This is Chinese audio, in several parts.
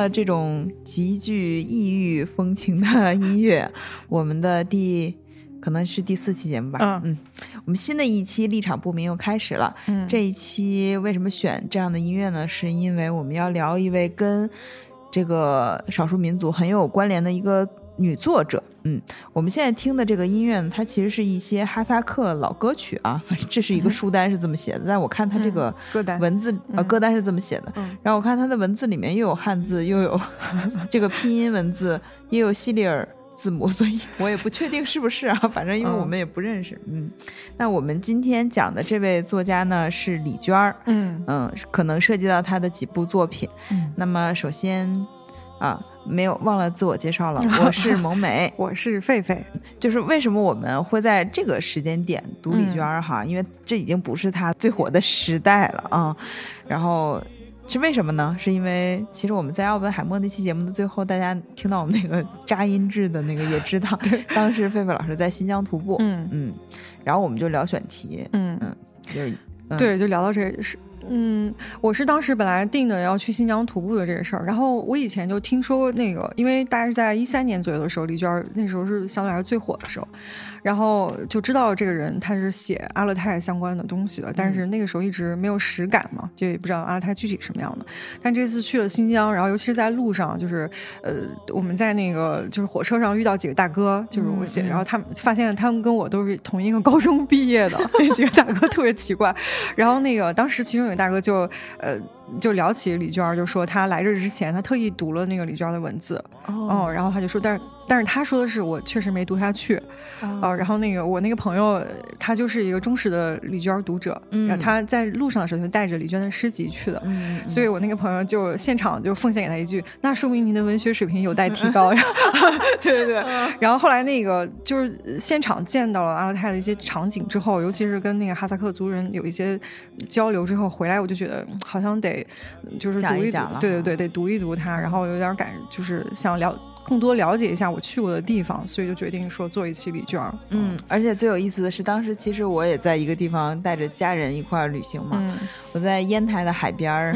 了这种极具异域风情的音乐，我们的第可能是第四期节目吧。嗯，我们新的一期立场不明又开始了。嗯，这一期为什么选这样的音乐呢？是因为我们要聊一位跟这个少数民族很有关联的一个。女作者，嗯，我们现在听的这个音乐呢，它其实是一些哈萨克老歌曲啊。反正这是一个书单是这么写的，但我看它这个歌单文字呃歌单是这么写的。然后我看它的文字里面又有汉字，又有 这个拼音文字，也有西里尔字母，所以我也不确定是不是啊。反正因为我们也不认识，嗯。那我们今天讲的这位作家呢是李娟儿，嗯嗯，可能涉及到她的几部作品。嗯，那么首先啊。没有忘了自我介绍了，我是萌美，我是狒狒。就是为什么我们会在这个时间点读李娟儿哈？因为这已经不是她最火的时代了啊。然后是为什么呢？是因为其实我们在奥本海默那期节目的最后，大家听到我们那个扎音质的那个也知道，当时狒狒老师在新疆徒步，嗯嗯，然后我们就聊选题，嗯嗯，就是对，就聊到这是。嗯，我是当时本来定的要去新疆徒步的这个事儿，然后我以前就听说过那个，因为大概是在一三年左右的时候，李娟那时候是相对来说最火的时候。然后就知道这个人他是写阿勒泰相关的东西的，但是那个时候一直没有实感嘛，就也不知道阿勒泰具体什么样的。但这次去了新疆，然后尤其是在路上，就是呃，我们在那个就是火车上遇到几个大哥，就是我写，然后他们发现他们跟我都是同一个高中毕业的，那几个大哥特别奇怪。然后那个当时其中有个大哥就呃。就聊起李娟，就说她来这之前，她特意读了那个李娟的文字，哦，然后她就说，但是但是她说的是我确实没读下去，哦，然后那个我那个朋友他就是一个忠实的李娟读者，然后他在路上的时候就带着李娟的诗集去的，所以我那个朋友就现场就奉献给他一句，那说明您的文学水平有待提高呀，对对对，然后后来那个就是现场见到了阿勒泰的一些场景之后，尤其是跟那个哈萨克族人有一些交流之后回来，我就觉得好像得。就是读一读，对对对，得读一读它，然后有点感，就是想了更多了解一下我去过的地方，所以就决定说做一期礼卷。嗯，而且最有意思的是，当时其实我也在一个地方带着家人一块儿旅行嘛，我在烟台的海边儿，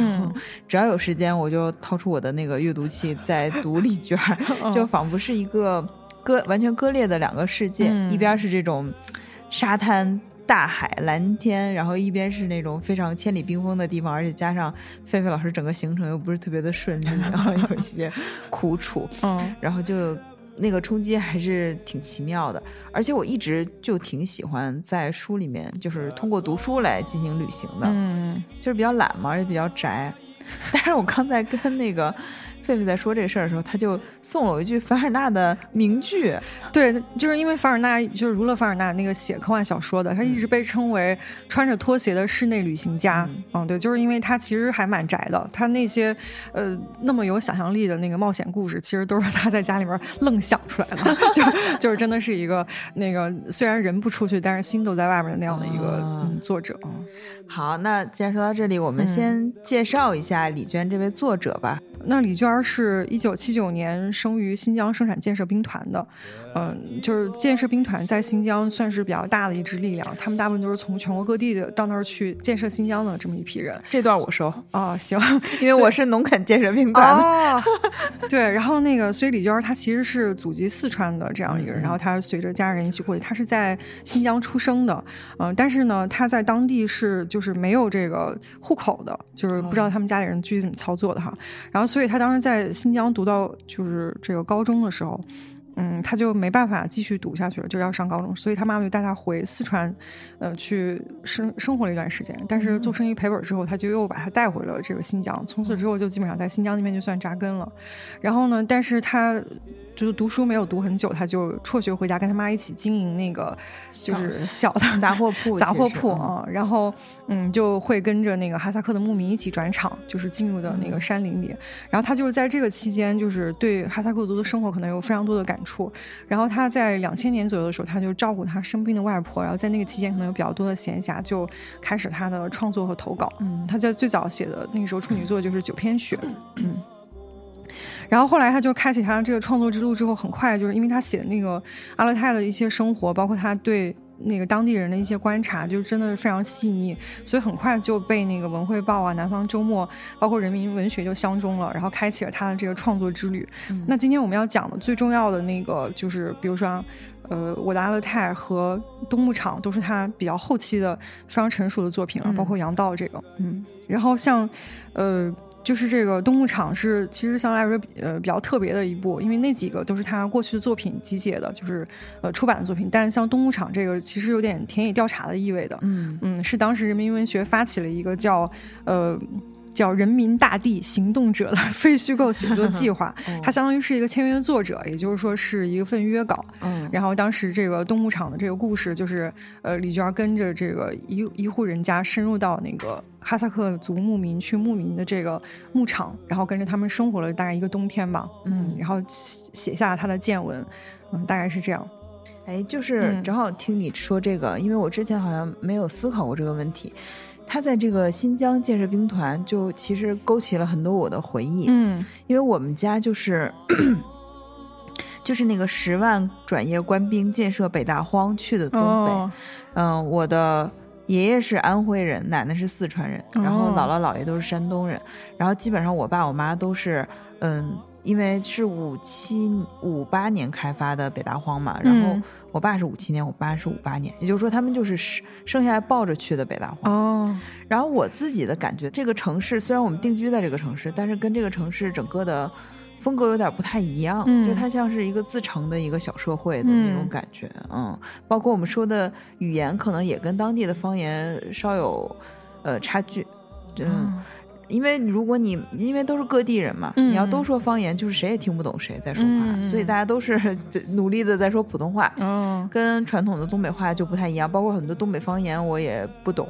只要有时间我就掏出我的那个阅读器在读礼卷，就仿佛是一个割完全割裂的两个世界，一边是这种沙滩。大海蓝天，然后一边是那种非常千里冰封的地方，而且加上狒狒老师整个行程又不是特别的顺利，然后有一些苦楚，嗯，然后就那个冲击还是挺奇妙的。而且我一直就挺喜欢在书里面，就是通过读书来进行旅行的，嗯，就是比较懒嘛，而且比较宅。但是我刚才跟那个。狒狒在说这事儿的时候，他就送了我一句凡尔纳的名句。对，就是因为凡尔纳就是儒勒凡尔纳那个写科幻小说的，他一直被称为穿着拖鞋的室内旅行家。嗯，对，就是因为他其实还蛮宅的，他那些呃那么有想象力的那个冒险故事，其实都是他在家里面愣想出来的。就就是真的是一个那个虽然人不出去，但是心都在外面的那样的一个作者。好，那既然说到这里，我们先介绍一下李娟这位作者吧。那李娟是一九七九年生于新疆生产建设兵团的。嗯，就是建设兵团在新疆算是比较大的一支力量，他们大部分都是从全国各地的到那儿去建设新疆的这么一批人。这段我收啊，行，因为我是农垦建设兵团的。对，然后那个，所以李娟她其实是祖籍四川的这样一个人，然后她随着家人一起过去，她是在新疆出生的，嗯，但是呢，她在当地是就是没有这个户口的，就是不知道他们家里人具体怎么操作的哈。然后，所以她当时在新疆读到就是这个高中的时候。嗯，他就没办法继续读下去了，就要上高中，所以他妈妈就带他回四川，呃，去生生活了一段时间。但是做生意赔本之后，他就又把他带回了这个新疆，从此之后就基本上在新疆那边就算扎根了。然后呢，但是他。就是读书没有读很久，他就辍学回家，跟他妈一起经营那个就是小的杂货铺，杂货铺啊。然后嗯，就会跟着那个哈萨克的牧民一起转场，就是进入的那个山林里。然后他就是在这个期间，就是对哈萨克族的生活可能有非常多的感触。然后他在两千年左右的时候，他就照顾他生病的外婆。然后在那个期间，可能有比较多的闲暇，就开始他的创作和投稿。嗯，他在最早写的那个时候处女作就是《九篇雪》。嗯。然后后来他就开启他这个创作之路之后，很快就是因为他写的那个阿勒泰的一些生活，包括他对那个当地人的一些观察，就真的非常细腻，所以很快就被那个《文汇报》啊、《南方周末》包括《人民文学》就相中了，然后开启了他的这个创作之旅。那今天我们要讲的最重要的那个，就是比如说，呃，我的阿勒泰和东牧场都是他比较后期的非常成熟的作品了，包括杨道这个，嗯，然后像，呃。就是这个冬牧场是其实相对来说呃比较特别的一部，因为那几个都是他过去的作品集结的，就是呃出版的作品。但像冬牧场这个其实有点田野调查的意味的，嗯嗯，是当时人民文学发起了一个叫呃叫人民大地行动者的 非虚构写作计划，它相当于是一个签约作者，也就是说是一份约稿。嗯，然后当时这个冬牧场的这个故事就是呃李娟跟着这个一一户人家深入到那个。哈萨克族牧民去牧民的这个牧场，然后跟着他们生活了大概一个冬天吧，嗯，然后写下他的见闻，嗯，大概是这样。哎，就是正好听你说这个，因为我之前好像没有思考过这个问题。他在这个新疆建设兵团，就其实勾起了很多我的回忆，嗯，因为我们家就是 就是那个十万转业官兵建设北大荒去的东北，嗯，我的。爷爷是安徽人，奶奶是四川人，然后姥姥姥爷都是山东人，然后基本上我爸我妈都是，嗯，因为是五七五八年开发的北大荒嘛，然后我爸是五七年，我爸是五八年，也就是说他们就是生下来抱着去的北大荒。哦，然后我自己的感觉，这个城市虽然我们定居在这个城市，但是跟这个城市整个的。风格有点不太一样，就它像是一个自成的一个小社会的那种感觉，嗯，包括我们说的语言，可能也跟当地的方言稍有呃差距，嗯，因为如果你因为都是各地人嘛，你要都说方言，就是谁也听不懂谁在说话，所以大家都是 努力的在说普通话，嗯，跟传统的东北话就不太一样，包括很多东北方言我也不懂。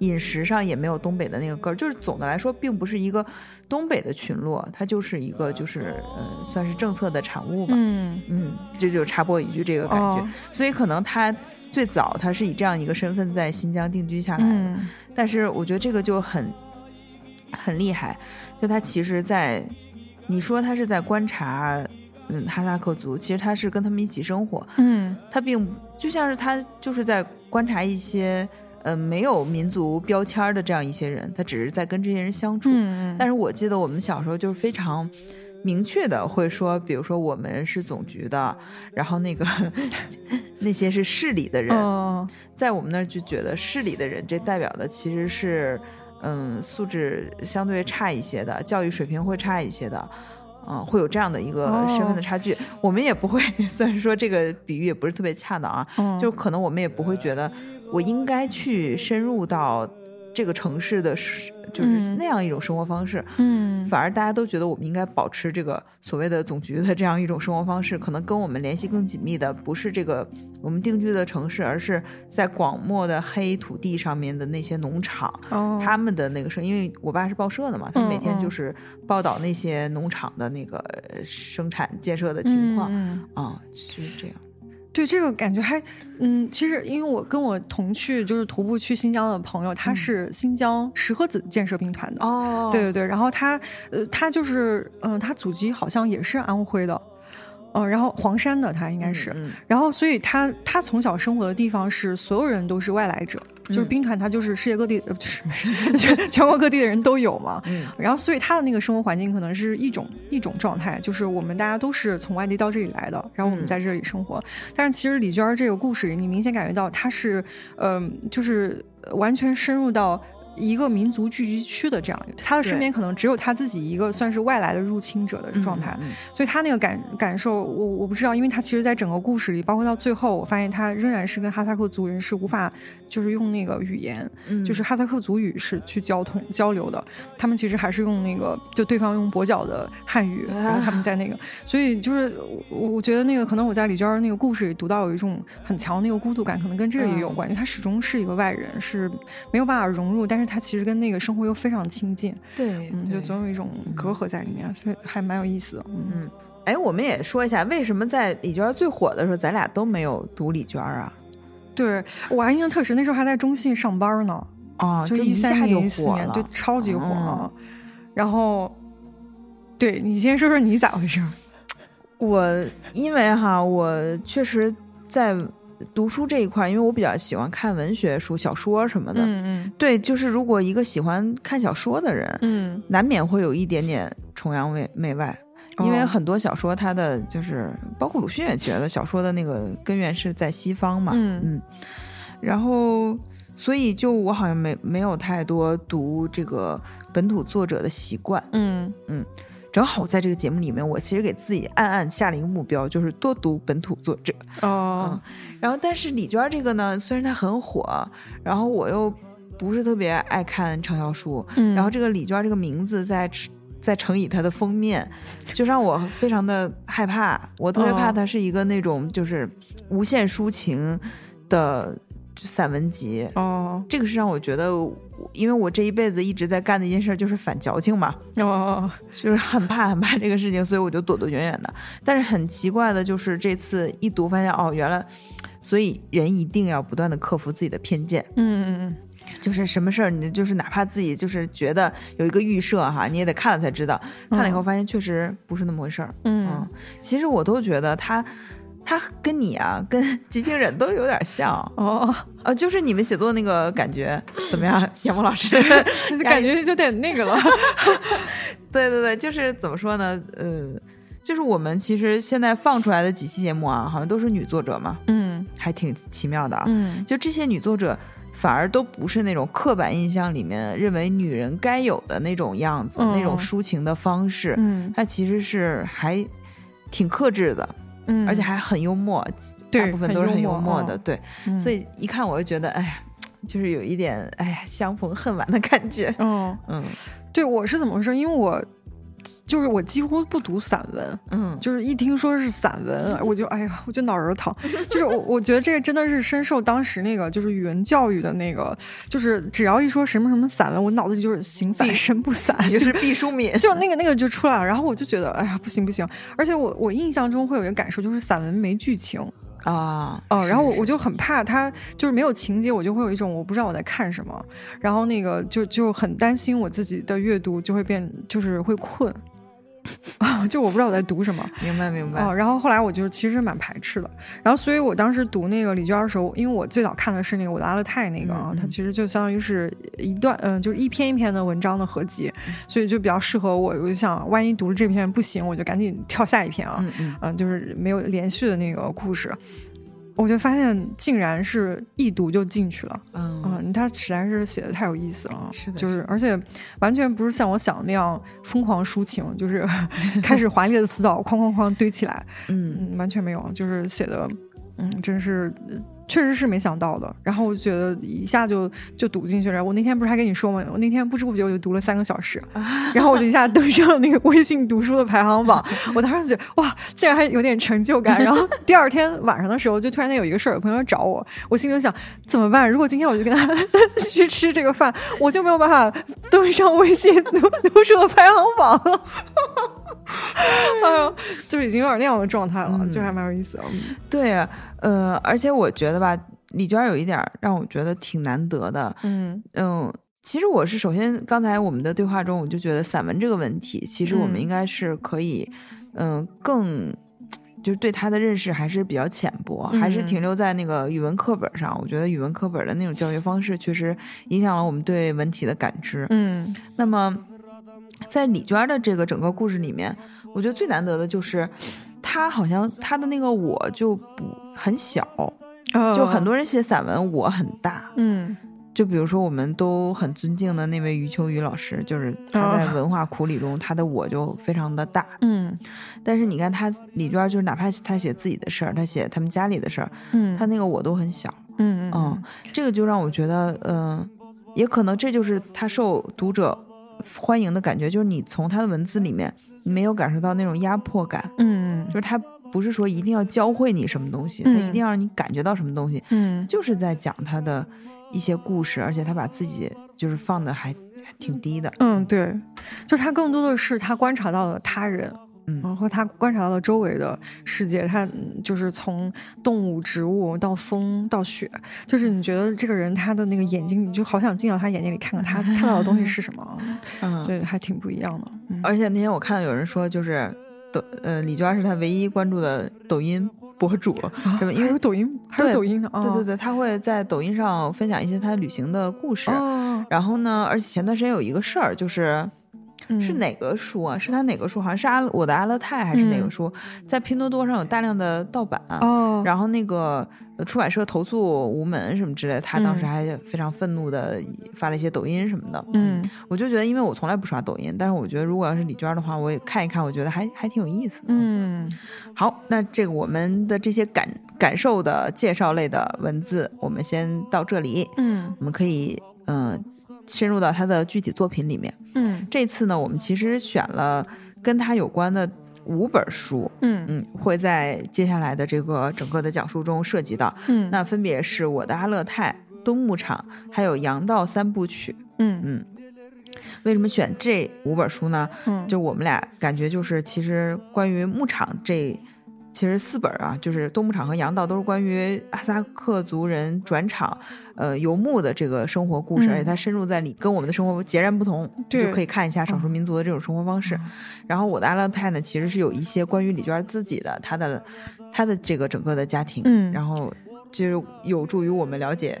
饮食上也没有东北的那个根儿，就是总的来说，并不是一个东北的群落，它就是一个就是呃，算是政策的产物吧。嗯嗯，这就插播一句这个感觉，所以可能他最早他是以这样一个身份在新疆定居下来的，但是我觉得这个就很很厉害，就他其实，在你说他是在观察嗯哈萨克族，其实他是跟他们一起生活，嗯，他并就像是他就是在观察一些。呃，没有民族标签的这样一些人，他只是在跟这些人相处。嗯但是我记得我们小时候就是非常明确的会说，比如说我们是总局的，然后那个 那些是市里的人，在我们那儿就觉得市里的人这代表的其实是嗯素质相对差一些的，教育水平会差一些的，嗯，会有这样的一个身份的差距。我们也不会，虽然说这个比喻也不是特别恰当啊，就可能我们也不会觉得。我应该去深入到这个城市的，就是那样一种生活方式。嗯，反而大家都觉得我们应该保持这个所谓的总局的这样一种生活方式。可能跟我们联系更紧密的不是这个我们定居的城市，而是在广漠的黑土地上面的那些农场。哦，他们的那个生，因为我爸是报社的嘛，他每天就是报道那些农场的那个生产建设的情况。啊，就是这样。对这个感觉还，嗯，其实因为我跟我同去就是徒步去新疆的朋友，他是新疆石河子建设兵团的。哦，对对对，然后他呃他就是嗯他祖籍好像也是安徽的，嗯，然后黄山的他应该是，然后所以他他从小生活的地方是所有人都是外来者。就是兵团，他就是世界各地，呃，不是全全国各地的人都有嘛。嗯。然后，所以他的那个生活环境可能是一种一种状态，就是我们大家都是从外地到这里来的，然后我们在这里生活。但是，其实李娟这个故事里，你明显感觉到她是，嗯，就是完全深入到。一个民族聚集区的这样，他的身边可能只有他自己一个算是外来的入侵者的状态，所以他那个感感受，我我不知道，因为他其实，在整个故事里，包括到最后，我发现他仍然是跟哈萨克族人是无法就是用那个语言，就是哈萨克族语是去交通交流的，他们其实还是用那个就对方用跛脚的汉语，然后他们在那个，所以就是我我觉得那个可能我在李娟那个故事里读到有一种很强那个孤独感，可能跟这个也有关，因为他始终是一个外人，是没有办法融入，但是。他其实跟那个生活又非常亲近，对，嗯，就总有一种隔阂在里面，非还蛮有意思的。嗯，哎，我们也说一下，为什么在李娟最火的时候，咱俩都没有读李娟啊？对我还印象特深，那时候还在中信上班呢，啊，就一下就火了，对，超级火了。然后，对你先说说你咋回事？我因为哈，我确实在。读书这一块，因为我比较喜欢看文学书、小说什么的。嗯嗯，对，就是如果一个喜欢看小说的人，嗯，难免会有一点点崇洋媚媚外，因为很多小说它的就是包括鲁迅也觉得小说的那个根源是在西方嘛。嗯嗯，然后所以就我好像没没有太多读这个本土作者的习惯。嗯嗯。正好在这个节目里面，我其实给自己暗暗下了一个目标，就是多读本土作者。哦，然后但是李娟这个呢，虽然她很火，然后我又不是特别爱看畅销书，嗯，然后这个李娟这个名字在在乘以它的封面，就让我非常的害怕。我特别怕它是一个那种就是无限抒情的散文集。哦，这个是让我觉得。因为我这一辈子一直在干的一件事就是反矫情嘛，哦，就是很怕很怕这个事情，所以我就躲躲远远的。但是很奇怪的就是这次一读发现，哦，原来，所以人一定要不断的克服自己的偏见。嗯嗯嗯，就是什么事儿，你就是哪怕自己就是觉得有一个预设哈，你也得看了才知道，看了以后发现确实不是那么回事儿。嗯，其实我都觉得他。他跟你啊，跟 吉庆忍都有点像哦，呃，就是你们写作那个感觉怎么样？节目老师，感觉有点那个了。对对对，就是怎么说呢？呃，就是我们其实现在放出来的几期节目啊，好像都是女作者嘛，嗯，还挺奇妙的啊。嗯，就这些女作者反而都不是那种刻板印象里面认为女人该有的那种样子，那种抒情的方式。嗯，她其实是还挺克制的。嗯，而且还很幽默，大部分都是很幽默的，对，所以一看我就觉得，哎呀，就是有一点，哎呀，相逢恨晚的感觉。嗯嗯，对我是怎么回事？因为我。就是我几乎不读散文，嗯，就是一听说是散文，我就哎呀，我就脑仁疼。就是我我觉得这个真的是深受当时那个就是语文教育的那个，就是只要一说什么什么散文，我脑子里就是形散神不散，就是毕淑敏，就那个那个就出来了。然后我就觉得哎呀，不行不行。而且我我印象中会有一个感受，就是散文没剧情啊，哦，然后我我就很怕它就是没有情节，我就会有一种我不知道我在看什么，然后那个就就很担心我自己的阅读就会变就是会困。啊，就我不知道我在读什么，明白明白。哦，然后后来我就其实蛮排斥的，然后所以我当时读那个李娟的时候，因为我最早看的是那个我的阿勒泰那个啊，它其实就相当于是一段嗯，就是一篇一篇的文章的合集，所以就比较适合我。我就想，万一读了这篇不行，我就赶紧跳下一篇啊，嗯，就是没有连续的那个故事。我就发现，竟然是一读就进去了。嗯，他实在是写的太有意思了。是的，就是而且完全不是像我想的那样疯狂抒情，就是 开始华丽的词藻哐哐哐堆起来。嗯，完全没有，就是写的，嗯，真是。确实是没想到的，然后我就觉得一下就就读进去了。我那天不是还跟你说吗？我那天不知不觉我就读了三个小时，然后我就一下登上了那个微信读书的排行榜。我当时觉得哇，竟然还有点成就感。然后第二天晚上的时候，就突然间有一个事儿，有朋友找我，我心里想怎么办？如果今天我就跟他 去吃这个饭，我就没有办法登上微信读读书的排行榜了。哎呦，就已经有点那样的状态了，就还蛮有意思的。对呀。呃，而且我觉得吧，李娟有一点让我觉得挺难得的。嗯嗯，其实我是首先刚才我们的对话中，我就觉得散文这个问题，其实我们应该是可以，嗯，更就是对他的认识还是比较浅薄，还是停留在那个语文课本上。我觉得语文课本的那种教学方式，确实影响了我们对文体的感知。嗯，那么在李娟的这个整个故事里面，我觉得最难得的就是。他好像他的那个我就不很小，就很多人写散文我很大，嗯，就比如说我们都很尊敬的那位余秋雨老师，就是他在文化苦里中，他的我就非常的大，嗯，但是你看他李娟，就是哪怕他写自己的事儿，他写他们家里的事儿，嗯，他那个我都很小，嗯嗯，这个就让我觉得，嗯，也可能这就是他受读者欢迎的感觉，就是你从他的文字里面。没有感受到那种压迫感，嗯，就是他不是说一定要教会你什么东西，他一定要让你感觉到什么东西，嗯，就是在讲他的一些故事，而且他把自己就是放的还挺低的，嗯，对，就是他更多的是他观察到了他人。嗯，和他观察到了周围的世界，他就是从动物、植物到风到雪，就是你觉得这个人他的那个眼睛，你就好想进到他眼睛里看看他看到的东西是什么，嗯，对，还挺不一样的。而且那天我看到有人说，就是抖呃李娟是他唯一关注的抖音博主，什么？因为抖音还有抖音的，对对对，他会在抖音上分享一些他旅行的故事。然后呢，而且前段时间有一个事儿，就是。是哪个书啊？是他哪个书？好像是阿我的阿勒泰还是哪个书？在拼多多上有大量的盗版哦。然后那个出版社投诉无门什么之类的，他当时还非常愤怒的发了一些抖音什么的。嗯，我就觉得，因为我从来不刷抖音，但是我觉得如果要是李娟的话，我也看一看，我觉得还还挺有意思的。嗯，好，那这个我们的这些感感受的介绍类的文字，我们先到这里。嗯，我们可以嗯。深入到他的具体作品里面，嗯，这次呢，我们其实选了跟他有关的五本书，嗯。嗯，会在接下来的这个整个的讲述中涉及到，嗯，那分别是我的阿勒泰、东牧场，还有羊道三部曲，嗯。嗯，为什么选这五本书呢？嗯，就我们俩感觉就是，其实关于牧场这。其实四本啊，就是东牧场和羊道都是关于哈萨克族人转场，呃，游牧的这个生活故事，而且它深入在里，跟我们的生活截然不同，就可以看一下少数民族的这种生活方式。然后我的阿勒泰呢，其实是有一些关于李娟自己的，她的她的这个整个的家庭，嗯，然后就是有助于我们了解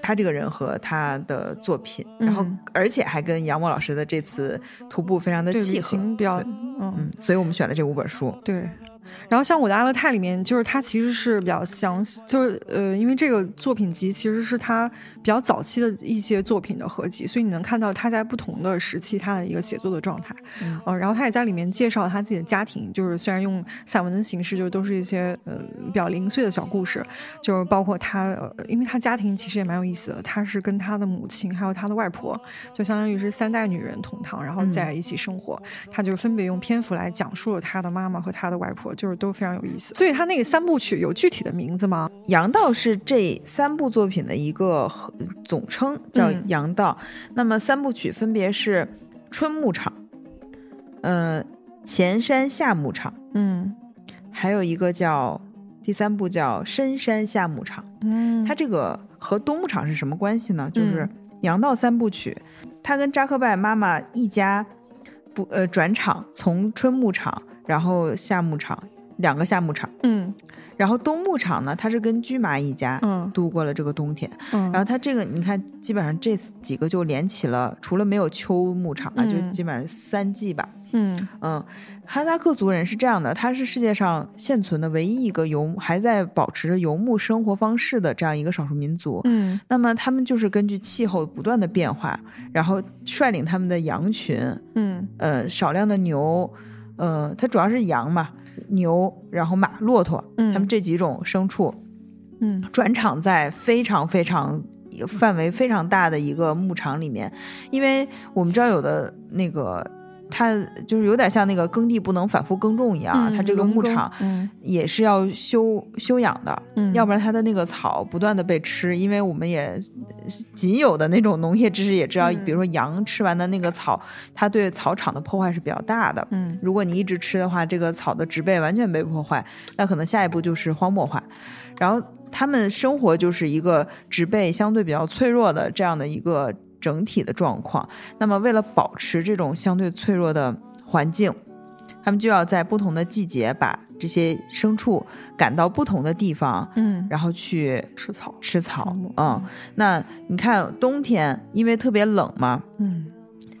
他这个人和他的作品，然后而且还跟杨默老师的这次徒步非常的契合，比较嗯，所以我们选了这五本书，对。然后像我的阿勒泰里面，就是它其实是比较详细，就是呃，因为这个作品集其实是他比较早期的一些作品的合集，所以你能看到他在不同的时期他的一个写作的状态。嗯，然后他也在里面介绍他自己的家庭，就是虽然用散文的形式，就都是一些呃比较零碎的小故事，就是包括他，因为他家庭其实也蛮有意思的，他是跟他的母亲还有他的外婆，就相当于是三代女人同堂，然后在一起生活。他就分别用篇幅来讲述了他的妈妈和他的外婆。就是都非常有意思，所以他那个三部曲有具体的名字吗？杨道是这三部作品的一个总称，叫杨道。那么三部曲分别是春牧场，嗯，前山下牧场，嗯，还有一个叫第三部叫深山下牧场。嗯，它这个和冬牧场是什么关系呢？就是杨道三部曲，他跟扎克拜妈妈一家不呃转场从春牧场。然后夏牧场两个夏牧场，嗯，然后冬牧场呢，它是跟驹马一家，嗯，度过了这个冬天，嗯，然后它这个你看，基本上这几个就连起了，除了没有秋牧场啊，就基本上三季吧，嗯。嗯，哈萨克族人是这样的，他是世界上现存的唯一一个游还在保持着游牧生活方式的这样一个少数民族，嗯，那么他们就是根据气候不断的变化，然后率领他们的羊群，嗯，呃，少量的牛。呃，它主要是羊嘛，牛，然后马、骆驼，他们这几种牲畜，嗯，转场在非常非常范围非常大的一个牧场里面，因为我们知道有的那个。它就是有点像那个耕地不能反复耕种一样，它这个牧场也是要休休养的，要不然它的那个草不断的被吃。因为我们也仅有的那种农业知识也知道，比如说羊吃完的那个草，它对草场的破坏是比较大的。嗯，如果你一直吃的话，这个草的植被完全被破坏，那可能下一步就是荒漠化。然后他们生活就是一个植被相对比较脆弱的这样的一个。整体的状况，那么为了保持这种相对脆弱的环境，他们就要在不同的季节把这些牲畜赶到不同的地方，嗯，然后去吃草，吃草，嗯。那你看冬天因为特别冷嘛，嗯，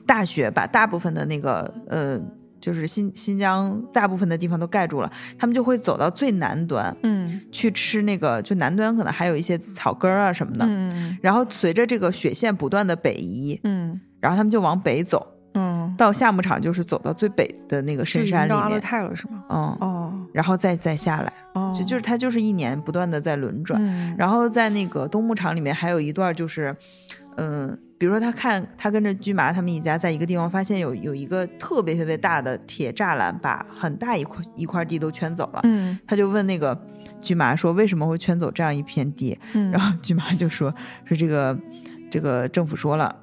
大雪把大部分的那个呃。就是新新疆大部分的地方都盖住了，他们就会走到最南端，嗯，去吃那个，就南端可能还有一些草根啊什么的，嗯，然后随着这个雪线不断的北移，嗯，然后他们就往北走，嗯，到夏牧场就是走到最北的那个深山里面，阿勒泰了是吗？嗯，哦，然后再再下来，哦，就就是它就是一年不断的在轮转，然后在那个冬牧场里面还有一段就是，嗯。比如说，他看他跟着驹麻他们一家在一个地方发现有有一个特别特别大的铁栅栏，把很大一块一块地都圈走了。嗯，他就问那个驹麻说：“为什么会圈走这样一片地？”嗯，然后驹麻就说：“说这个这个政府说了，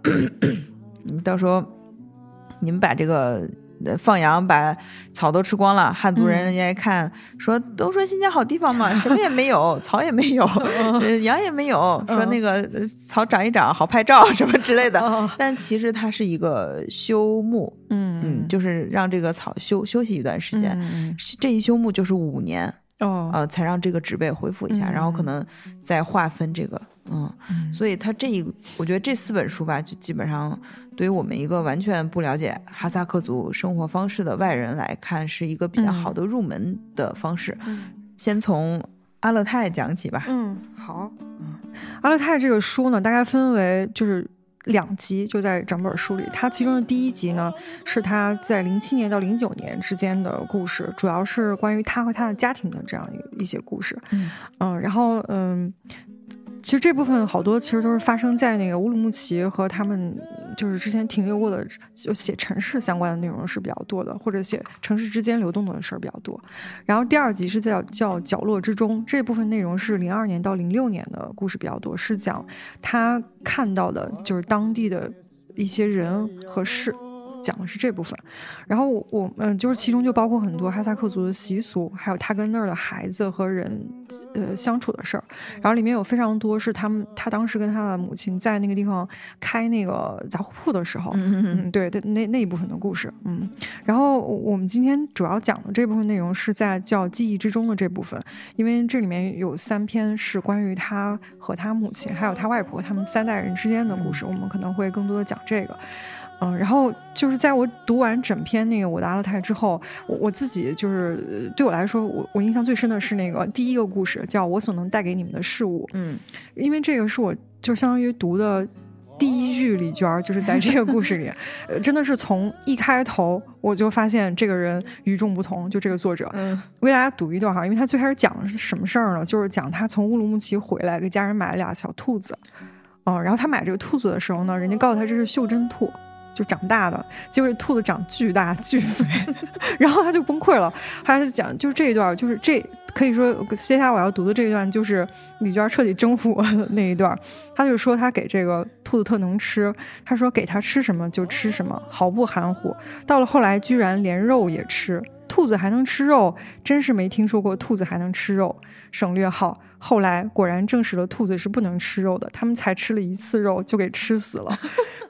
你 到时候你们把这个。”放羊把草都吃光了，汉族人人家一看说，都说新疆好地方嘛，什么也没有，草也没有，羊也没有，说那个草长一长好拍照什么之类的。但其实它是一个休牧，嗯。嗯，就是让这个草休休息一段时间。这一休牧就是五年，哦，呃，才让这个植被恢复一下，然后可能再划分这个，嗯，所以他这一，我觉得这四本书吧，就基本上对于我们一个完全不了解哈萨克族生活方式的外人来看，是一个比较好的入门的方式。先从阿勒泰讲起吧。嗯，好。嗯，阿勒泰这个书呢，大概分为就是。两集就在整本书里，它其中的第一集呢，是他在零七年到零九年之间的故事，主要是关于他和他的家庭的这样一一些故事。嗯，然后嗯。其实这部分好多其实都是发生在那个乌鲁木齐和他们就是之前停留过的，就写城市相关的内容是比较多的，或者写城市之间流动的事儿比较多。然后第二集是叫叫角落之中，这部分内容是零二年到零六年的故事比较多，是讲他看到的就是当地的一些人和事。讲的是这部分，然后我我嗯，就是其中就包括很多哈萨克族的习俗，还有他跟那儿的孩子和人呃相处的事儿，然后里面有非常多是他们他当时跟他的母亲在那个地方开那个杂货铺的时候，嗯，对对，那那一部分的故事，嗯，然后我们今天主要讲的这部分内容是在叫记忆之中的这部分，因为这里面有三篇是关于他和他母亲还有他外婆他们三代人之间的故事，我们可能会更多的讲这个。嗯，然后就是在我读完整篇那个我的阿勒泰之后，我我自己就是对我来说，我我印象最深的是那个第一个故事，叫我所能带给你们的事物。嗯，因为这个是我就相当于读的第一句李娟，就是在这个故事里，真的是从一开头我就发现这个人与众不同。就这个作者，嗯，我给大家读一段哈，因为他最开始讲的是什么事儿呢？就是讲他从乌鲁木齐回来，给家人买了俩小兔子。嗯，然后他买这个兔子的时候呢，人家告诉他这是袖珍兔。就长大的，结果兔子长巨大巨肥，然后他就崩溃了。后来就讲，就是这一段，就是这可以说接下来我要读的这一段，就是李娟彻底征服我的那一段。他就说他给这个兔子特能吃，他说给他吃什么就吃什么，毫不含糊。到了后来，居然连肉也吃，兔子还能吃肉，真是没听说过兔子还能吃肉。省略号。后来果然证实了兔子是不能吃肉的，他们才吃了一次肉就给吃死了。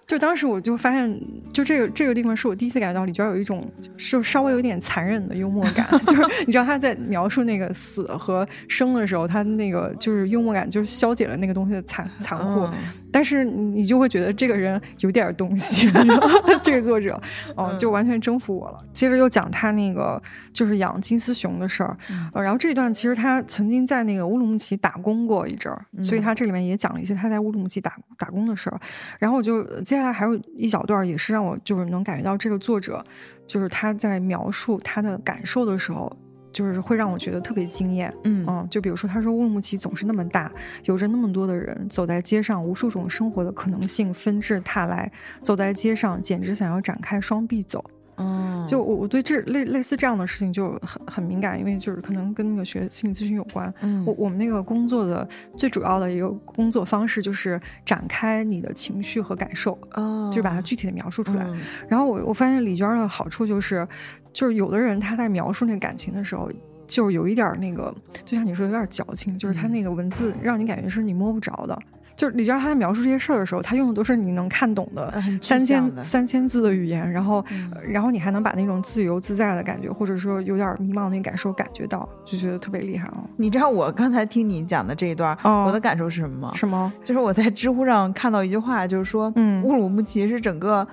就当时我就发现，就这个这个地方是我第一次感觉到李娟有一种就稍微有点残忍的幽默感，就是你知道他在描述那个死和生的时候，他那个就是幽默感，就是消解了那个东西的残残酷。但是你就会觉得这个人有点东西 这个作者哦，就完全征服我了。接着又讲他那个就是养金丝熊的事儿，呃，然后这一段其实他曾经在那个乌鲁木齐打工过一阵儿，所以他这里面也讲了一些他在乌鲁木齐打打工的事儿。然后我就接下来还有一小段也是让我就是能感觉到这个作者就是他在描述他的感受的时候。就是会让我觉得特别惊艳，嗯嗯，就比如说他说乌鲁木齐总是那么大，有着那么多的人，走在街上，无数种生活的可能性纷至沓来，走在街上简直想要展开双臂走。嗯，就我我对这类类似这样的事情就很很敏感，因为就是可能跟那个学心理咨询有关。嗯，我我们那个工作的最主要的一个工作方式就是展开你的情绪和感受，哦，就是把它具体的描述出来。然后我我发现李娟的好处就是。就是有的人他在描述那个感情的时候，就有一点那个，就像你说有点矫情，就是他那个文字让你感觉是你摸不着的。就是李娟他在描述这些事儿的时候，他用的都是你能看懂的三千三千字的语言，然后然后你还能把那种自由自在的感觉，或者说有点迷茫那感受感觉到，就觉得特别厉害哦。你知道我刚才听你讲的这一段，我的感受是什么吗？什么？就是我在知乎上看到一句话，就是说，嗯，乌鲁木齐是整个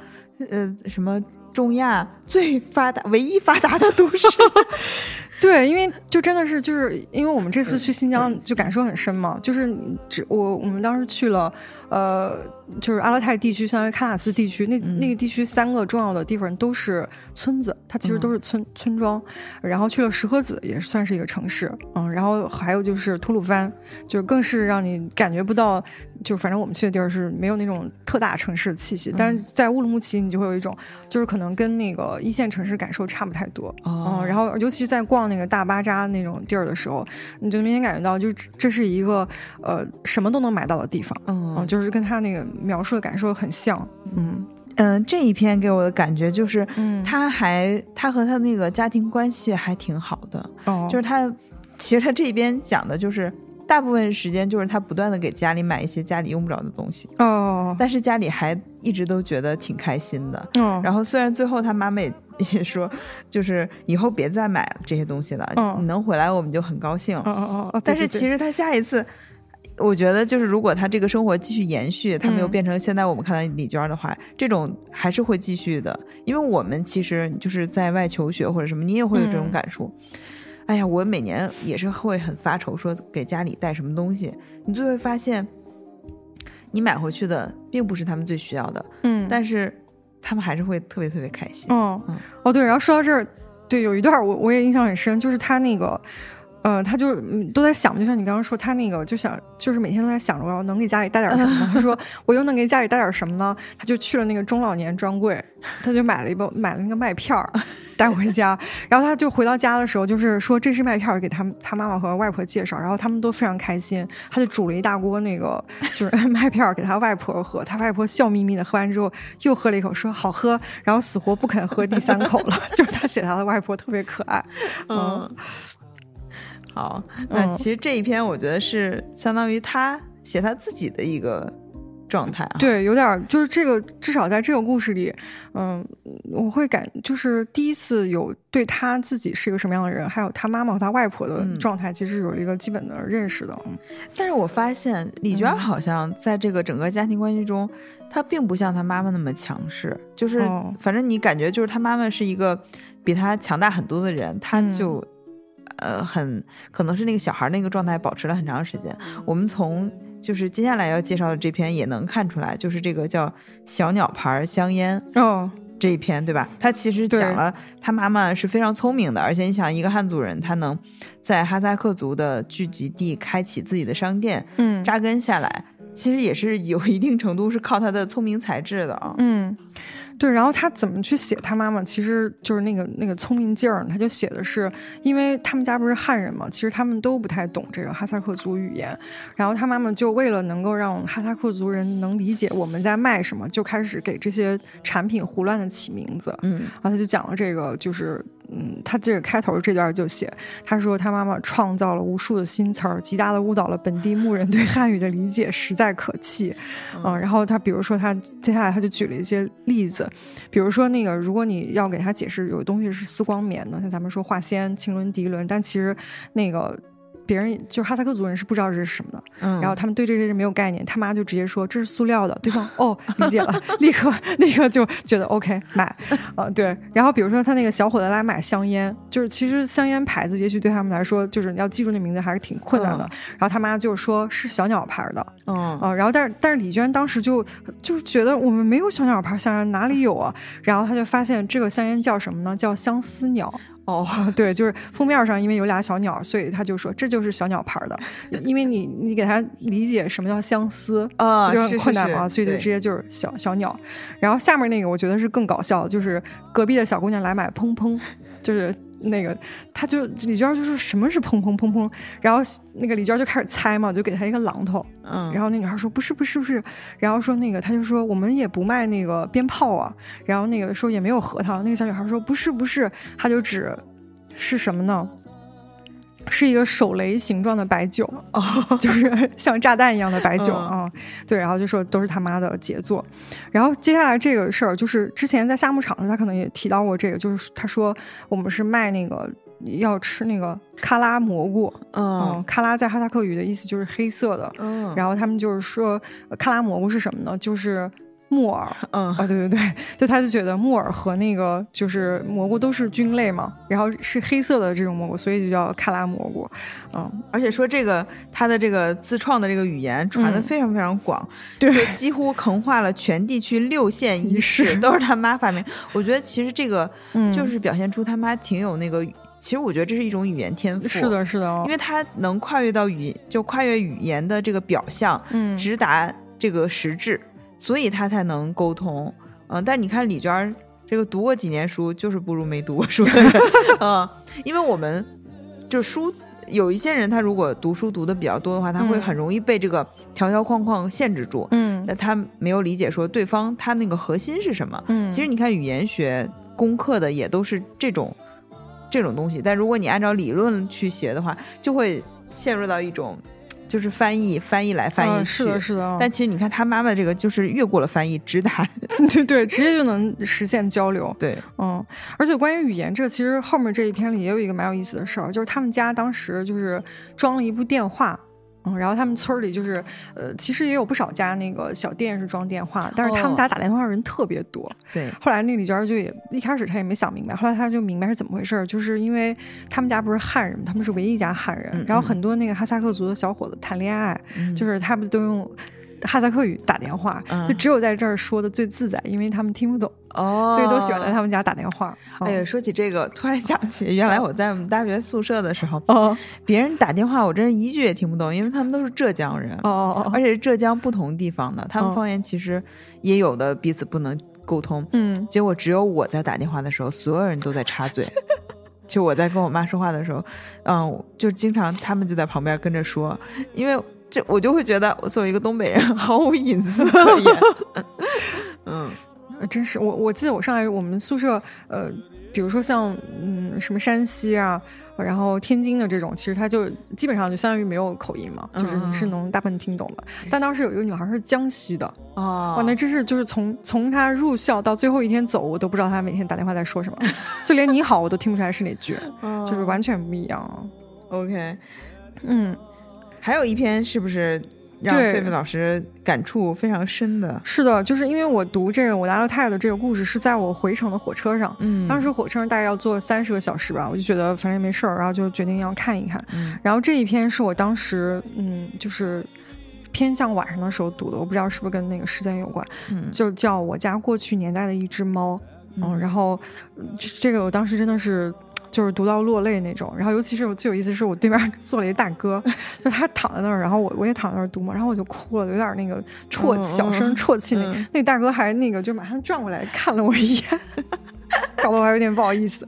呃什么。中亚最发达、唯一发达的都市，对，因为就真的是就是因为我们这次去新疆就感受很深嘛，就是只我我们当时去了。呃，就是阿勒泰地区，相当于喀纳斯地区，那那个地区三个重要的地方都是村子，它其实都是村村庄。然后去了石河子，也算是一个城市，嗯。然后还有就是吐鲁番，就更是让你感觉不到，就反正我们去的地儿是没有那种特大城市的气息。但是在乌鲁木齐，你就会有一种，就是可能跟那个一线城市感受差不太多，嗯。然后尤其是在逛那个大巴扎那种地儿的时候，你就明显感觉到，就这是一个呃什么都能买到的地方，嗯，就。就是跟他那个描述的感受很像，嗯嗯，这一篇给我的感觉就是，他还他和他那个家庭关系还挺好的，哦，就是他其实他这边讲的就是大部分时间就是他不断的给家里买一些家里用不着的东西哦，但是家里还一直都觉得挺开心的。嗯，然后虽然最后他妈妈也也说，就是以后别再买这些东西了，你能回来我们就很高兴。哦哦哦，但是其实他下一次。我觉得就是，如果他这个生活继续延续，他没有变成现在我们看到李娟的话，这种还是会继续的。因为我们其实就是在外求学或者什么，你也会有这种感触。哎呀，我每年也是会很发愁，说给家里带什么东西，你就会发现，你买回去的并不是他们最需要的，嗯，但是他们还是会特别特别开心。嗯哦对，然后说到这儿，对，有一段我我也印象很深，就是他那个。嗯，他就都在想，就像你刚刚说，他那个就想，就是每天都在想着我要能给家里带点什么。他说 我又能给家里带点什么呢？他就去了那个中老年专柜，他就买了一包买了那个麦片儿 带回家。然后他就回到家的时候，就是说这是麦片儿，给他他妈妈和外婆介绍，然后他们都非常开心。他就煮了一大锅那个就是 麦片儿给他外婆喝，他外婆笑眯眯的喝完之后又喝了一口，说好喝，然后死活不肯喝第三口了。就是他写他的外婆特别可爱，嗯。好，那其实这一篇我觉得是相当于他写他自己的一个状态，啊。对，有点就是这个，至少在这个故事里，嗯，我会感就是第一次有对他自己是一个什么样的人，还有他妈妈和他外婆的状态，其实有一个基本的认识的。但是我发现李娟好像在这个整个家庭关系中，她并不像她妈妈那么强势，就是反正你感觉就是她妈妈是一个比她强大很多的人，她就。呃，很可能是那个小孩那个状态保持了很长时间。我们从就是接下来要介绍的这篇也能看出来，就是这个叫小鸟牌香烟哦这一篇，对吧？他其实讲了他妈妈是非常聪明的，而且你想一个汉族人，他能在哈萨克族的聚集地开启自己的商店，嗯，扎根下来，其实也是有一定程度是靠他的聪明才智的啊，嗯。对，然后他怎么去写他妈妈？其实就是那个那个聪明劲儿，他就写的是，因为他们家不是汉人嘛，其实他们都不太懂这个哈萨克族语言，然后他妈妈就为了能够让哈萨克族人能理解我们在卖什么，就开始给这些产品胡乱的起名字，嗯，然后他就讲了这个就是。嗯，他这个开头这段就写，他说他妈妈创造了无数的新词儿，极大的误导了本地牧人对汉语的理解，实在可气。嗯，然后他比如说他接下来他就举了一些例子，比如说那个如果你要给他解释有东西是丝光棉的，像咱们说化纤、腈纶、涤纶，但其实那个。别人就是哈萨克族人是不知道这是什么的，嗯，然后他们对这些是没有概念，他妈就直接说这是塑料的，对 方哦理解了，立刻 立刻就觉得 OK 买，啊对，然后比如说他那个小伙子来买香烟，就是其实香烟牌子也许对他们来说就是要记住那名字还是挺困难的，然后他妈就说是小鸟牌的，嗯。啊，然后但是但是李娟当时就就是觉得我们没有小鸟牌香烟哪里有啊，然后他就发现这个香烟叫什么呢？叫相思鸟。哦，对，就是封面上因为有俩小鸟，所以他就说这就是小鸟牌的。因为你你给他理解什么叫相思啊，就很困难嘛，所以就直接就是小小鸟。然后下面那个我觉得是更搞笑，就是隔壁的小姑娘来买砰砰，就是那个他就李娟就说什么是砰砰砰砰，然后那个李娟就开始猜嘛，就给他一个榔头，嗯，然后那女孩说不是不是不是，然后说那个他就说我们也不卖那个鞭炮啊，然后那个说也没有核桃，那个小女孩说不是不是，他就指。是什么呢？是一个手雷形状的白酒，就是像炸弹一样的白酒啊。对，然后就说都是他妈的杰作。然后接下来这个事儿，就是之前在夏牧场的时候，他可能也提到过这个，就是他说我们是卖那个要吃那个喀拉蘑菇，嗯，喀拉在哈萨克语的意思就是黑色的，嗯，然后他们就是说喀拉蘑菇是什么呢？就是。木耳，嗯。啊，对对对，就他就觉得木耳和那个就是蘑菇都是菌类嘛，然后是黑色的这种蘑菇，所以就叫卡拉蘑菇，嗯，而且说这个他的这个自创的这个语言传的非常非常广，对，几乎横跨了全地区六县一市，都是他妈发明。我觉得其实这个就是表现出他妈挺有那个，其实我觉得这是一种语言天赋，是的，是的，因为他能跨越到语，就跨越语言的这个表象，嗯，直达这个实质。所以他才能沟通，嗯，但你看李娟这个读过几年书，就是不如没读过书的人，嗯，因为我们就书有一些人，他如果读书读的比较多的话，他会很容易被这个条条框框限制住，嗯，那他没有理解说对方他那个核心是什么，嗯，其实你看语言学攻克的也都是这种这种东西，但如果你按照理论去学的话，就会陷入到一种。就是翻译翻译来翻译去，是的，是的。但其实你看他妈妈这个，就是越过了翻译，直达，对对，直接就能实现交流。对，嗯。而且关于语言，这其实后面这一篇里也有一个蛮有意思的事儿，就是他们家当时就是装了一部电话。嗯，然后他们村里就是，呃，其实也有不少家那个小店是装电话，但是他们家打电话的人特别多。对，后来那李娟就也一开始她也没想明白，后来她就明白是怎么回事，就是因为他们家不是汉人，他们是唯一一家汉人，然后很多那个哈萨克族的小伙子谈恋爱，就是他们都用。哈萨克语打电话，就只有在这儿说的最自在，因为他们听不懂哦，所以都喜欢在他们家打电话。哎呀，说起这个，突然想起原来我在我们大学宿舍的时候，哦，别人打电话我真是一句也听不懂，因为他们都是浙江人哦，而且是浙江不同地方的，他们方言其实也有的彼此不能沟通。嗯，结果只有我在打电话的时候，所有人都在插嘴。就我在跟我妈说话的时候，嗯，就经常他们就在旁边跟着说，因为。这我就会觉得，我作为一个东北人，毫无隐私可言。嗯，真是我，我记得我上来我们宿舍，呃，比如说像嗯什么山西啊，然后天津的这种，其实他就基本上就相当于没有口音嘛，就是你是能大部分听懂的。但当时有一个女孩是江西的，哦，哇，那真是就是从从她入校到最后一天走，我都不知道她每天打电话在说什么，就连你好我都听不出来是哪句，就是完全不一样。OK，嗯。还有一篇是不是让费费老师感触非常深的？是的，就是因为我读这个我达勒泰的这个故事是在我回程的火车上，嗯，当时火车上大概要坐三十个小时吧，我就觉得反正也没事儿，然后就决定要看一看。然后这一篇是我当时嗯，就是偏向晚上的时候读的，我不知道是不是跟那个时间有关，嗯，就叫我家过去年代的一只猫，嗯，然后这个我当时真的是。就是读到落泪那种，然后尤其是我最有意思是我对面坐了一大哥，就他躺在那儿，然后我我也躺在那儿读嘛，然后我就哭了，有点那个啜小声啜泣，那那大哥还那个就马上转过来看了我一眼。搞得我还有点不好意思，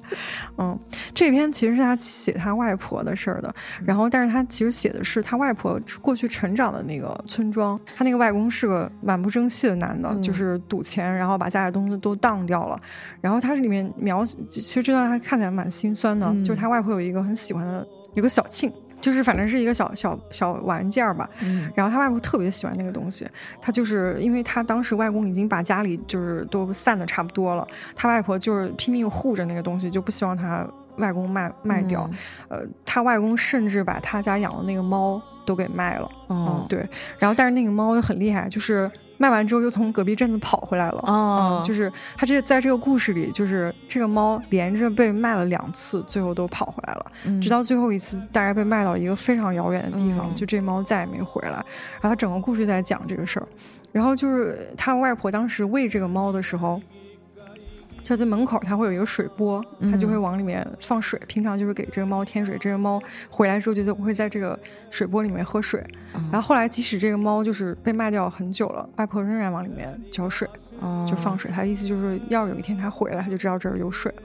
嗯，这篇其实是他写他外婆的事儿的，然后但是他其实写的是他外婆过去成长的那个村庄，他那个外公是个蛮不争气的男的，就是赌钱，然后把家里东西都当掉了，然后他这里面描，其实这段还看起来蛮心酸的，就是他外婆有一个很喜欢的，有个小庆。就是反正是一个小小小玩件儿吧，然后他外婆特别喜欢那个东西，他就是因为他当时外公已经把家里就是都散的差不多了，他外婆就是拼命护着那个东西，就不希望他外公卖卖掉，呃，他外公甚至把他家养的那个猫都给卖了，嗯，对，然后但是那个猫又很厉害，就是。卖完之后又从隔壁镇子跑回来了，嗯，就是他这在这个故事里，就是这个猫连着被卖了两次，最后都跑回来了，直到最后一次大概被卖到一个非常遥远的地方，就这猫再也没回来。然后他整个故事在讲这个事儿，然后就是他外婆当时喂这个猫的时候。就在门口，它会有一个水波，它就会往里面放水。平常就是给这个猫添水，这个猫回来之后就会在这个水波里面喝水。然后后来，即使这个猫就是被卖掉很久了，外婆仍然往里面浇水，就放水。它的意思就是要有一天它回来，它就知道这儿有水了。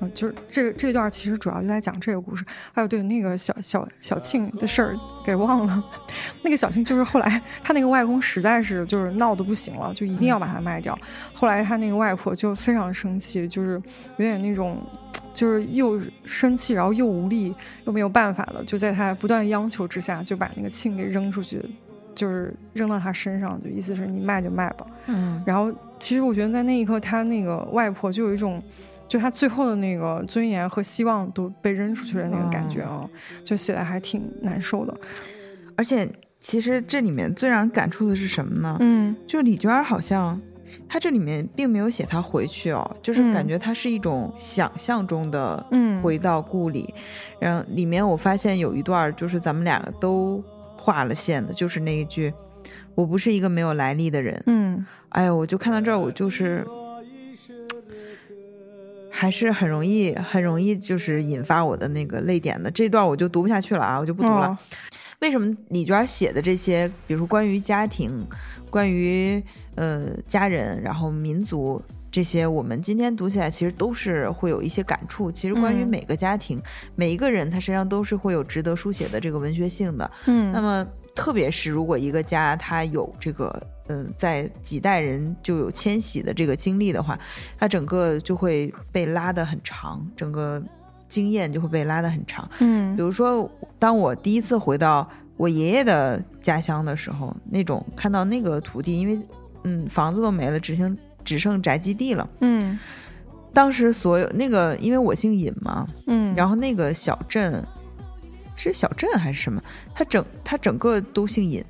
嗯，就是这这段其实主要就在讲这个故事。还有对那个小小小庆的事儿给忘了。那个小庆就是后来他那个外公实在是就是闹得不行了，就一定要把它卖掉。后来他那个外婆就非常生气，就是有点那种就是又生气，然后又无力又没有办法了，就在他不断央求之下，就把那个庆给扔出去，就是扔到他身上，就意思是你卖就卖吧。嗯。然后其实我觉得在那一刻，他那个外婆就有一种。就他最后的那个尊严和希望都被扔出去的那个感觉啊，就写的还挺难受的。而且，其实这里面最让人感触的是什么呢？嗯，就李娟好像，她这里面并没有写她回去哦，就是感觉她是一种想象中的，嗯，回到故里。然后里面我发现有一段，就是咱们两个都画了线的，就是那一句：“我不是一个没有来历的人。”嗯，哎呀，我就看到这儿，我就是。还是很容易，很容易就是引发我的那个泪点的这段，我就读不下去了啊，我就不读了。为什么李娟写的这些，比如说关于家庭、关于呃家人，然后民族这些，我们今天读起来其实都是会有一些感触。其实关于每个家庭、每一个人，他身上都是会有值得书写的这个文学性的。嗯，那么特别是如果一个家他有这个。嗯，在几代人就有迁徙的这个经历的话，它整个就会被拉得很长，整个经验就会被拉得很长。嗯，比如说，当我第一次回到我爷爷的家乡的时候，那种看到那个土地，因为嗯房子都没了，只剩只剩宅基地了。嗯，当时所有那个，因为我姓尹嘛，嗯，然后那个小镇是小镇还是什么？他整他整个都姓尹。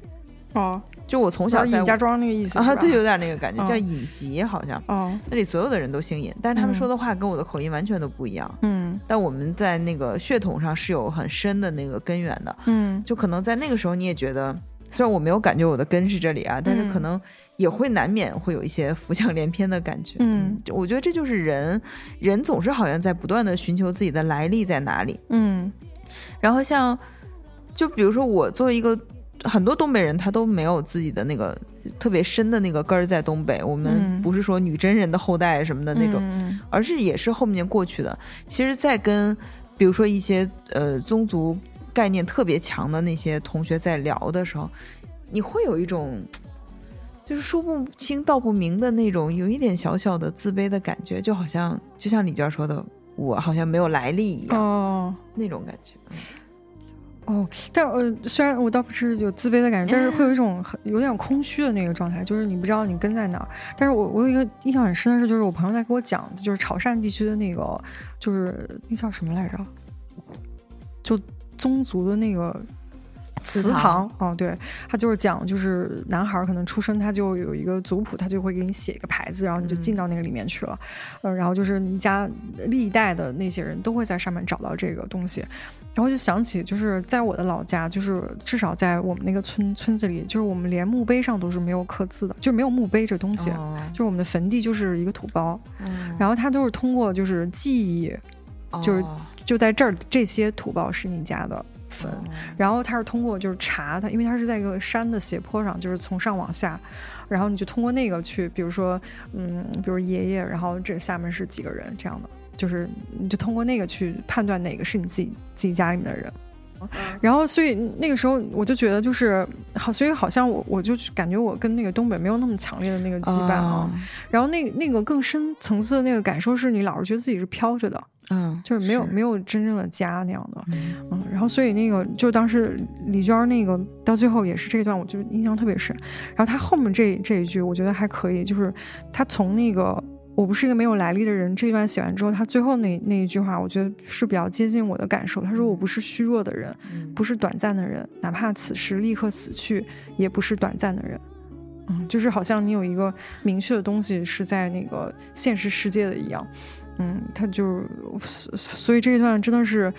哦，就我从小在尹家庄那个意思 啊，对，有点那个感觉，叫尹吉好像。哦，那里所有的人都姓尹，但是他们说的话跟我的口音完全都不一样。嗯，但我们在那个血统上是有很深的那个根源的。嗯，就可能在那个时候你也觉得，虽然我没有感觉我的根是这里啊，但是可能也会难免会有一些浮想联翩的感觉。嗯，我觉得这就是人，人总是好像在不断的寻求自己的来历在哪里。嗯，然后像，就比如说我作为一个。很多东北人他都没有自己的那个特别深的那个根儿在东北。我们不是说女真人的后代什么的那种，而是也是后面过去的。其实，在跟比如说一些呃宗族概念特别强的那些同学在聊的时候，你会有一种就是说不清道不明的那种，有一点小小的自卑的感觉，就好像就像李娟说的，我好像没有来历一样，哦，那种感觉。哦，但呃，虽然我倒不是有自卑的感觉，但是会有一种很有点空虚的那个状态，就是你不知道你跟在哪儿。但是我我有一个印象很深的是，就是我朋友在给我讲，就是潮汕地区的那个，就是那叫什么来着？就宗族的那个。祠堂，哦，对他就是讲，就是男孩可能出生他就有一个族谱，他就会给你写一个牌子，然后你就进到那个里面去了，嗯，然后就是你家历代的那些人都会在上面找到这个东西，然后就想起就是在我的老家，就是至少在我们那个村村子里，就是我们连墓碑上都是没有刻字的，就是没有墓碑这东西，就是我们的坟地就是一个土包，然后他都是通过就是记忆，就是就在这儿这些土包是你家的。坟，然后他是通过就是查他，因为他是在一个山的斜坡上，就是从上往下，然后你就通过那个去，比如说，嗯，比如爷爷，然后这下面是几个人这样的，就是你就通过那个去判断哪个是你自己自己家里面的人，然后所以那个时候我就觉得就是好，所以好像我我就感觉我跟那个东北没有那么强烈的那个羁绊啊，然后那那个更深层次的那个感受是你老是觉得自己是飘着的。嗯，就是没有没有真正的家那样的，嗯，然后所以那个就当时李娟那个到最后也是这一段，我就印象特别深。然后她后面这这一句，我觉得还可以，就是她从那个我不是一个没有来历的人这一段写完之后，他最后那那一句话，我觉得是比较接近我的感受。他说我不是虚弱的人，不是短暂的人，哪怕此时立刻死去，也不是短暂的人。嗯，就是好像你有一个明确的东西是在那个现实世界的一样。嗯，他就，所以这一段真的是，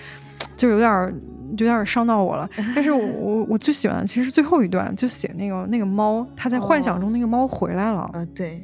就有点有点伤到我了。但是我我我最喜欢的其实最后一段，就写那个那个猫，他在幻想中那个猫回来了。啊，对。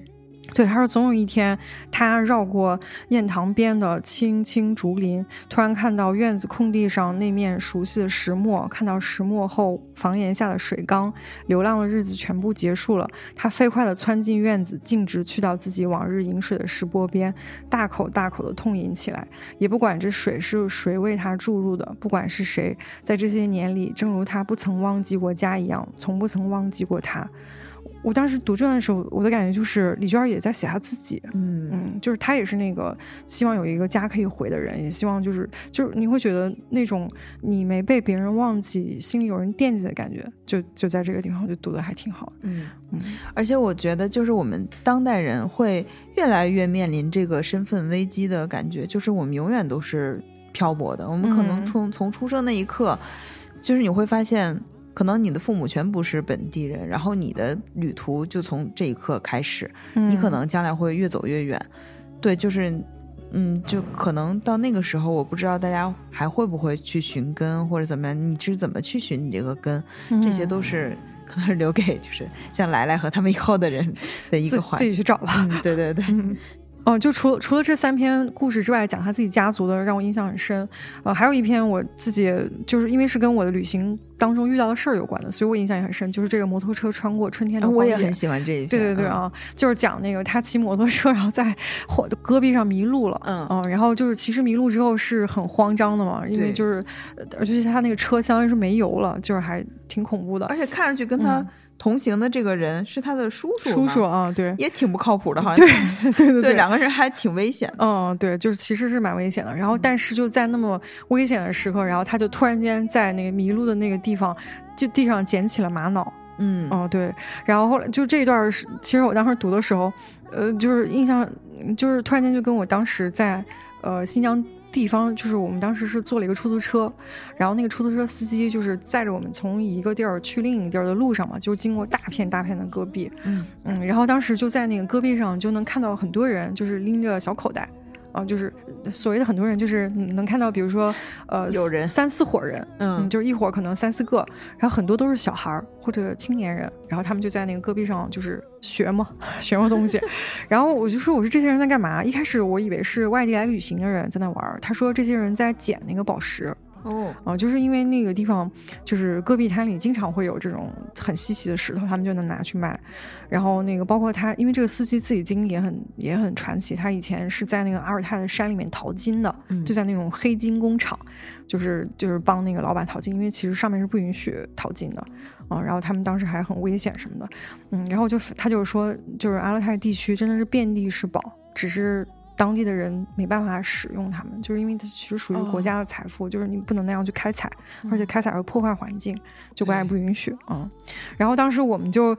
对，他说总有一天，他绕过堰塘边的青青竹林，突然看到院子空地上那面熟悉的石磨，看到石磨后房檐下的水缸，流浪的日子全部结束了。他飞快地窜进院子，径直去到自己往日饮水的石钵边，大口大口地痛饮起来，也不管这水是谁为他注入的，不管是谁，在这些年里，正如他不曾忘记过家一样，从不曾忘记过他。我当时读这段的时候，我的感觉就是李娟也在写她自己，嗯嗯，就是她也是那个希望有一个家可以回的人，也希望就是就是你会觉得那种你没被别人忘记，心里有人惦记的感觉，就就在这个地方就读的还挺好的，嗯嗯，而且我觉得就是我们当代人会越来越面临这个身份危机的感觉，就是我们永远都是漂泊的，我们可能从从出生那一刻，就是你会发现。可能你的父母全不是本地人，然后你的旅途就从这一刻开始，你可能将来会越走越远。对，就是，嗯，就可能到那个时候，我不知道大家还会不会去寻根或者怎么样，你是怎么去寻你这个根？这些都是可能是留给就是像来来和他们以后的人的一个环，自己去找吧。对对对。哦，就除了除了这三篇故事之外，讲他自己家族的让我印象很深。呃，还有一篇我自己就是因为是跟我的旅行当中遇到的事儿有关的，所以我印象也很深。就是这个摩托车穿过春天的我也很喜欢这一篇。对对对啊，就是讲那个他骑摩托车，然后在火的戈壁上迷路了。嗯嗯，然后就是其实迷路之后是很慌张的嘛，因为就是，而且他那个车相当于是没油了，就是还挺恐怖的，而且看上去跟他。同行的这个人是他的叔叔，叔叔啊，对，也挺不靠谱的，好像对对对对，两个人还挺危险，嗯，对，就是其实是蛮危险的。然后，但是就在那么危险的时刻，然后他就突然间在那个迷路的那个地方就地上捡起了玛瑙。嗯，哦对，然后后来就这一段是，其实我当时读的时候，呃，就是印象就是突然间就跟我当时在呃新疆。地方就是我们当时是坐了一个出租车，然后那个出租车司机就是载着我们从一个地儿去另一个地儿的路上嘛，就经过大片大片的戈壁，嗯嗯，然后当时就在那个戈壁上就能看到很多人，就是拎着小口袋。啊，就是所谓的很多人，就是能看到，比如说，呃，有人三四伙人，嗯，就是一伙可能三四个，然后很多都是小孩儿或者青年人，然后他们就在那个戈壁上就是学嘛，学嘛东西，然后我就说，我说这些人在干嘛？一开始我以为是外地来旅行的人在那玩，他说这些人在捡那个宝石。哦，啊，就是因为那个地方，就是戈壁滩里经常会有这种很稀奇的石头，他们就能拿去卖。然后那个包括他，因为这个司机自己经历也很也很传奇，他以前是在那个阿尔泰的山里面淘金的，就在那种黑金工厂，就是就是帮那个老板淘金，因为其实上面是不允许淘金的嗯。然后他们当时还很危险什么的，嗯，然后就他就是说，就是阿勒泰地区真的是遍地是宝，只是。当地的人没办法使用它们，就是因为它其实属于国家的财富，就是你不能那样去开采，而且开采会破坏环境，就国家也不允许啊。然后当时我们就，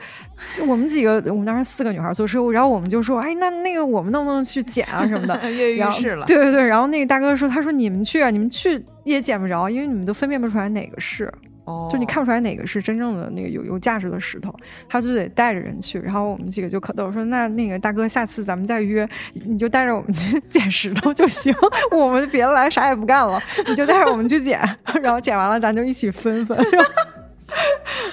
就我们几个，我们当时四个女孩坐车，然后我们就说，哎，那那个我们能不能去捡啊什么的？跃跃欲试了。对对对，然后那个大哥说，他说你们去啊，你们去也捡不着，因为你们都分辨不出来哪个是。哦，就你看不出来哪个是真正的那个有有价值的石头，他就得带着人去。然后我们几个就可逗说：“那那个大哥，下次咱们再约，你就带着我们去 捡石头就行，我们别的来啥也不干了，你就带着我们去捡，然后捡完了咱就一起分分。”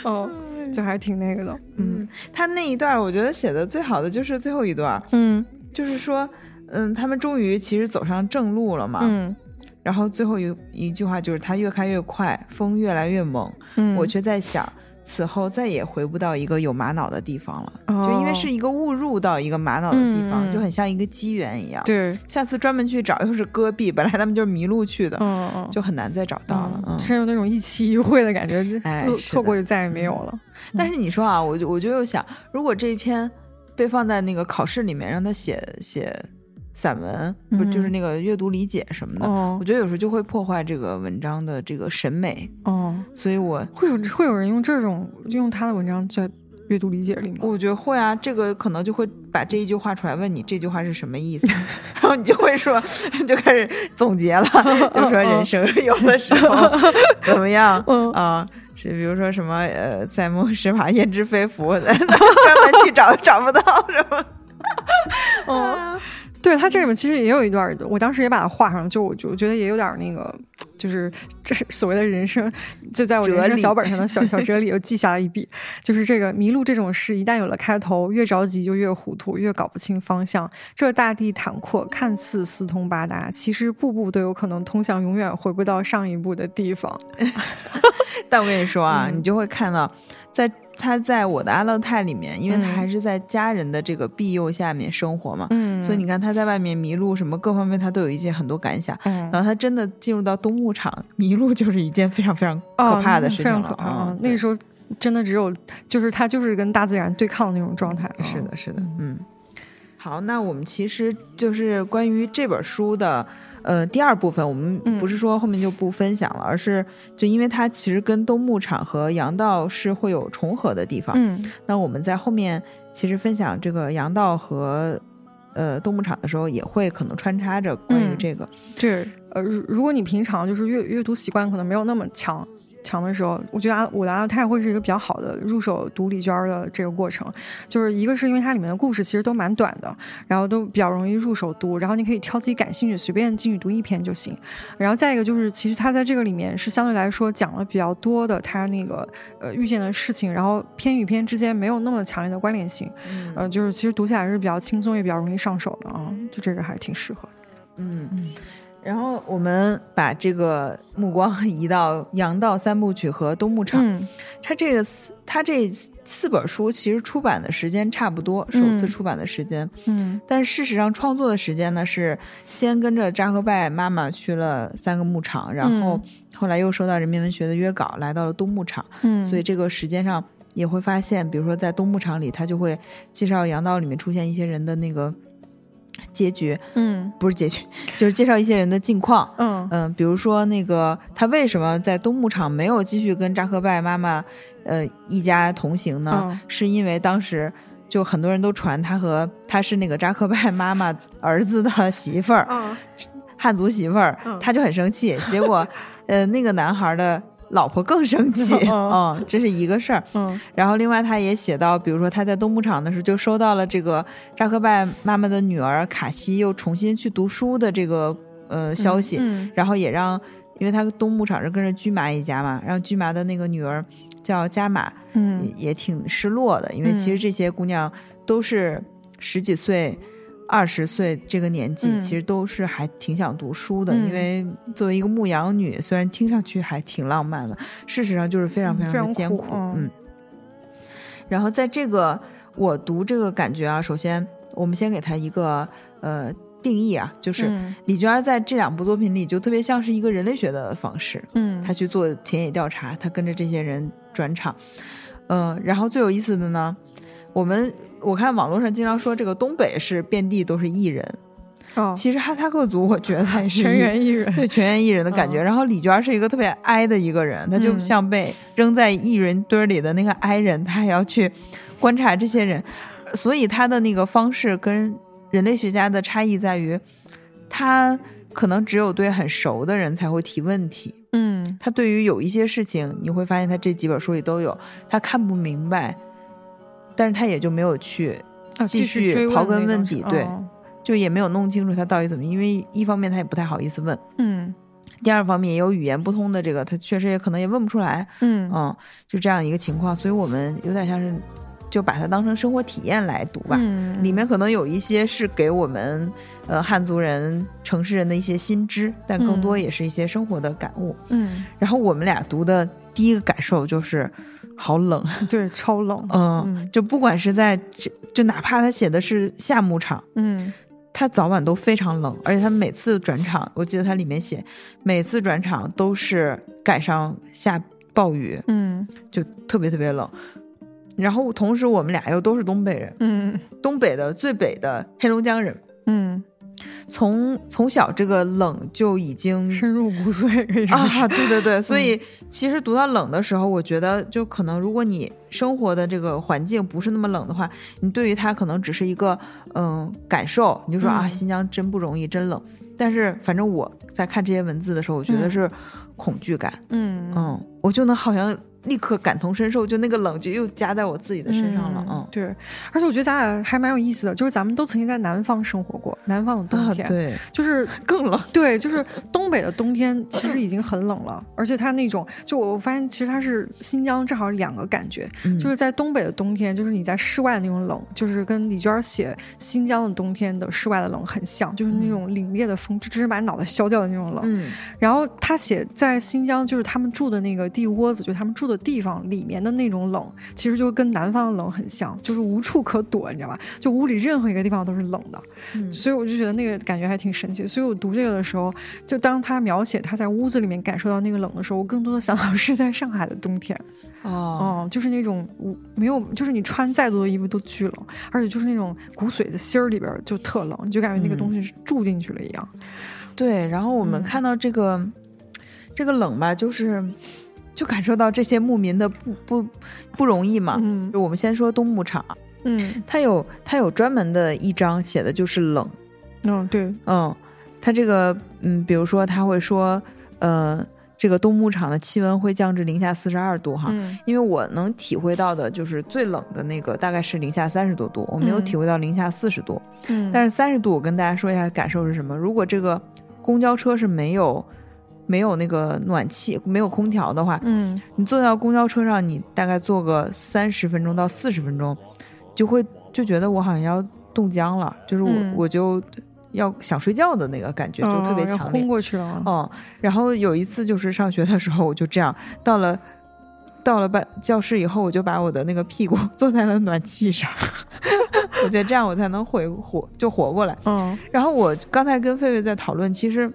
哦，就还挺那个的。嗯，他那一段我觉得写的最好的就是最后一段。嗯，就是说，嗯，他们终于其实走上正路了嘛。嗯。然后最后一一句话就是他越开越快，风越来越猛，我却在想，此后再也回不到一个有玛瑙的地方了，就因为是一个误入到一个玛瑙的地方，就很像一个机缘一样。对，下次专门去找又是戈壁，本来他们就是迷路去的，嗯嗯，就很难再找到了，是有那种一期一会的感觉，哎，错过就再也没有了。但是你说啊，我就我就又想，如果这一篇被放在那个考试里面，让他写写。散文不就是那个阅读理解什么的？我觉得有时候就会破坏这个文章的这个审美。哦，所以我会有会有人用这种用他的文章在阅读理解里吗？我觉得会啊，这个可能就会把这一句话出来问你这句话是什么意思，然后你就会说就开始总结了，就说人生有的时候怎么样啊？是比如说什么呃，塞翁失马焉知非福，专门去找找不到什么。哦。对他这里面其实也有一段，我当时也把它画上，就我就觉得也有点那个，就是这是所谓的人生，就在我人生小本上的小小哲理又记下了一笔，就是这个迷路这种事，一旦有了开头，越着急就越糊涂，越搞不清方向。这大地坦阔，看似四通八达，其实步步都有可能通向永远回不到上一步的地方。但我跟你说啊，你就会看到，在。他在我的阿勒泰里面，因为他还是在家人的这个庇佑下面生活嘛，所以你看他在外面迷路什么各方面，他都有一些很多感想。然后他真的进入到冬牧场迷路，就是一件非常非常可怕的事情了。啊，那时候真的只有就是他就是跟大自然对抗的那种状态。是的，是的，嗯。好，那我们其实就是关于这本书的。呃，第二部分我们不是说后面就不分享了，而是就因为它其实跟东牧场和羊道是会有重合的地方。嗯，那我们在后面其实分享这个羊道和呃东牧场的时候，也会可能穿插着关于这个。是，呃，如果你平常就是阅阅读习惯可能没有那么强。强的时候，我觉得阿我的阿勒泰会是一个比较好的入手读李娟的这个过程。就是一个是因为它里面的故事其实都蛮短的，然后都比较容易入手读，然后你可以挑自己感兴趣，随便进去读一篇就行。然后再一个就是，其实它在这个里面是相对来说讲了比较多的他那个呃遇见的事情，然后篇与篇之间没有那么强烈的关联性，呃，就是其实读起来是比较轻松，也比较容易上手的啊。就这个还挺适合。嗯嗯。然后我们把这个目光移到《阳道三部曲》和《东牧场》，它这个它这四本书其实出版的时间差不多，首次出版的时间。嗯，但事实上创作的时间呢是先跟着扎克拜妈妈去了三个牧场，然后后来又收到人民文学的约稿，来到了东牧场。嗯，所以这个时间上也会发现，比如说在东牧场里，他就会介绍阳道里面出现一些人的那个。结局，嗯，不是结局，就是介绍一些人的近况，嗯。嗯，比如说那个他为什么在东牧场没有继续跟扎克拜妈妈，呃，一家同行呢？是因为当时就很多人都传他和他是那个扎克拜妈妈儿子的媳妇儿，汉族媳妇儿，他就很生气，结果，呃，那个男孩的。老婆更生气，嗯，这是一个事儿，嗯，然后另外他也写到，比如说他在东牧场的时候就收到了这个扎克拜妈妈的女儿卡西又重新去读书的这个呃消息，然后也让，因为他东牧场是跟着驹麻一家嘛，让驹麻的那个女儿叫加玛，嗯，也挺失落的，因为其实这些姑娘都是十几岁。二十岁这个年纪，其实都是还挺想读书的，因为作为一个牧羊女，虽然听上去还挺浪漫的，事实上就是非常非常的艰苦。嗯。然后在这个我读这个感觉啊，首先我们先给他一个呃定义啊，就是李娟在这两部作品里就特别像是一个人类学的方式，嗯，她去做田野调查，她跟着这些人转场，嗯，然后最有意思的呢，我们。我看网络上经常说这个东北是遍地都是艺人，哦，其实哈萨克族我觉得还是全员艺人，对全员艺人的感觉。然后李娟是一个特别哀的一个人，她就像被扔在艺人堆里的那个哀人，她还要去观察这些人，所以她的那个方式跟人类学家的差异在于，他可能只有对很熟的人才会提问题，嗯，他对于有一些事情，你会发现他这几本书里都有，他看不明白。但是他也就没有去继续刨根问底，对，就也没有弄清楚他到底怎么，因为一方面他也不太好意思问，嗯，第二方面也有语言不通的这个，他确实也可能也问不出来，嗯。嗯，就这样一个情况，所以我们有点像是就把它当成生活体验来读吧，嗯，里面可能有一些是给我们呃汉族人、城市人的一些新知，但更多也是一些生活的感悟，嗯，然后我们俩读的第一个感受就是。好冷，对，超冷。嗯，就不管是在就就哪怕他写的是夏牧场，嗯，他早晚都非常冷，而且他每次转场，我记得他里面写，每次转场都是赶上下暴雨，嗯，就特别特别冷。然后同时我们俩又都是东北人，嗯，东北的最北的黑龙江人，嗯。从从小这个冷就已经深入骨髓啊！对对对，所以其实读到冷的时候，我觉得就可能如果你生活的这个环境不是那么冷的话，你对于它可能只是一个嗯感受，你就说啊，新疆真不容易，真冷。但是反正我在看这些文字的时候，我觉得是恐惧感。嗯嗯，我就能好像。立刻感同身受，就那个冷就又加在我自己的身上了。嗯，对，而且我觉得咱俩还蛮有意思的，就是咱们都曾经在南方生活过，南方的冬天，对，就是 更冷。对，就是东北的冬天其实已经很冷了，而且它那种，就我发现其实它是新疆正好两个感觉，就是在东北的冬天，就是你在室外的那种冷，就是跟李娟写新疆的冬天的室外的冷很像，就是那种凛冽的风，就直接把脑袋削掉的那种冷。嗯，然后他写在新疆，就是他们住的那个地窝子，就他们住的。的地方里面的那种冷，其实就跟南方的冷很像，就是无处可躲，你知道吧？就屋里任何一个地方都是冷的，所以我就觉得那个感觉还挺神奇。所以我读这个的时候，就当他描写他在屋子里面感受到那个冷的时候，我更多的想到是在上海的冬天。哦，就是那种没有，就是你穿再多的衣服都巨冷，而且就是那种骨髓的心儿里边就特冷，你就感觉那个东西是住进去了一样。对，然后我们看到这个这个冷吧，就是。就感受到这些牧民的不不不容易嘛。嗯，就我们先说东牧场，嗯，他有他有专门的一章写的就是冷。嗯，对，嗯，他这个嗯，比如说他会说，呃，这个冬牧场的气温会降至零下四十二度哈。因为我能体会到的就是最冷的那个大概是零下三十多度，我没有体会到零下四十度。嗯，但是三十度，我跟大家说一下感受是什么。如果这个公交车是没有。没有那个暖气，没有空调的话，嗯，你坐到公交车上，你大概坐个三十分钟到四十分钟，就会就觉得我好像要冻僵了，就是我我就要想睡觉的那个感觉，就特别强烈，昏过去了。嗯，然后有一次就是上学的时候，我就这样到了到了班教室以后，我就把我的那个屁股 坐在了暖气上，我觉得这样我才能回活就活过来。嗯，然后我刚才跟狒狒在讨论，其实。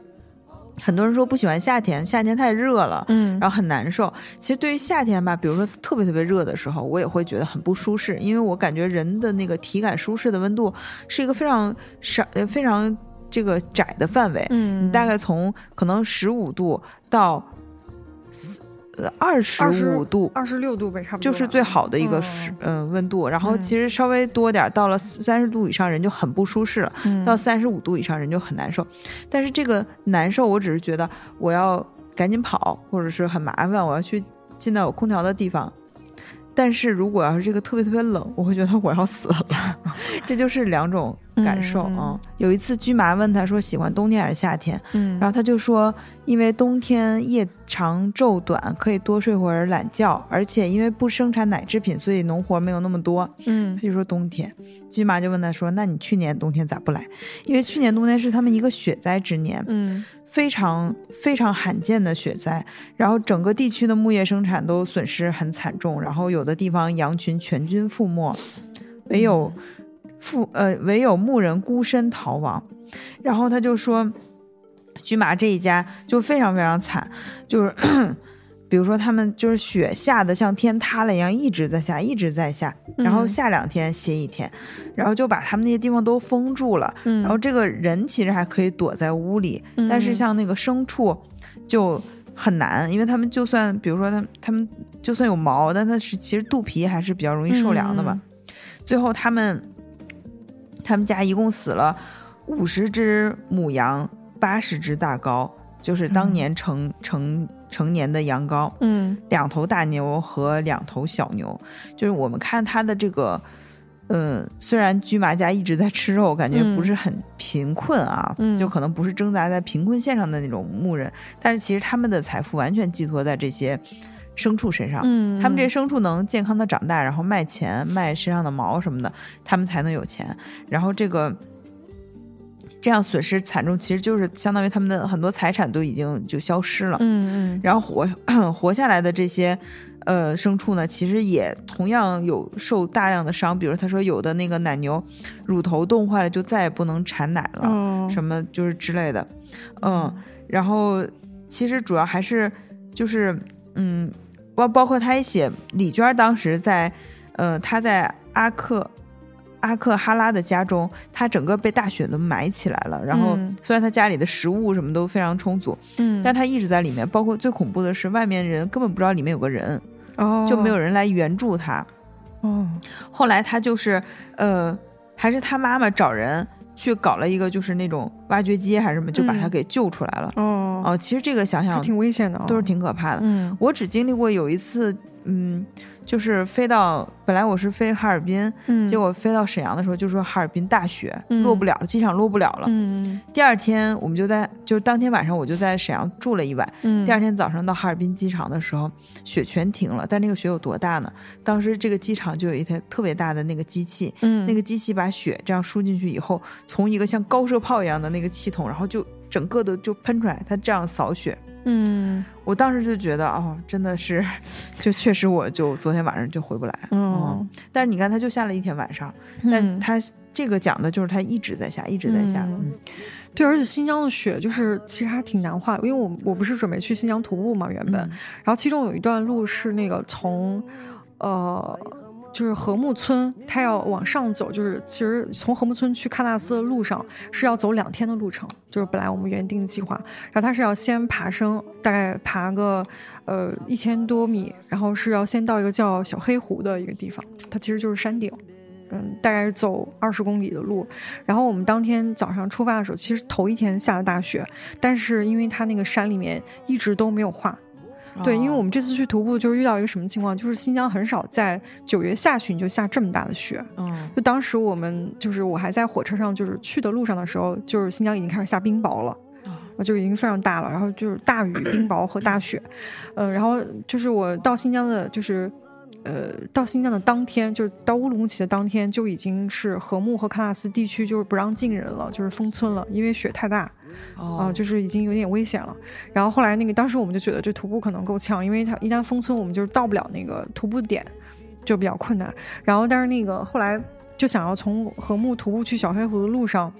很多人说不喜欢夏天，夏天太热了，嗯，然后很难受。其实对于夏天吧，比如说特别特别热的时候，我也会觉得很不舒适，因为我感觉人的那个体感舒适的温度是一个非常少、非常这个窄的范围，嗯，你大概从可能十五度到。呃，二十五度，二十六度呗，差不多就是最好的一个是嗯温度。然后其实稍微多点，到了三十度以上，人就很不舒适了；到三十五度以上，人就很难受。但是这个难受，我只是觉得我要赶紧跑，或者是很麻烦，我要去进到有空调的地方。但是如果要是这个特别特别冷，我会觉得我要死了。这就是两种感受啊。有一次，居麻问他说喜欢冬天还是夏天，嗯，然后他就说，因为冬天夜长昼短，可以多睡会儿懒觉，而且因为不生产奶制品，所以农活没有那么多。嗯，他就说冬天。居麻就问他说，那你去年冬天咋不来？因为去年冬天是他们一个雪灾之年。嗯。非常非常罕见的雪灾，然后整个地区的牧业生产都损失很惨重，然后有的地方羊群全军覆没，唯有富呃唯有牧人孤身逃亡。然后他就说，驹马这一家就非常非常惨，就是。比如说，他们就是雪下的像天塌了一样，一直在下，一直在下，然后下两天歇一天，然后就把他们那些地方都封住了。然后这个人其实还可以躲在屋里，但是像那个牲畜就很难，因为他们就算比如说他他们就算有毛，但它是其实肚皮还是比较容易受凉的嘛。最后他们他们家一共死了五十只母羊，八十只大羔，就是当年成成。成年的羊羔，嗯，两头大牛和两头小牛，就是我们看他的这个，嗯，虽然驹麻家一直在吃肉，感觉不是很贫困啊，就可能不是挣扎在贫困线上的那种牧人，但是其实他们的财富完全寄托在这些牲畜身上，嗯，他们这些牲畜能健康的长大，然后卖钱卖身上的毛什么的，他们才能有钱，然后这个。这样损失惨重，其实就是相当于他们的很多财产都已经就消失了。嗯嗯。然后活 活下来的这些呃牲畜呢，其实也同样有受大量的伤。比如他说有的那个奶牛乳头冻坏了，就再也不能产奶了，什么就是之类的。嗯。然后其实主要还是就是嗯，包包括他也写李娟当时在呃他在阿克。阿克哈拉的家中，他整个被大雪都埋起来了。然后，虽然他家里的食物什么都非常充足，嗯，但他一直在里面。包括最恐怖的是，外面人根本不知道里面有个人，哦，就没有人来援助他。哦，后来他就是，呃，还是他妈妈找人去搞了一个，就是那种挖掘机还是什么，就把他给救出来了。哦，哦，其实这个想想挺危险的，都是挺可怕的。嗯，我只经历过有一次，嗯。就是飞到本来我是飞哈尔滨，结果飞到沈阳的时候就说哈尔滨大雪落不了了，机场落不了了。第二天我们就在，就是当天晚上我就在沈阳住了一晚。第二天早上到哈尔滨机场的时候，雪全停了。但那个雪有多大呢？当时这个机场就有一台特别大的那个机器，那个机器把雪这样输进去以后，从一个像高射炮一样的那个气筒，然后就整个的就喷出来，它这样扫雪。嗯，我当时就觉得哦，真的是，就确实我就昨天晚上就回不来。嗯，但是你看，它就下了一天晚上，但它这个讲的就是它一直在下，一直在下。嗯，对，而且新疆的雪就是其实还挺难化，因为我我不是准备去新疆徒步嘛，原本，然后其中有一段路是那个从，呃。就是禾木村，它要往上走，就是其实从禾木村去喀纳斯的路上是要走两天的路程，就是本来我们原定计划。然后它是要先爬升，大概爬个呃一千多米，然后是要先到一个叫小黑湖的一个地方，它其实就是山顶，嗯，大概是走二十公里的路。然后我们当天早上出发的时候，其实头一天下了大雪，但是因为它那个山里面一直都没有化。对，因为我们这次去徒步，就是遇到一个什么情况，就是新疆很少在九月下旬就下这么大的雪。嗯，就当时我们就是我还在火车上，就是去的路上的时候，就是新疆已经开始下冰雹了，啊，就已经非常大了。然后就是大雨、冰雹和大雪，嗯，然后就是我到新疆的，就是呃，到新疆的当天，就是到乌鲁木齐的当天，就已经是禾木和喀纳斯地区就是不让进人了，就是封村了，因为雪太大。啊，就是已经有点危险了。然后后来那个，当时我们就觉得这徒步可能够呛，因为它一旦封村，我们就是到不了那个徒步点，就比较困难。然后，但是那个后来就想要从禾木徒步去小黑湖的路上，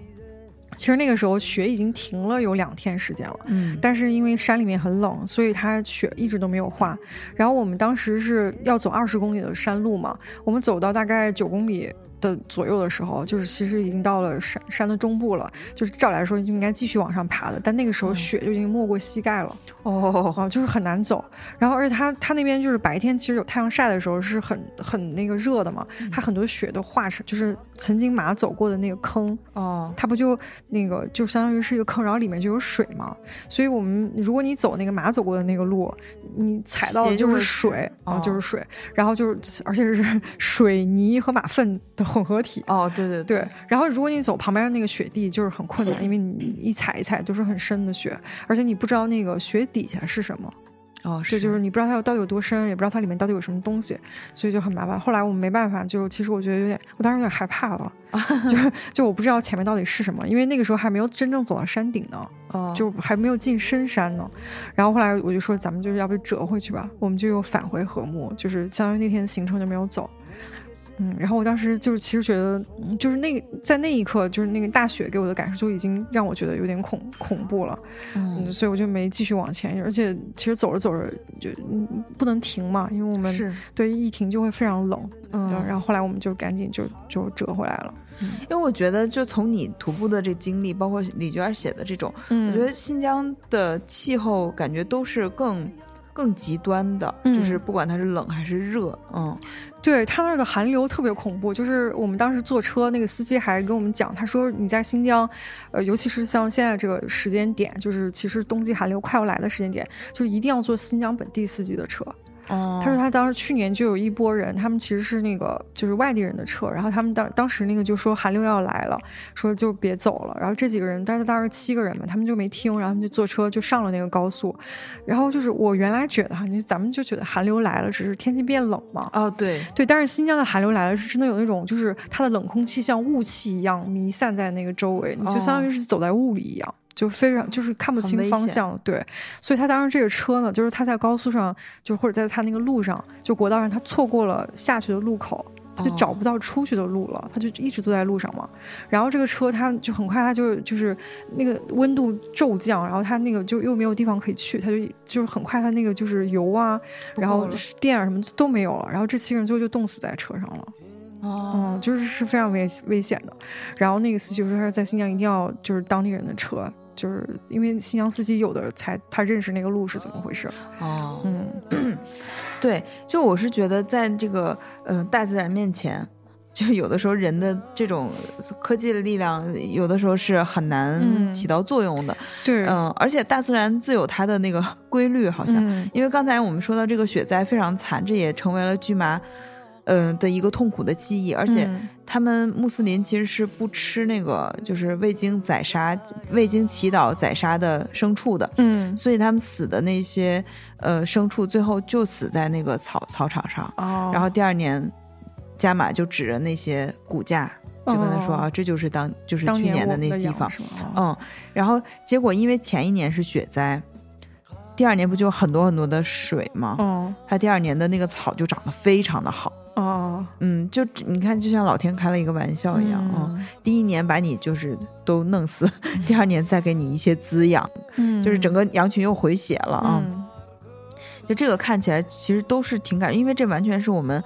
其实那个时候雪已经停了有两天时间了，嗯，但是因为山里面很冷，所以它雪一直都没有化。然后我们当时是要走二十公里的山路嘛，我们走到大概九公里。的左右的时候，就是其实已经到了山山的中部了，就是照来说就应该继续往上爬的，但那个时候雪就已经没过膝盖了，哦，就是很难走。然后而且它它那边就是白天其实有太阳晒的时候是很很那个热的嘛，它很多雪都化成就是曾经马走过的那个坑，哦，它不就那个就相当于是一个坑，然后里面就有水嘛，所以我们如果你走那个马走过的那个路，你踩到的就是水啊，就是水，然后就是而且是水泥和马粪的。混合体。哦，对对对，然后如果你走旁边那个雪地，就是很困难，因为你一踩一踩都是很深的雪，而且你不知道那个雪底下是什么，哦，是。就是你不知道它有到底有多深，也不知道它里面到底有什么东西，所以就很麻烦。后来我们没办法，就其实我觉得有点，我当时有点害怕了，就就我不知道前面到底是什么，因为那个时候还没有真正走到山顶呢，哦，就还没有进深山呢。然后后来我就说，咱们就是要不折回去吧，我们就又返回禾木，就是相当于那天行程就没有走。嗯，然后我当时就是其实觉得，就是那在那一刻，就是那个大雪给我的感受就已经让我觉得有点恐恐怖了，嗯，所以我就没继续往前。而且其实走着走着就不能停嘛，因为我们是对一停就会非常冷，嗯，然后后来我们就赶紧就就折回来了。因为我觉得，就从你徒步的这经历，包括李娟写的这种，我觉得新疆的气候感觉都是更。更极端的，就是不管它是冷还是热，嗯，对它那儿的寒流特别恐怖。就是我们当时坐车，那个司机还跟我们讲，他说你在新疆，呃，尤其是像现在这个时间点，就是其实冬季寒流快要来的时间点，就是一定要坐新疆本地司机的车。他说他当时去年就有一波人，他们其实是那个就是外地人的车，然后他们当当时那个就说寒流要来了，说就别走了。然后这几个人，但是当时七个人嘛，他们就没听，然后他们就坐车就上了那个高速。然后就是我原来觉得哈，你咱们就觉得寒流来了，只是天气变冷嘛。哦，对对，但是新疆的寒流来了是真的有那种，就是它的冷空气像雾气一样弥散在那个周围，你就相当于是走在雾里一样。就非常就是看不清方向，对，所以他当时这个车呢，就是他在高速上，就或者在他那个路上，就国道上，他错过了下去的路口，他就找不到出去的路了，他就一直都在路上嘛。然后这个车他就很快他就就是那个温度骤降，然后他那个就又没有地方可以去，他就就是很快他那个就是油啊，然后电啊什么都没有了，然后这七个人最后就冻死在车上了。哦，就是是非常危危险的。然后那个司机说他是在新疆一定要就是当地人的车。就是因为新疆司机有的才他认识那个路是怎么回事哦，嗯，对，就我是觉得在这个呃大自然面前，就有的时候人的这种科技的力量，有的时候是很难起到作用的。对，嗯，而且大自然自有它的那个 规律，好像，因为刚才我们说到这个雪灾非常惨，这也成为了巨麻。嗯的一个痛苦的记忆，而且他们穆斯林其实是不吃那个就是未经宰杀、未经祈祷宰杀的牲畜的，嗯，所以他们死的那些呃牲畜最后就死在那个草草场上，哦，然后第二年加马就指着那些骨架，就跟他说啊，这就是当就是去年的那地方，嗯，然后结果因为前一年是雪灾。第二年不就很多很多的水吗？嗯，它第二年的那个草就长得非常的好。哦，嗯，就你看，就像老天开了一个玩笑一样啊！第一年把你就是都弄死，第二年再给你一些滋养，嗯，就是整个羊群又回血了啊！就这个看起来其实都是挺感，因为这完全是我们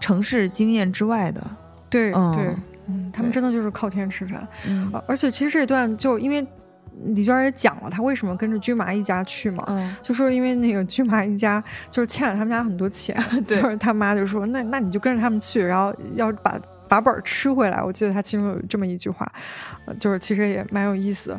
城市经验之外的。对，对，嗯，他们真的就是靠天吃饭。嗯，而且其实这段就因为。李娟也讲了，她为什么跟着军麻一家去嘛？嗯，就说因为那个军麻一家就是欠了他们家很多钱，就是他妈就说那那你就跟着他们去，然后要把把本吃回来。我记得他其中有这么一句话，就是其实也蛮有意思。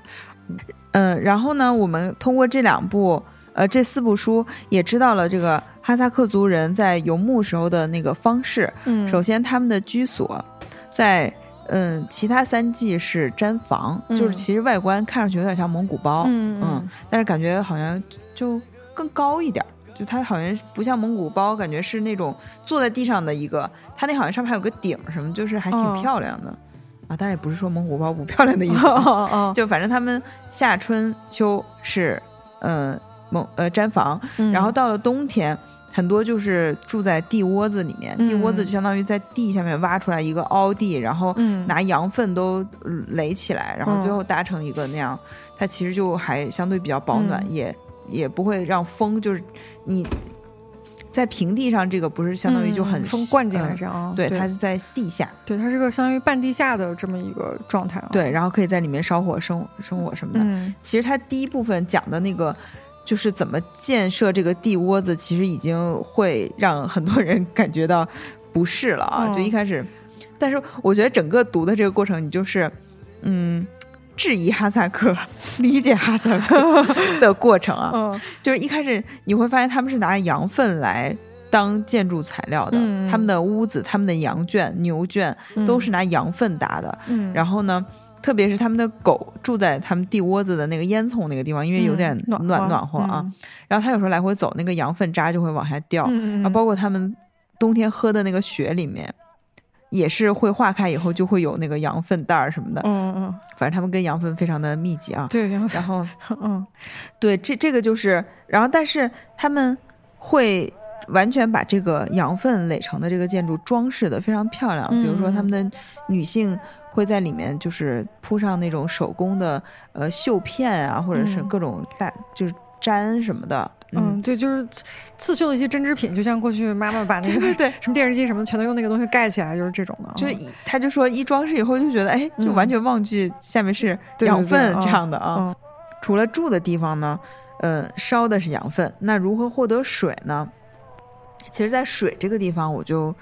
嗯，然后呢，我们通过这两部呃这四部书也知道了这个哈萨克族人在游牧时候的那个方式。嗯，首先他们的居所在。嗯，其他三季是毡房，就是其实外观看上去有点像蒙古包，嗯，但是感觉好像就更高一点，就它好像不像蒙古包，感觉是那种坐在地上的一个，它那好像上面还有个顶什么，就是还挺漂亮的。啊。但是也不是说蒙古包不漂亮的意思，就反正他们夏春秋是嗯蒙呃毡房，然后到了冬天很多就是住在地窝子里面，地窝子就相当于在地下面挖出来一个凹地，然后拿羊粪都垒起来，然后最后搭成一个那样，它其实就还相对比较保暖，也也不会让风就是你在平地上这个不是相当于就很风灌进来这样，对，它是在地下，对，它是个相当于半地下的这么一个状态，对，然后可以在里面烧火生生火什么的。其实它第一部分讲的那个。就是怎么建设这个地窝子，其实已经会让很多人 感觉到不适了啊！就一开始，但是我觉得整个读的这个过程，你就是嗯，质疑哈萨克，理解哈萨克 的过程啊。就是一开始你会发现他们是拿羊粪来当建筑材料的，他们的屋子、他们的羊圈、牛圈都是拿羊粪搭的。嗯，然后呢？特别是他们的狗住在他们地窝子的那个烟囱那个地方，因为有点暖暖和啊。然后它有时候来回走，那个羊粪渣就会往下掉。然后包括他们冬天喝的那个雪里面，也是会化开以后就会有那个羊粪蛋儿什么的。嗯嗯，反正他们跟羊粪非常的密集啊。对，然后 嗯，对，这这个就是，然后但是他们会完全把这个羊粪垒成的这个建筑装饰的非常漂亮。比如说他们的女性。会在里面就是铺上那种手工的呃绣片啊，或者是各种大就是粘什么的。嗯，对，就是刺绣的一些针织品，就像过去妈妈把那个对对 什么电视机什么，全都用那个东西盖起来，就是这种的。就是他就说一装饰以后就觉得哎，就完全忘记下面是 养分这样的啊。除了住的地方呢，嗯，烧的是养分。那如何获得水呢？其实，在水这个地方，我就。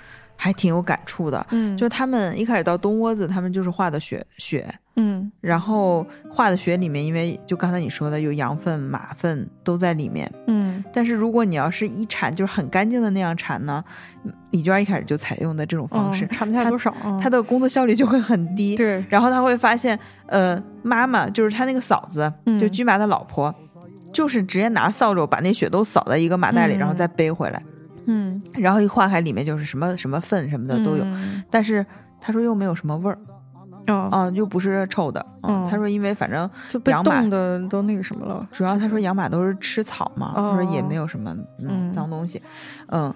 还挺有感触的，嗯，就他们一开始到东窝子，他们就是化的雪雪，嗯，然后化的雪里面，因为就刚才你说的有羊粪、马粪都在里面，嗯，但是如果你要是一铲就是很干净的那样铲呢，李娟一开始就采用的这种方式，铲不下多少，他的工作效率就会很低，对，然后他会发现，呃，妈妈就是他那个嫂子，就驹麻的老婆，就是直接拿扫帚把那雪都扫在一个麻袋里，然后再背回来。嗯，然后一化开，里面就是什么什么粪什么的都有，但是他说又没有什么味儿，哦，又不是臭的，嗯，他说因为反正就被冻的都那个什么了，主要他说养马都是吃草嘛，他说也没有什么嗯脏东西，嗯，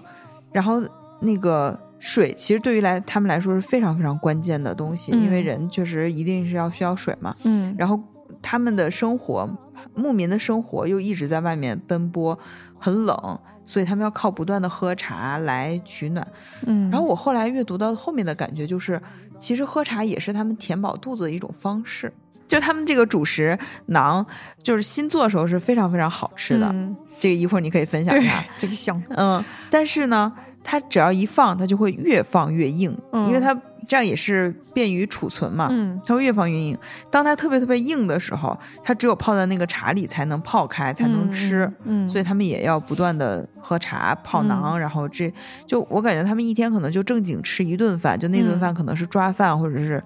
然后那个水其实对于来他们来说是非常非常关键的东西，因为人确实一定是要需要水嘛，嗯，然后他们的生活牧民的生活又一直在外面奔波，很冷。所以他们要靠不断的喝茶来取暖，嗯，然后我后来阅读到后面的感觉就是，其实喝茶也是他们填饱肚子的一种方式。就他们这个主食馕，就是新做的时候是非常非常好吃的，这个一会儿你可以分享一下，贼香，嗯，但是呢，它只要一放，它就会越放越硬，因为它。这样也是便于储存嘛，嗯，它会越放越硬。当它特别特别硬的时候，它只有泡在那个茶里才能泡开，才能吃。嗯，所以他们也要不断的喝茶泡馕，然后这就我感觉他们一天可能就正经吃一顿饭，就那顿饭可能是抓饭或者是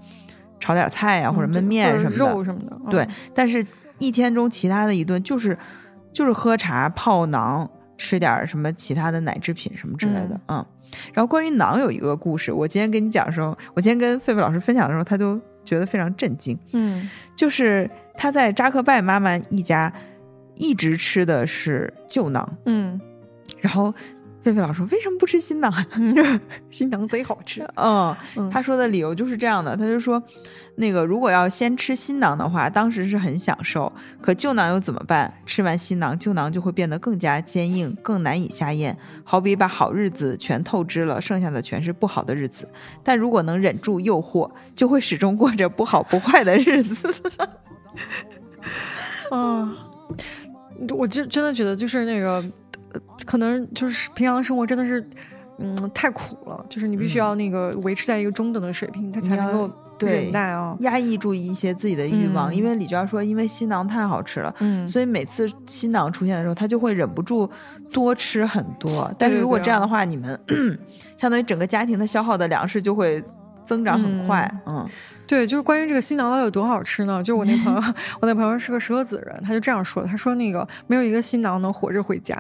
炒点菜呀，或者焖面什么的，肉什么的。对，但是一天中其他的一顿就是就是喝茶泡馕，吃点什么其他的奶制品什么之类的，嗯。然后关于馕有一个故事，我今天跟你讲的时候，我今天跟费费老师分享的时候，他就觉得非常震惊。嗯，就是他在扎克拜妈妈一家一直吃的是旧馕。嗯，然后狒狒老师为什么不吃新囊？新囊贼好吃。嗯，他说的理由就是这样的，他就说。那个，如果要先吃新囊的话，当时是很享受。可旧囊又怎么办？吃完新囊，旧囊就会变得更加坚硬，更难以下咽。好比把好日子全透支了，剩下的全是不好的日子。但如果能忍住诱惑，就会始终过着不好不坏的日子。啊，我真真的觉得，就是那个，可能就是平常的生活真的是，嗯，太苦了。就是你必须要那个维持在一个中等的水平，他才能够。忍，耐啊，压抑住一些自己的欲望，因为李娟说，因为新囊太好吃了，嗯，所以每次新囊出现的时候，她就会忍不住多吃很多。但是如果这样的话，你们 相当于整个家庭的消耗的粮食就会增长很快，嗯。对，就是关于这个新囊到底有多好吃呢？就我那朋友，我那朋友是个蛇子人，他就这样说的，他说那个没有一个新囊能活着回家，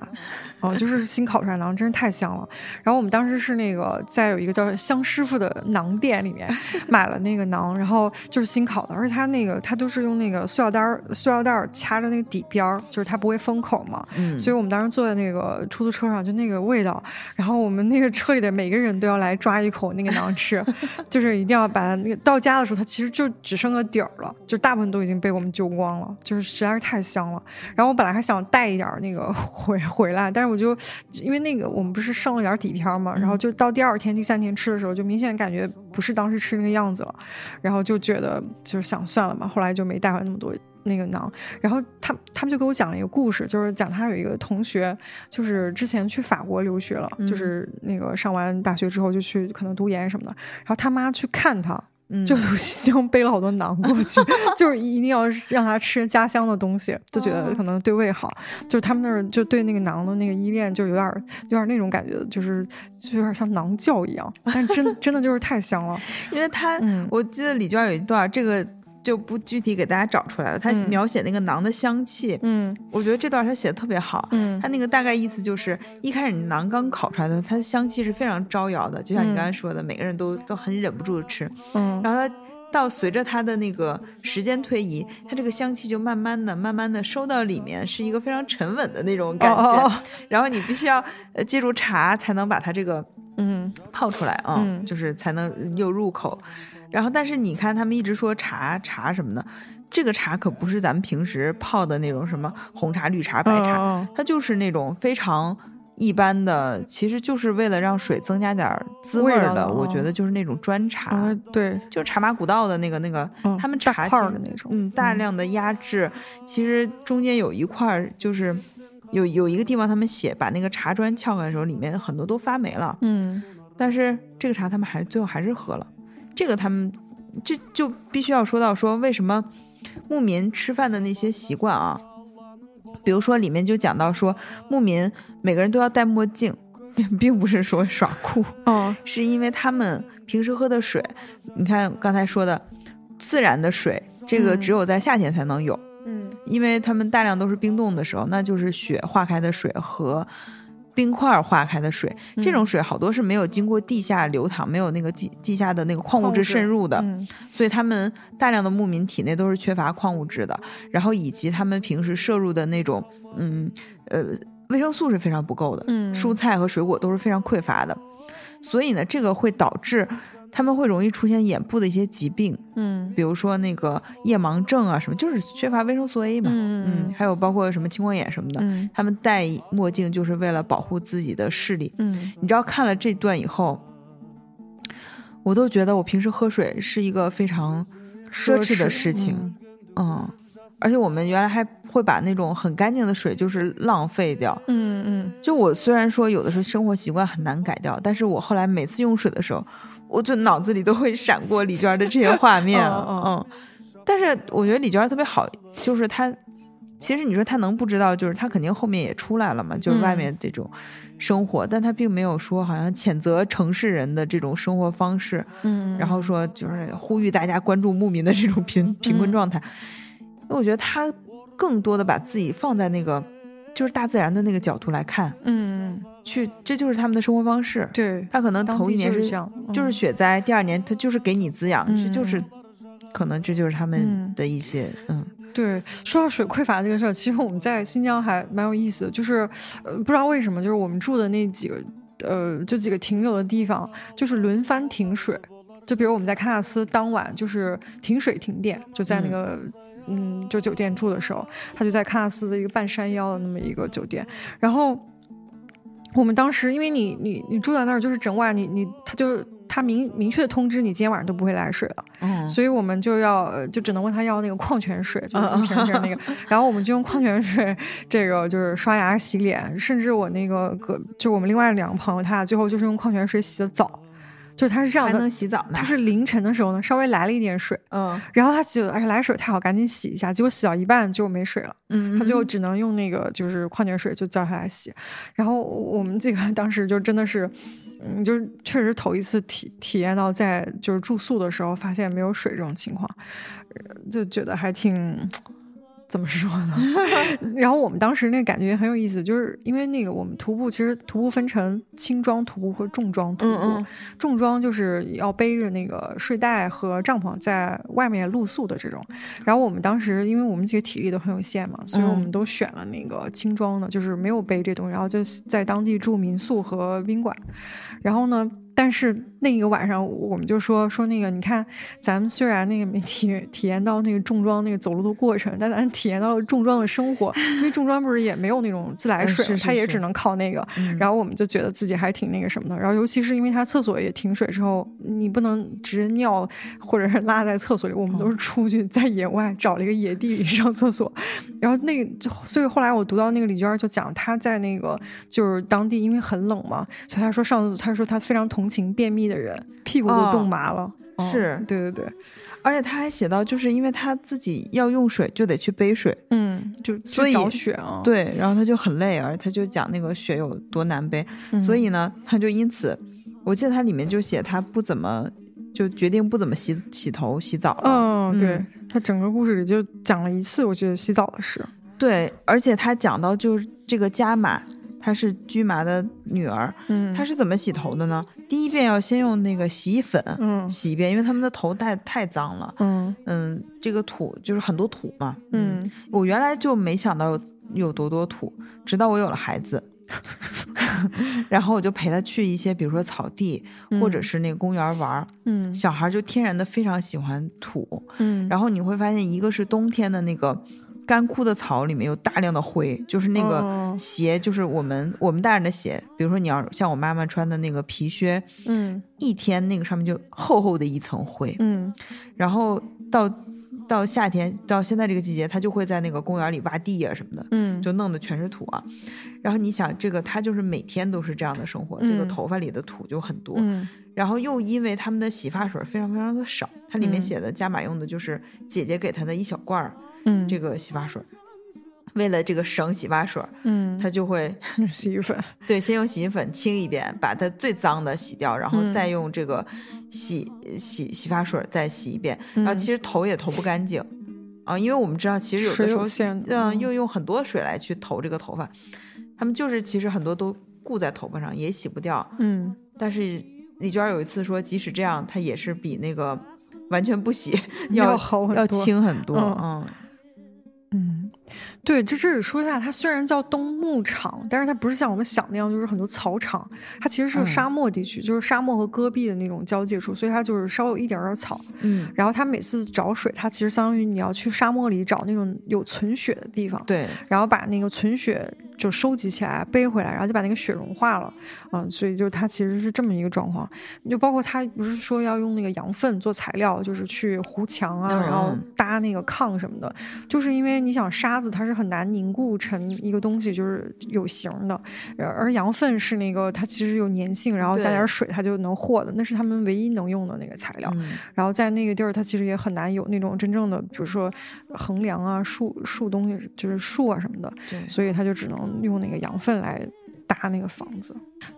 哦，就是新烤出来馕真是太香了。然后我们当时是那个在有一个叫香师傅的馕店里面 买了那个馕，然后就是新烤的，而且它那个它都是用那个塑料袋儿塑料袋儿掐着那个底边儿，就是它不会封口嘛，嗯，所以我们当时坐在那个出租车上，就那个味道，然后我们那个车里的每个人都要来抓一口那个馕吃，就是一定要把那个到家的时候，它其实就只剩个底儿了，就大部分都已经被我们揪光了，就是实在是太香了。然后我本来还想带一点那个 回回来，但是我就因为那个我们不是剩了点底片嘛，然后就到第二天、第三天吃的时候，就明显感觉不是当时吃那个样子了，然后就觉得就是想算了嘛，后来就没带回来那么多。那个馕，然后他他们就给我讲了一个故事，就是讲他有一个同学，就是之前去法国留学了，就是那个上完大学之后就去可能读研什么的，然后他妈去看他，就从新疆背了好多馕过去，就是一定要让他吃家乡的东西，就觉得可能对胃好，就是他们那儿就对那个馕的那个依恋就有点有点那种感觉，就是就有点像馕教一样，但真真的就是太香了，因为他我记得李娟有一段这个。就不具体给大家找出来了。他描写那个馕的香气，嗯，我觉得这段他写的特别好，嗯，他那个大概意思就是，一开始你馕刚烤出来的，它的香气是非常招摇的，就像你刚才说的，每个人都都很忍不住吃，嗯，然后它到随着它的那个时间推移，它这个香气就慢慢的、慢慢的收到里面，是一个非常沉稳的那种感觉，然后你必须要呃借助茶才能把它这个嗯。泡出来啊，就是才能又入口。然后，但是你看，他们一直说茶茶什么的，这个茶可不是咱们平时泡的那种什么红茶、绿茶、白茶，它就是那种非常一般的，其实就是为了让水增加点滋味的。我觉得就是那种砖茶，对，就是茶马古道的那个那个，他们茶泡的那种，嗯，大量的压制，其实中间有一块就是有有一个地方，他们写把那个茶砖撬开的时候，里面很多都发霉了，嗯，但是这个茶他们还最后还是喝了。这个他们这就必须要说到说为什么牧民吃饭的那些习惯啊，比如说里面就讲到说牧民每个人都要戴墨镜，并不是说耍酷，哦，是因为他们平时喝的水，你看刚才说的自然的水，这个只有在夏天才能有，嗯，因为他们大量都是冰冻的时候，那就是雪化开的水和。冰块化开的水，这种水好多是没有经过地下流淌，没有那个地地下的那个矿物质渗入的，所以他们大量的牧民体内都是缺乏矿物质的，然后以及他们平时摄入的那种，嗯呃，维生素是非常不够的，蔬菜和水果都是非常匮乏的，所以呢，这个会导致。他们会容易出现眼部的一些疾病，嗯，比如说那个夜盲症啊，什么就是缺乏维生素 A 嘛，嗯，还有包括什么青光眼什么的，他们戴墨镜就是为了保护自己的视力，嗯，你知道看了这段以后，我都觉得我平时喝水是一个非常奢侈的事情，嗯，而且我们原来还会把那种很干净的水就是浪费掉，嗯。嗯，就我虽然说有的时候生活习惯很难改掉，但是我后来每次用水的时候。我就脑子里都会闪过李娟的这些画面，嗯，但是我觉得李娟特别好，就是她，其实你说她能不知道，就是她肯定后面也出来了嘛，就是外面这种生活，但她并没有说好像谴责城市人的这种生活方式，嗯，然后说就是呼吁大家关注牧民的这种贫贫困状态，因为我觉得她更多的把自己放在那个就是大自然的那个角度来看，嗯。去，这就是他们的生活方式。对他可能头一年是就是雪灾，第二年他就是给你滋养，这就是可能这就是他们的一些嗯。对，说到水匮乏这个事儿，其实我们在新疆还蛮有意思的，就是呃不知道为什么，就是我们住的那几个呃就几个停留的地方，就是轮番停水。就比如我们在喀纳斯当晚就是停水停电，就在那个嗯就酒店住的时候，他就在喀纳斯的一个半山腰的那么一个酒店，然后。我们当时，因为你你你住在那儿，就是整晚，你你他就他明明确的通知你今天晚上都不会来水了，嗯，所以我们就要就只能问他要那个矿泉水，就是一瓶瓶那个，然后我们就用矿泉水这个就是刷牙洗脸，甚至我那个个就我们另外两个朋友，他俩最后就是用矿泉水洗的澡。就是他是这样的，还能洗澡呢。他是凌晨的时候呢，稍微来了一点水，嗯，然后他洗，而且来水太好，赶紧洗一下。结果洗到一半就没水了，嗯，他就只能用那个就是矿泉水就叫下来洗。然后我们几个 当时就真的是，嗯，就是确实头一次体体验到在就是住宿的时候发现没有水这种情况，就觉得还挺。怎么说呢？然后我们当时那感觉很有意思，就是因为那个我们徒步，其实徒步分成轻装徒步和重装徒步。重装就是要背着那个睡袋和帐篷在外面露宿的这种。然后我们当时，因为我们几个体力都很有限嘛，所以我们都选了那个轻装的，就是没有背这东西，然后就在当地住民宿和宾馆。然后呢？但是那一个晚上，我们就说说那个，你看，咱们虽然那个没体体验到那个重装那个走路的过程，但咱体验到了重装的生活。因为重装不是也没有那种自来水，它也只能靠那个。然后我们就觉得自己还挺那个什么的。然后尤其是因为它厕所也停水之后，你不能直接尿或者是拉在厕所里，我们都是出去在野外找了一个野地里上厕所。然后那个，所以后来我读到那个李娟就讲，她在那个就是当地，因为很冷嘛，所以她说上，她说她非常同。情便秘的人屁股都冻麻了，是对对对，而且他还写到，就是因为他自己要用水，就得去背水，嗯，就所以找雪啊，对，然后他就很累，而他就讲那个雪有多难背，所以呢，他就因此，我记得他里面就写他不怎么就决定不怎么洗洗头洗澡了，嗯，对。他整个故事里就讲了一次，我觉得洗澡的事，对，而且他讲到就是这个加马。她是驹麻的女儿，嗯，她是怎么洗头的呢？第一遍要先用那个洗衣粉，嗯，洗一遍，因为他们的头太太脏了，嗯。嗯，这个土就是很多土嘛，嗯，我原来就没想到有有多多土，直到我有了孩子，然后我就陪他去一些，比如说草地或者是那个公园玩，嗯，小孩就天然的非常喜欢土，嗯，然后你会发现一个是冬天的那个。干枯的草里面有大量的灰，就是那个鞋，就是我们我们大人的鞋。比如说你要像我妈妈穿的那个皮靴，嗯，一天那个上面就厚厚的一层灰，嗯，然后到到夏天到现在这个季节，他就会在那个公园里挖地啊什么的，嗯，就弄得全是土啊。然后你想，这个他就是每天都是这样的生活，这个头发里的土就很多，嗯，然后又因为他们的洗发水非常非常的少，它里面写的加码用的就是姐姐给他的一小罐儿。嗯，这个洗发水，为了这个省洗发水，嗯，他就会 洗衣粉，对，先用洗衣粉清一遍，把它最脏的洗掉，然后再用这个洗洗洗发水再洗一遍，然后其实头也头不干净啊，因为我们知道其实有的时候，嗯，又用很多水来去投这个头发，他们就是其实很多都固在头发上，也洗不掉，嗯，但是李娟有一次说，即使这样，它也是比那个完全不洗 要好要轻很多，嗯。嗯，对，就这里说一下，它虽然叫冬牧场，但是它不是像我们想那样，就是很多草场，它其实是沙漠地区，就是沙漠和戈壁的那种交界处，所以它就是稍有一点点草。嗯，然后它每次找水，它其实相当于你要去沙漠里找那种有存雪的地方，对，然后把那个存雪。就收集起来背回来，然后就把那个雪融化了，嗯，所以就它其实是这么一个状况。就包括它不是说要用那个羊粪做材料，就是去糊墙啊，然后搭那个炕什么的，就是因为你想沙子它是很难凝固成一个东西，就是有形的，而羊粪是那个它其实有粘性，然后加点水它就能和的，那是他们唯一能用的那个材料。然后在那个地儿，它其实也很难有那种真正的，比如说横梁啊、树树东西，就是树啊什么的，对，所以它就只能。用那个羊粪来搭那个房子。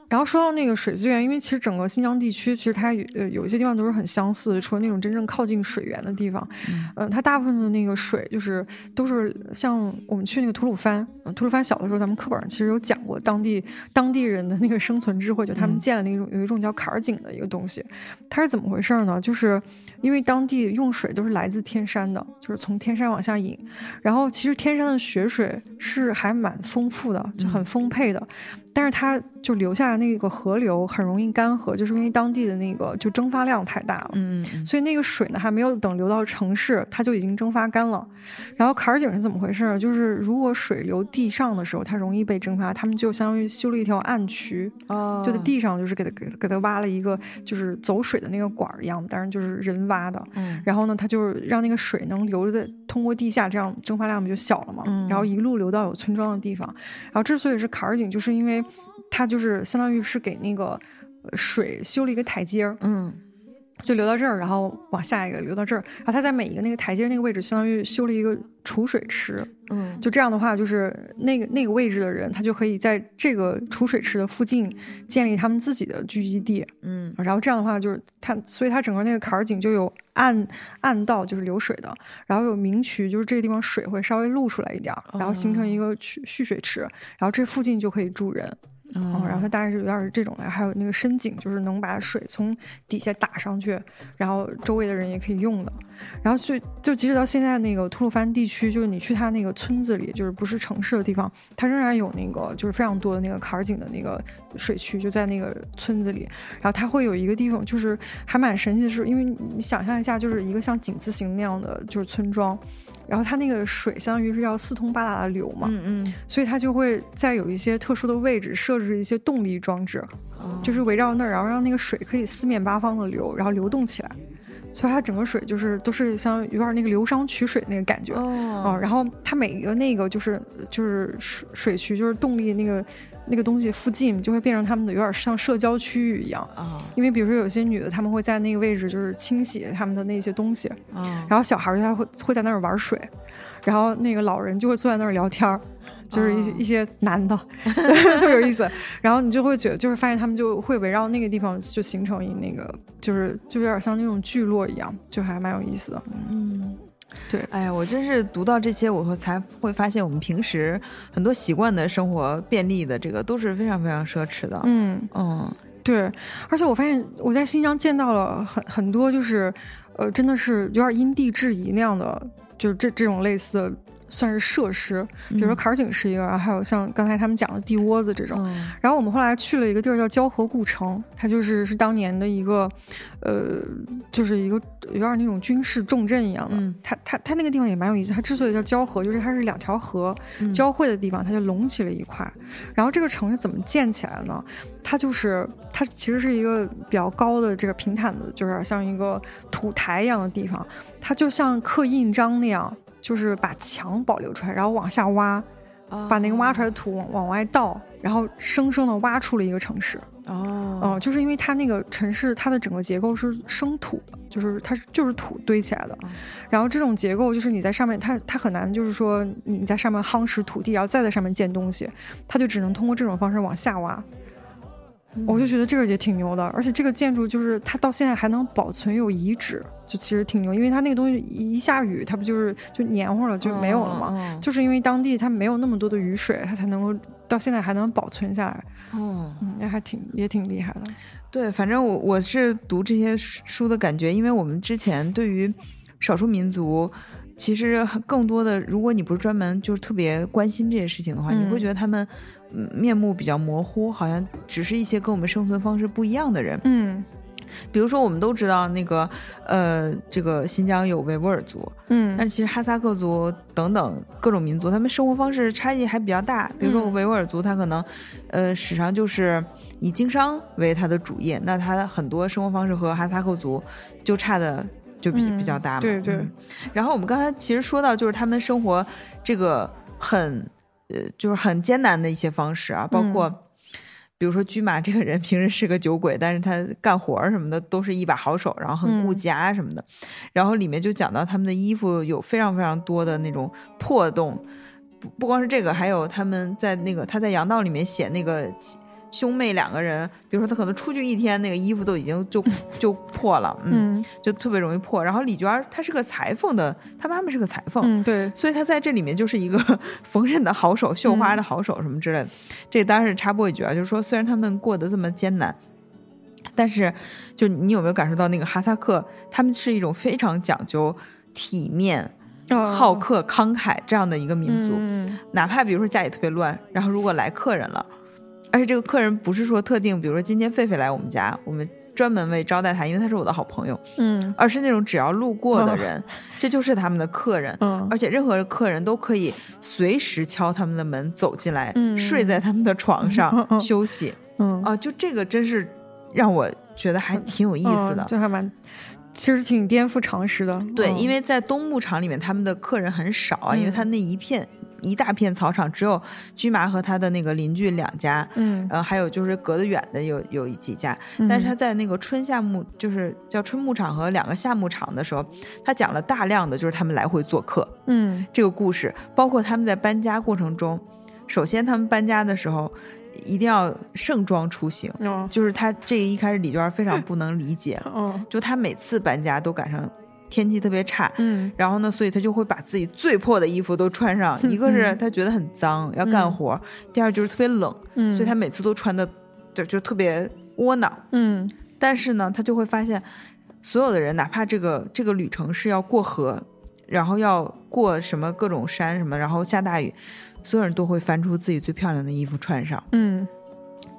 然后说到那个水资源，因为其实整个新疆地区，其实它呃有一些地方都是很相似，除了那种真正靠近水源的地方，嗯，它大部分的那个水就是都是像我们去那个吐鲁番，吐鲁番小的时候咱们课本上其实有讲过当地当地人的那个生存智慧，就他们建了那种有一种叫坎儿井的一个东西，它是怎么回事呢？就是因为当地用水都是来自天山的，就是从天山往下引，然后其实天山的雪水是还蛮丰富的，就很丰沛的。但是它就留下来那个河流很容易干涸，就是因为当地的那个就蒸发量太大了，嗯，所以那个水呢还没有等流到城市，它就已经蒸发干了。然后坎儿井是怎么回事？就是如果水流地上的时候，它容易被蒸发，他们就相当于修了一条暗渠，哦，就在地上就是给它给给它挖了一个就是走水的那个管儿一样的，但是就是人挖的，嗯，然后呢，它就是让那个水能流着通过地下，这样蒸发量不就小了嘛，嗯，然后一路流到有村庄的地方。然后之所以是坎儿井，就是因为它就是相当于是给那个水修了一个台阶儿，嗯，就流到这儿，然后往下一个流到这儿，然后它在每一个那个台阶那个位置，相当于修了一个储水池。嗯，就这样的话，就是那个那个位置的人，他就可以在这个储水池的附近建立他们自己的聚集地。嗯，然后这样的话，就是它，所以它整个那个坎儿井就有暗暗道，就是流水的，然后有明渠，就是这个地方水会稍微露出来一点，然后形成一个蓄蓄水池，然后这附近就可以住人。嗯，然后它大概是有点是这种的，还有那个深井，就是能把水从底下打上去，然后周围的人也可以用的。然后就就即使到现在那个吐鲁番地区，就是你去它那个村子里，就是不是城市的地方，它仍然有那个就是非常多的那个坎儿井的那个水区，就在那个村子里。然后它会有一个地方，就是还蛮神奇的是，因为你想象一下，就是一个像井字形那样的就是村庄。然后它那个水相当于是要四通八达的流嘛，嗯嗯，所以它就会在有一些特殊的位置设置一些动力装置，就是围绕那儿，然后让那个水可以四面八方的流，然后流动起来。所以它整个水就是都是像有点那个流觞取水那个感觉哦。然后它每一个那个就是就是水水渠就是动力那个。那个东西附近就会变成他们的有点像社交区域一样。啊，因为比如说有些女的她们会在那个位置就是清洗他们的那些东西然后小孩儿他会会在那儿玩水，然后那个老人就会坐在那儿聊天儿，就是一些一些男的 特别有意思，然后你就会觉得就是发现他们就会围绕那个地方就形成一那个就是就有点像那种聚落一样，就还蛮有意思的，嗯。对，哎呀，我真是读到这些，我才会发现我们平时很多习惯的生活便利的这个都是非常非常奢侈的。嗯嗯，对，而且我发现我在新疆见到了很很多，就是呃，真的是有点因地制宜那样的，就是这这种类似的。算是设施，比如说坎儿井是一个，然后还有像刚才他们讲的地窝子这种。然后我们后来去了一个地儿叫交河故城，它就是是当年的一个，呃，就是一个有点那种军事重镇一样的。它它它那个地方也蛮有意思，它之所以叫交河，就是它是两条河交汇的地方，它就隆起了一块。然后这个城是怎么建起来呢？它就是它其实是一个比较高的这个平坦的，就是像一个土台一样的地方，它就像刻印章那样。就是把墙保留出来，然后往下挖，把那个挖出来的土往往外倒，然后生生的挖出了一个城市。哦，嗯，就是因为它那个城市，它的整个结构是生土的，就是它是就是土堆起来的。然后这种结构就是你在上面，它它很难，就是说你在上面夯实土地，然后再在上面建东西，它就只能通过这种方式往下挖。我就觉得这个也挺牛的，而且这个建筑就是它到现在还能保存有遗址，就其实挺牛，因为它那个东西一下雨，它不就是就黏糊了就没有了吗？就是因为当地它没有那么多的雨水，它才能够到现在还能保存下来。哦，嗯，也还挺也挺厉害的。对，反正我我是读这些书的感觉，因为我们之前对于少数民族，其实更多的，如果你不是专门就是特别关心这些事情的话，你会觉得他们。面目比较模糊，好像只是一些跟我们生存方式不一样的人。嗯，比如说我们都知道那个呃，这个新疆有维吾尔族，嗯，但是其实哈萨克族等等各种民族，他们生活方式差异还比较大。比如说维吾尔族，他可能呃史上就是以经商为他的主业，那他的很多生活方式和哈萨克族就差的就比比较大嘛。对对。然后我们刚才其实说到，就是他们生活这个很。呃，就是很艰难的一些方式啊，包括，比如说驹马这个人平时是个酒鬼，但是他干活什么的都是一把好手，然后很顾家什么的。然后里面就讲到他们的衣服有非常非常多的那种破洞，不不光是这个，还有他们在那个他在羊道里面写那个。兄妹两个人，比如说他可能出去一天，那个衣服都已经就 就破了，嗯，就特别容易破。然后李娟她是个裁缝的，她妈妈是个裁缝，嗯，对，所以她在这里面就是一个缝纫的好手、绣花的好手什么之类的。这当然是插播一句啊，就是说虽然他们过得这么艰难，但是就你有没有感受到那个哈萨克，他们是一种非常讲究体面、好客、慷慨这样的一个民族，哪怕比如说家里特别乱，然后如果来客人了。而且这个客人不是说特定，比如说今天狒狒来我们家，我们专门为招待他，因为他是我的好朋友，嗯，而是那种只要路过的人，这就是他们的客人，嗯，而且任何客人都可以随时敲他们的门走进来，嗯，睡在他们的床上休息，嗯啊，就这个真是让我觉得还挺有意思的，就还蛮，其实挺颠覆常识的，对，因为在东牧场里面他们的客人很少啊，因为他那一片。一大片草场，只有驹麻和他的那个邻居两家，嗯，然后还有就是隔得远的有有几家，但是他在那个春夏牧，就是叫春牧场和两个夏牧场的时候，他讲了大量的就是他们来回做客，嗯，这个故事，包括他们在搬家过程中，首先他们搬家的时候一定要盛装出行，就是他这个一开始李娟非常不能理解，嗯，就他每次搬家都赶上。天气特别差，嗯，然后呢，所以他就会把自己最破的衣服都穿上。一个是他觉得很脏，要干活；第二就是特别冷，嗯，所以他每次都穿的就就特别窝囊，嗯。但是呢，他就会发现，所有的人，哪怕这个这个旅程是要过河，然后要过什么各种山什么，然后下大雨，所有人都会翻出自己最漂亮的衣服穿上，嗯。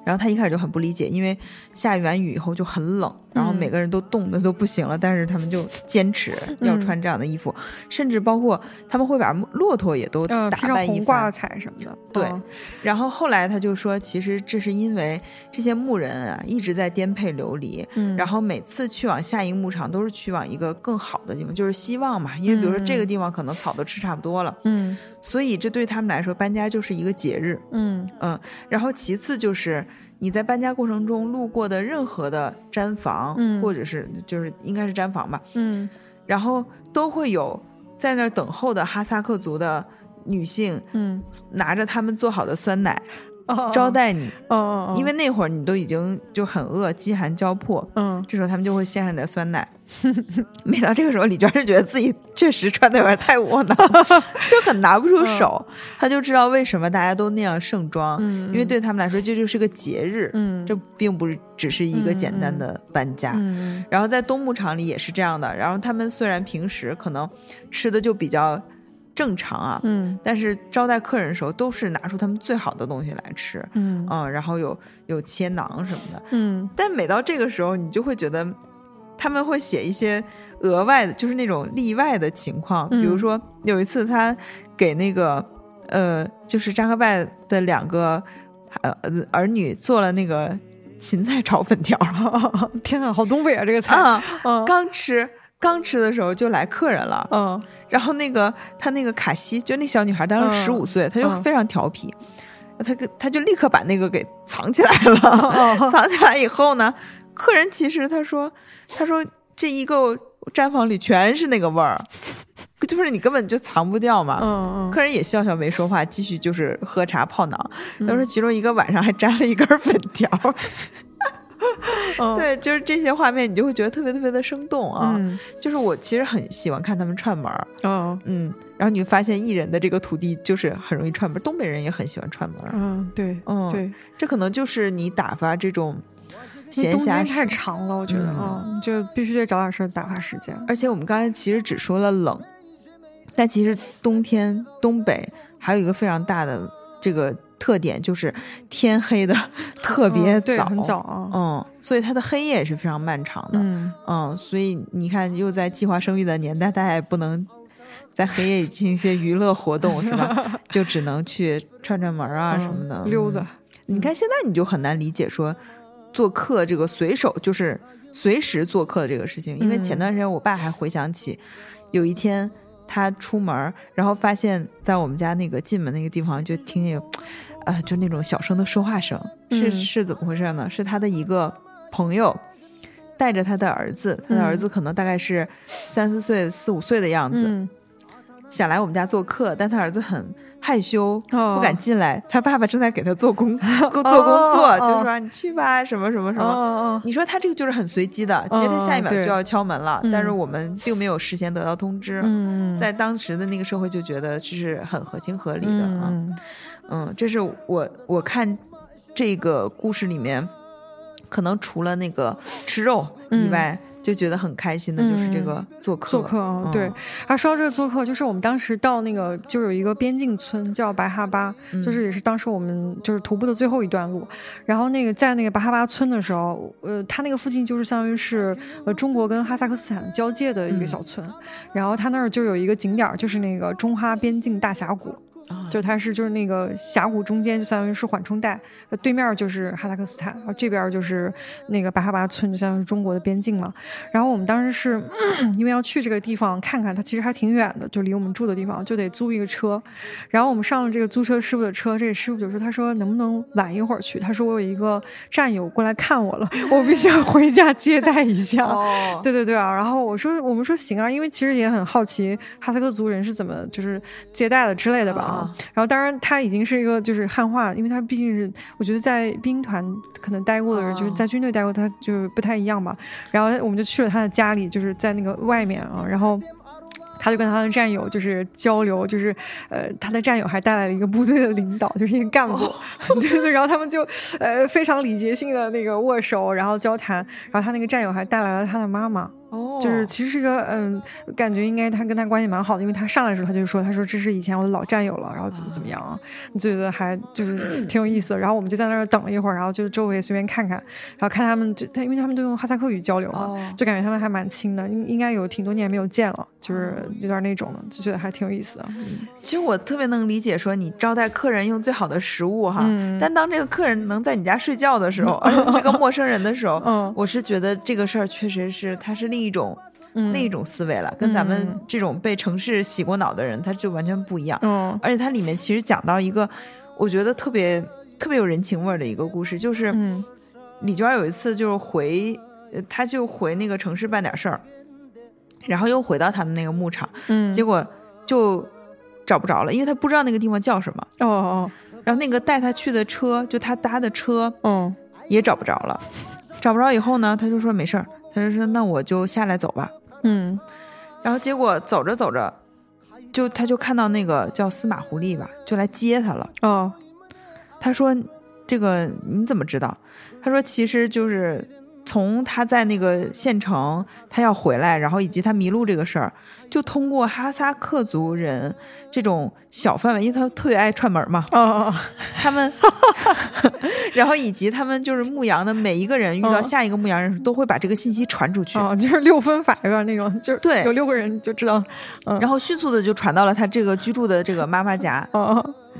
然后他一开始就很不理解，因为下完雨以后就很冷，然后每个人都冻得都不行了，但是他们就坚持要穿这样的衣服，甚至包括他们会把骆驼也都打扮一挂彩什么的。对，然后后来他就说，其实这是因为这些牧人啊一直在颠沛流离，嗯，然后每次去往下一个牧场都是去往一个更好的地方，就是希望嘛，因为比如说这个地方可能草都吃差不多了，嗯，所以这对他们来说搬家就是一个节日，嗯。嗯，然后其次就是。你在搬家过程中路过的任何的毡房，嗯，或者是就是应该是毡房吧，嗯，然后都会有在那儿等候的哈萨克族的女性，嗯，拿着他们做好的酸奶。哦，招待你，哦哦，因为那会儿你都已经就很饿，饥寒交迫，嗯，这时候他们就会献上你的酸奶。每到这个时候，李娟是觉得自己确实穿的有点太窝囊，就很拿不出手。她就知道为什么大家都那样盛装，嗯，因为对他们来说这就是个节日，嗯，这并不是只是一个简单的搬家。嗯，然后在东牧场里也是这样的。然后他们虽然平时可能吃的就比较。正常啊，嗯，但是招待客人的时候都是拿出他们最好的东西来吃，嗯嗯，然后有有切囊什么的，嗯，但每到这个时候，你就会觉得他们会写一些额外的，就是那种例外的情况，比如说有一次他给那个呃，就是扎克拜的两个呃儿女做了那个芹菜炒粉条，天呐，好东北啊这个菜，嗯，刚吃。刚吃的时候就来客人了，嗯，然后那个他那个卡西，就那小女孩当时十五岁，她就非常调皮，她她就立刻把那个给藏起来了，藏起来以后呢，客人其实他说他说这一个毡房里全是那个味儿，就是你根本就藏不掉嘛，嗯嗯，客人也笑笑没说话，继续就是喝茶泡囊，他说其中一个晚上还粘了一根粉条。对，就是这些画面，你就会觉得特别特别的生动啊。就是我其实很喜欢看他们串门儿，嗯嗯，然后你会发现艺人的这个土地就是很容易串门，东北人也很喜欢串门。嗯，对，嗯对，这可能就是你打发这种闲暇太长了，我觉得啊，就必须得找点事儿打发时间。而且我们刚才其实只说了冷，但其实冬天东北还有一个非常大的这个。特点就是天黑的 特别早，很早，嗯，所以它的黑夜也是非常漫长的，嗯嗯，所以你看，又在计划生育的年代，大家也不能在黑夜里进行一些娱乐活动，是吧？就只能去串串门啊什么的，溜达。你看现在你就很难理解说做客这个随手就是随时做客的这个事情，因为前段时间我爸还回想起有一天他出门，然后发现在我们家那个进门那个地方就听见。呃，就那种小声的说话声，是是怎么回事呢？是他的一个朋友带着他的儿子，他的儿子可能大概是三四岁、四五岁的样子，想来我们家做客，但他儿子很害羞，不敢进来。他爸爸正在给他做工 做工作，就说你去吧，什么什么什么。你说他这个就是很随机的，其实他下一秒就要敲门了，但是我们并没有事先得到通知。在当时的那个社会就觉得这是很合情合理的啊。嗯，这是我我看这个故事里面，可能除了那个吃肉以外，就觉得很开心的就是这个做客。做客啊，对。啊，说到这个做客，就是我们当时到那个就有一个边境村叫白哈巴，就是也是当时我们就是徒步的最后一段路。然后那个在那个白哈巴村的时候，呃，它那个附近就是相当于是呃中国跟哈萨克斯坦交界的一个小村。然后它那儿就有一个景点，就是那个中哈边境大峡谷。就它是就是那个峡谷中间就相当于是缓冲带，对面就是哈萨克斯坦，然后这边就是那个白哈巴村，就相当于中国的边境嘛。然后我们当时是 因为要去这个地方看看，它其实还挺远的，就离我们住的地方就得租一个车。然后我们上了这个租车师傅的车，这个师傅就说：“他说能不能晚一会儿去？他说我有一个战友过来看我了，我必须要回家接待一下。”哦，对对对啊。然后我说我们说行啊，因为其实也很好奇哈萨克族人是怎么就是接待的之类的吧啊。然后当然他已经是一个就是汉化，因为他毕竟是我觉得在兵团可能待过的人，就是在军队待过，他就不太一样吧。然后我们就去了他的家里，就是在那个外面啊，然后。他就跟他的战友就是交流，就是呃，他的战友还带来了一个部队的领导，就是一个干部，对对，然后他们就呃非常礼节性的那个握手，然后交谈，然后他那个战友还带来了他的妈妈。就是其实是一个嗯，感觉应该他跟他关系蛮好的，因为他上来的时候他就说，他说这是以前我的老战友了，然后怎么怎么样啊，就觉得还就是 挺有意思。然后我们就在那儿等了一会儿，然后就周围随便看看，然后看他们就他因为他们都用哈萨克语交流嘛，就感觉他们还蛮亲的，应应该有挺多年没有见了，就是有点那种的，就觉得还挺有意思的。其实我特别能理解说你招待客人用最好的食物哈，但当这个客人能在你家睡觉的时候，而且是个陌生人的时候，我是觉得这个事儿确实是他是另一种。另一种思维了，跟咱们这种被城市洗过脑的人，他就完全不一样。嗯，而且它里面其实讲到一个，我觉得特别特别有人情味儿的一个故事，就是李娟有一次就是回，他就回那个城市办点事儿，然后又回到他们那个牧场，嗯，结果就找不着了，因为他不知道那个地方叫什么。哦哦，然后那个带他去的车，就他搭的车，嗯，也找不着了。找不着以后呢，他就说没事儿，他就说那我就下来走吧。嗯，然后结果走着走着，就他就看到那个叫司马狐狸吧，就来接他了。哦，他说：“这个你怎么知道？”他说：“其实就是从他在那个县城，他要回来，然后以及他迷路这个事儿。”就通过哈萨克族人这种小范围，因为他特别爱串门嘛，他们，然后以及他们就是牧羊的每一个人遇到下一个牧羊人都会把这个信息传出去，哦就是六分法有点那种，就是对，有六个人就知道，然后迅速的就传到了他这个居住的这个妈妈家。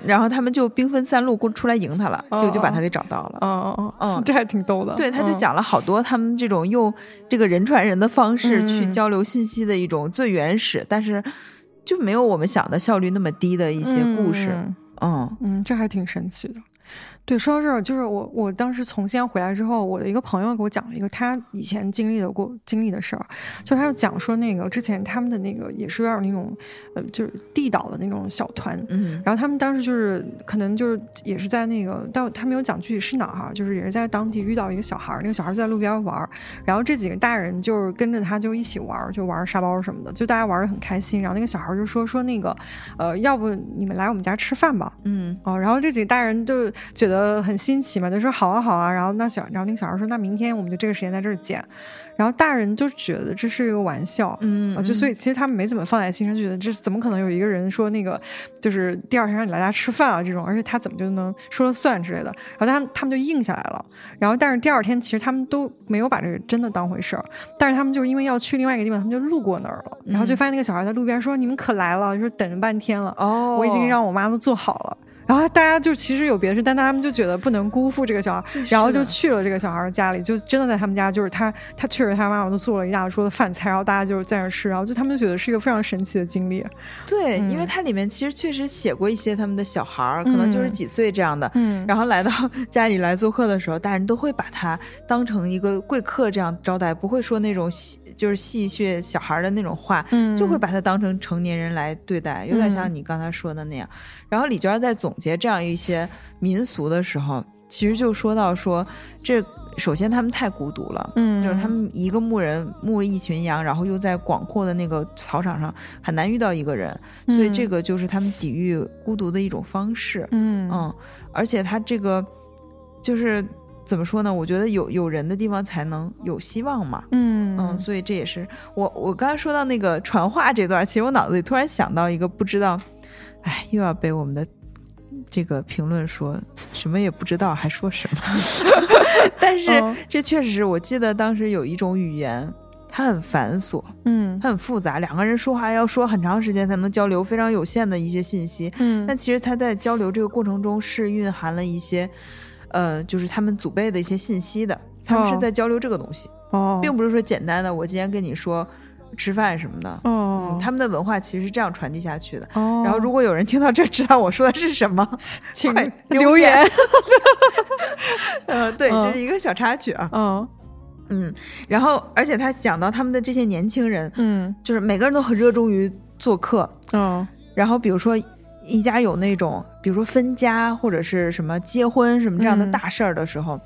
然后他们就兵分三路过出来迎他了，结果就把他给找到了。哦哦哦，这还挺逗的。对，他就讲了好多他们这种用这个人传人的方式去交流信息的一种最原始，但是就没有我们想的效率那么低的一些故事。嗯嗯，这还挺神奇的。对，说到这儿，就是我我当时从西安回来之后，我的一个朋友给我讲了一个他以前经历的过经历的事儿，就他就讲说那个之前他们的那个也是有点那种呃，就是地道的那种小团，嗯，然后他们当时就是可能就是也是在那个，但他没有讲具体是哪儿哈，就是也是在当地遇到一个小孩儿，那个小孩就在路边玩儿，然后这几个大人就是跟着他就一起玩儿，就玩沙包什么的，就大家玩的很开心，然后那个小孩就说说那个呃，要不你们来我们家吃饭吧，嗯，哦，然后这几个大人就觉得。呃，很新奇嘛，就说好啊好啊，然后那小，然后那个小孩说，那明天我们就这个时间在这儿见。然后大人就觉得这是一个玩笑，嗯，就所以其实他们没怎么放在心上，就觉得这怎么可能有一个人说那个就是第二天让你来家吃饭啊这种，而且他怎么就能说了算之类的。然后他们他们就应下来了。然后但是第二天其实他们都没有把这个真的当回事儿，但是他们就是因为要去另外一个地方，他们就路过那儿了，然后就发现那个小孩在路边说：“你们可来了，就说等了半天了，哦，我已经让我妈都做好了。”然后大家就其实有别的事，但他们就觉得不能辜负这个小孩，然后就去了这个小孩家里，就真的在他们家，就是他他确实他妈妈都做了一大桌的饭菜，然后大家就是在那吃，然后就他们就觉得是一个非常神奇的经历。对，因为它里面其实确实写过一些他们的小孩儿，可能就是几岁这样的，嗯，然后来到家里来做客的时候，大人都会把他当成一个贵客这样招待，不会说那种。就是戏谑小孩的那种话，就会把他当成成年人来对待，有点像你刚才说的那样。然后李娟在总结这样一些民俗的时候，其实就说到说，这首先他们太孤独了，嗯，就是他们一个牧人牧一群羊，然后又在广阔的那个草场上很难遇到一个人，所以这个就是他们抵御孤独的一种方式，嗯。嗯，而且他这个就是。怎么说呢？我觉得有有人的地方才能有希望嘛。嗯嗯，所以这也是我我刚才说到那个传话这段，其实我脑子里突然想到一个，不知道，哎，又要被我们的这个评论说什么也不知道还说什么。但是这确实是我记得当时有一种语言，它很繁琐，嗯，它很复杂，两个人说话要说很长时间才能交流非常有限的一些信息，嗯，但其实他在交流这个过程中是蕴含了一些，呃，就是他们祖辈的一些信息的，他们是在交流这个东西，哦，并不是说简单的我今天跟你说吃饭什么的，哦，他们的文化其实是这样传递下去的。哦，然后如果有人听到这知道我说的是什么，请快留留言言，呃，对，嗯。这是一个小插曲啊，嗯。嗯，然后而且他讲到他们的这些年轻人，嗯。就是每个人都很热衷于做客，嗯。然后比如说一家有那种，比如说分家或者是什么结婚什么这样的嗯大事儿的时候，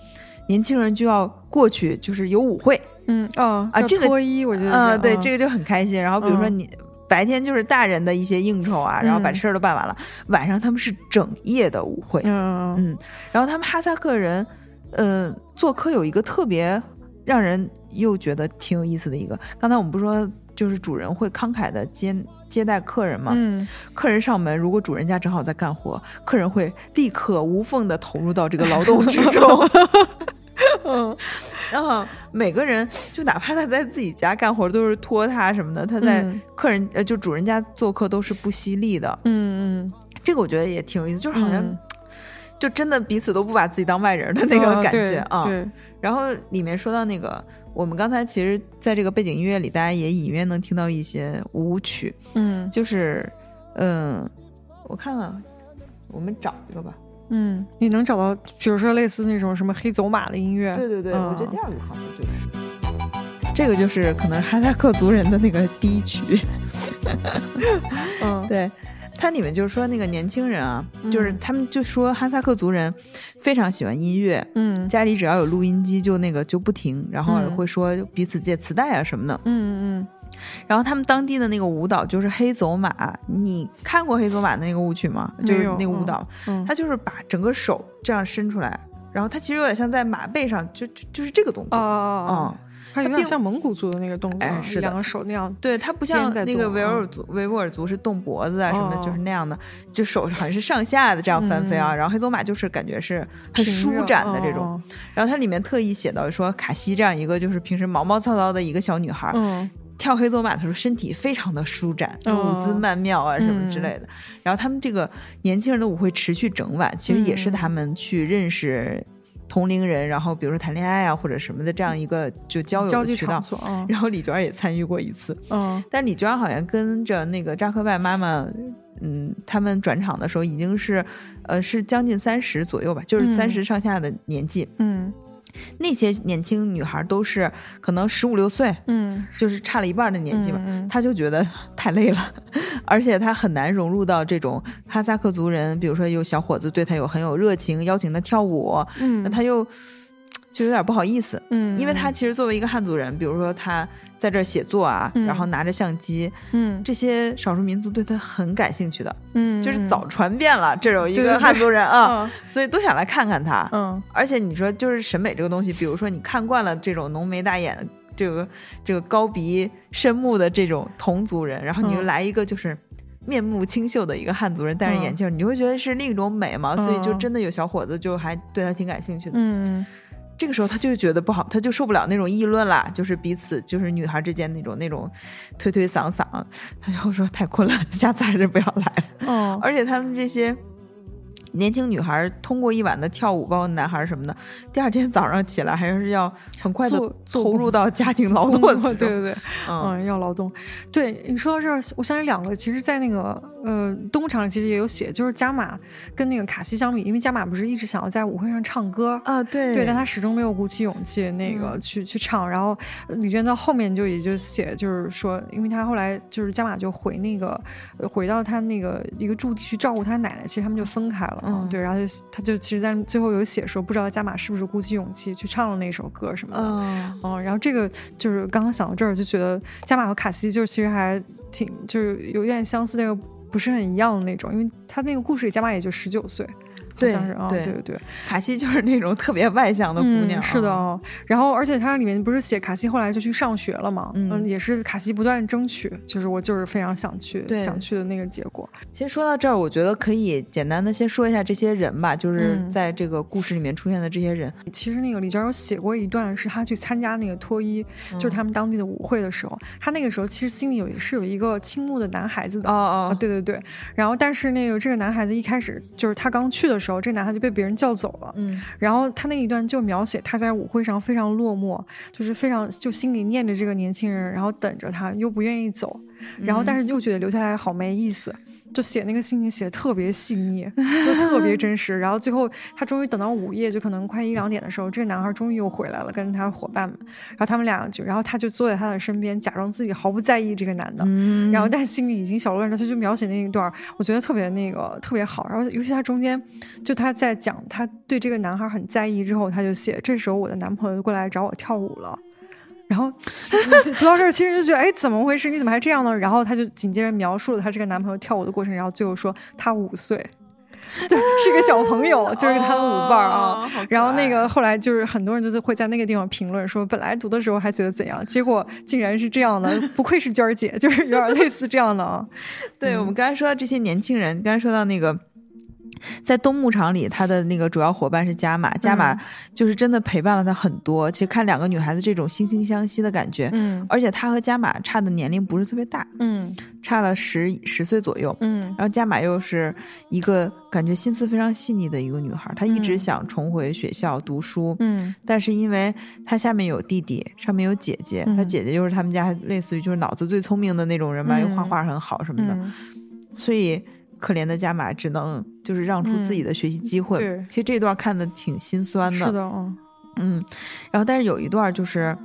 年轻人就要过去，就是有舞会，嗯哦啊这个脱衣我觉得呃，对，嗯这个就很开心。然后比如说嗯你。白天就是大人的一些应酬啊，然后把事儿都办完了。晚上他们是整夜的舞会，嗯嗯，然后他们哈萨克人，嗯、做客有一个特别让人又觉得挺有意思的一个。刚才我们不说，就是主人会慷慨的接接待客人嘛？嗯客人上门，如果主人家正好在干活，客人会立刻无缝的投入到这个劳动之中。嗯然后每个人，就哪怕他在自己家干活，都是拖沓什么的，他在嗯客人呃就主人家做客都是不惜力的。嗯嗯这个我觉得也挺有意思，就是好像、嗯就真的彼此都不把自己当外人的那个感觉啊。对，然后里面说到那个，我们刚才其实在这个背景音乐里，大家也隐约能听到一些舞曲，嗯。就是嗯，我看看，我们找一个吧。嗯，你能找到，比如说类似那种什么黑走马的音乐，对对对，嗯。我觉得第二个好像就是。这个就是可能哈萨克族人的那个第一曲，嗯。对，它里面就是说那个年轻人啊，嗯就是他们就说哈萨克族人非常喜欢音乐，嗯家里只要有录音机就那个就不停，然后嗯会说彼此借磁带啊什么的。嗯嗯然后他们当地的那个舞蹈就是黑走马，你看过黑走马那个舞曲吗？就是那个舞蹈，嗯，他就是把整个手这样伸出来，然后他其实有点像在马背上，就就就是这个动哦作。哦哦，嗯，它有点像蒙古族的那个动作，哎是的两个手那样，对，它不像那个维吾尔族，维吾尔族是动脖子啊什么的，哦就是那样的，就手好像是上下的这样翻飞啊。然后黑走马就是感觉是很舒展的这种。哦然后它里面特意写到说，卡西这样一个就是平时毛毛躁躁的一个小女孩，嗯跳黑走马的时候身体非常的舒展，哦舞姿曼妙啊什么之嗯类的。然后他们这个年轻人的舞会持续整晚，其实也是嗯他们去认识同龄人，然后比如说谈恋爱啊或者什么的这样一个就交友的渠道然后李娟也参与过一次，嗯。但李娟好像跟着那个扎克拜妈妈，嗯，他们转场的时候已经是，呃，是将近三十左右吧，就是嗯。三十上下的年纪。嗯那些年轻女孩都是可能十五六岁，嗯就是差了一半的年纪嘛。她就觉得太累了，而且她很难融入到这种哈萨克族人，比如说有小伙子对她有很有热情，邀请她跳舞，嗯，那她又就有点不好意思，嗯，因为他其实作为一个汉族人，比如说他在这儿写作啊，嗯。然后拿着相机，嗯。这些少数民族对他很感兴趣的，嗯就是早传遍了，这有一个汉族人啊，嗯。所以都想来看看他。嗯。而且你说就是审美这个东西，比如说你看惯了这种浓眉大眼、这个这个高鼻深目的这种同族人，然后你又嗯。来一个就是面目清秀的一个汉族人戴着眼镜，你就会觉得是另一种美嘛。所以就嗯。真的有小伙子就还对他挺感兴趣的。嗯这个时候他就觉得不好，他就受不了那种议论啦，就是彼此就是女孩之间那种那种推推搡搡，他就说太困了，下次还是不要来了。嗯而且他们这些年轻女孩通过一晚的跳舞，包括男孩什么的，第二天早上起来还是要很快的投入到家庭劳动。对对对，嗯。嗯，要劳动。对你说到这儿，我想起两个，其实，在那个呃东厂其实也有写，就是加马跟那个卡西相比，因为加马不是一直想要在舞会上唱歌。啊，对。对，但他始终没有鼓起勇气那个嗯。去、去唱，然后呃李娟到后面就也就写，就是说，因为他后来就是加马就回那个呃回到他那个一个驻地去照顾他奶奶，其实他们就分开了。嘛，嗯。对，然后就他就其实在最后有写说，不知道加马是不是鼓起勇气去唱了那首歌什么的，嗯。嗯，然后这个就是刚刚想到这儿，就觉得加马和卡西就其实还挺就是有点相似，那个不是很一样的那种，因为他那个故事里加马也就十九岁，好像是啊，对对。对，卡西就是那种特别外向的姑娘，是的哦。然后，而且它里面不是写卡西后来就去上学了嘛，嗯，也是卡西不断争取，就是我就是非常想去想去的那个结果。其实说到这儿，我觉得可以简单的先说一下这些人吧，就是在这个故事里面出现的这些人。其实那个李娟有写过一段，是他去参加那个脱衣，就是他们当地的舞会的时候，他那个时候其实心里有是有一个倾慕的男孩子的，哦哦，对对对。然后，但是那个这个男孩子一开始就是他刚去的时候，这个男孩就被别人叫走了，嗯。然后他那一段就描写他在舞会上非常落寞，就是非常就心里念着这个年轻人，然后等着他，又不愿意走，然后但是又觉得留下来好没意思。就写那个心情写的特别细腻，就特别真实。然后最后他终于等到午夜，就可能快一两点的时候，这个男孩终于又回来了，跟着他伙伴们。然后他们俩就，然后他就坐在他的身边，假装自己毫不在意这个男的。然后但心里已经小乱了。他就描写那一段，我觉得特别那个特别好。然后尤其他中间，就他在讲他对这个男孩很在意之后，他就写这时候我的男朋友过来找我跳舞了。然后读到这儿，其实就觉得，哎，怎么回事？你怎么还这样呢？然后他就紧接着描述了他这个男朋友跳舞的过程，然后最后说他五岁，对是个小朋友，就是他的舞伴啊。然后那个后来就是很多人就是会在那个地方评论说，本来读的时候还觉得怎样，结果竟然是这样的，不愧是娟儿姐，就是有点类似这样的啊。对我们刚才说到这些年轻人，刚才说到那个。在东牧场里，他的那个主要伙伴是加玛，加玛就是真的陪伴了他很多。其实看两个女孩子这种惺惺相惜的感觉，嗯，而且他和加玛差的年龄不是特别大，嗯，差了十十岁左右，嗯，然后加玛又是一个感觉心思非常细腻的一个女孩，她一直想重回学校读书，嗯，但是因为她下面有弟弟，上面有姐姐，她姐姐就是他们家类似于就是脑子最聪明的那种人吧，又画画很好什么的，所以。可怜的加玛只能就是让出自己的学习机会。对，其实这段看的挺心酸的。是的，嗯，然后但是有一段就是，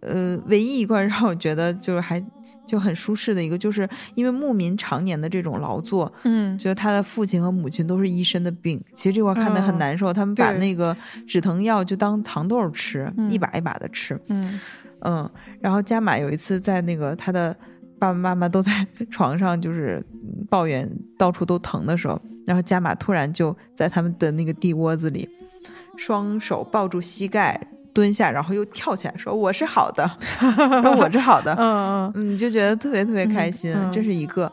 呃，唯一一段 让我觉得就是还就很舒适的一个，就是因为牧民常年的这种劳作，嗯，觉得他的父亲和母亲都是一身的病。其实这块看的很难受，他们把那个止疼药就当糖豆吃，一把一把的吃。嗯嗯，然后加玛有一次在那个他的。爸爸妈妈都在 床上，就是抱怨到处都疼的时候，然后加玛突然就在他们的那个地窝子里，双手抱住膝盖蹲下，然后又跳起来说：“我是好的，说我是好的。”嗯嗯，你就觉得特别特别开心，这是一个。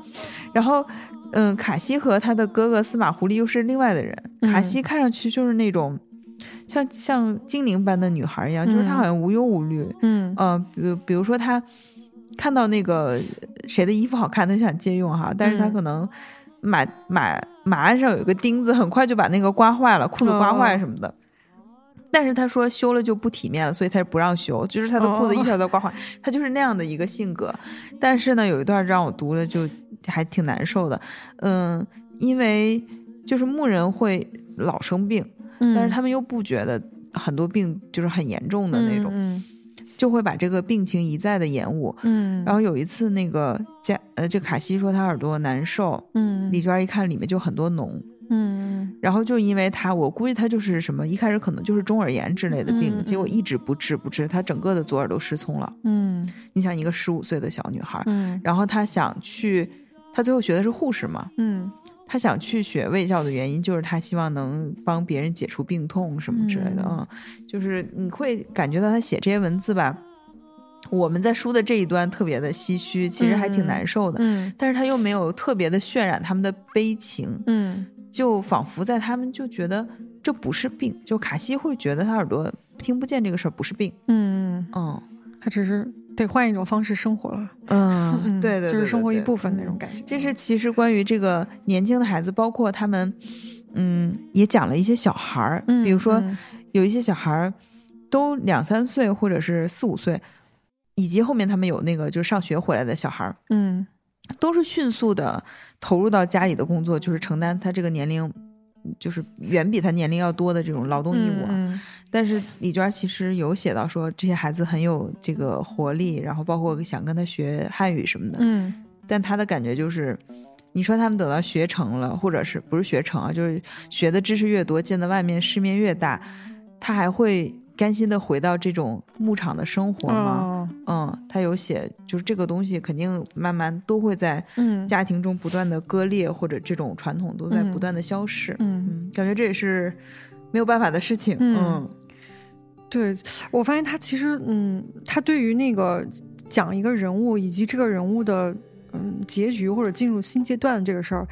然后，嗯，卡西和他的哥哥司马狐狸又是另外的人。卡西看上去就是那种像像精灵般的女孩一样，就是她好像无忧无虑。嗯嗯，比比如说她。看到那个谁的衣服好看，他想借用哈，但是他可能马马马鞍上有一个钉子，很快就把那个刮坏了，裤子刮坏什么的。但是他说修了就不体面了，所以他不让修，就是他的裤子一条条刮坏，他就是那样的一个性格。但是呢，有一段让我读的就还挺难受的，嗯，因为就是牧人会老生病，但是他们又不觉得很多病就是很严重的那种。就会把这个病情一再的延误，嗯，然后有一次那个加呃，这卡西说他耳朵难受，嗯，李娟一看里面就很多脓，嗯，然后就因为他，我估计他就是什么，一开始可能就是中耳炎之类的病，结果一直不治不治，他整个的左耳都失聪了，嗯，你想一个十五岁的小女孩，嗯，然后她想去，她最后学的是护士嘛，嗯。他想去学卫校的原因，就是他希望能帮别人解除病痛什么之类的嗯。就是你会感觉到他写这些文字吧，我们在书的这一端特别的唏嘘，其实还挺难受的。嗯，但是他又没有特别的渲染他们的悲情。嗯，就仿佛在他们就觉得这不是病，就卡西会觉得他耳朵听不见这个事儿不是病。嗯嗯，他只是。得换一种方式生活了，嗯，对对，就是生活一部分那种感觉。这是其实关于这个年轻的孩子，包括他们，嗯，也讲了一些小孩儿，比如说有一些小孩儿都两三岁或者是四五岁，以及后面他们有那个就是上学回来的小孩儿，嗯，都是迅速的投入到家里的工作，就是承担他这个年龄。就是远比他年龄要多的这种劳动义务，但是李娟其实有写到说这些孩子很有这个活力，然后包括想跟他学汉语什么的，嗯，但他的感觉就是，你说他们等到学成了，或者是不是学成啊，就是学的知识越多，见的外面世面越大，他还会甘心的回到这种牧场的生活吗？嗯，他有写，就是这个东西肯定慢慢都会在家庭中不断的割裂，或者这种传统都在不断的消逝。嗯，感觉这也是没有办法的事情。嗯，对我发现他其实，嗯，他对于那个讲一个人物以及这个人物的。嗯，结局或者进入新阶段这个事儿，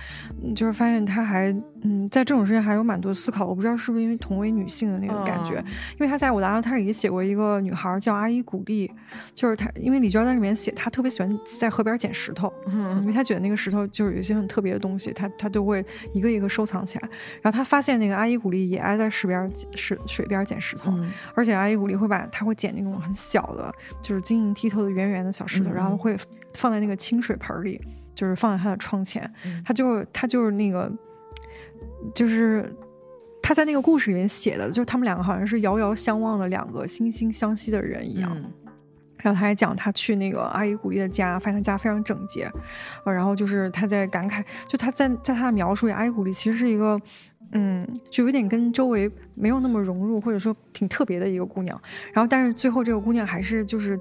就是发现他还嗯，在这种事情还有蛮多思考。我不知道是不是因为同为女性的那个感觉，因为他在我达到他里也写过一个女孩叫阿依古丽，就是她，因为李娟在里面写，她特别喜欢在河边捡石头，嗯因为她觉得那个石头就是有一些很特别的东西，她她都会一个一个收藏起来。然后她发现那个阿依古丽也爱在石边石水边捡石头，而且阿依古丽会把她会捡那种很小的，就是晶莹剔透的圆圆的小石头，然后会。放在那个清水盆里，就是放在他的窗前。他就他就是那个，就是他在那个故事里面写的，就是他们两个好像是遥遥相望的两个惺惺相惜的人一样。然后他还讲他去那个阿姨古丽的家，发现他家非常整洁。然后就是他在感慨，就他在在他的描述里，阿姨古丽其实是一个。嗯，就有点跟周围没有那么融入，或者说挺特别的一个姑娘。然后，但是最后这个姑娘还是就是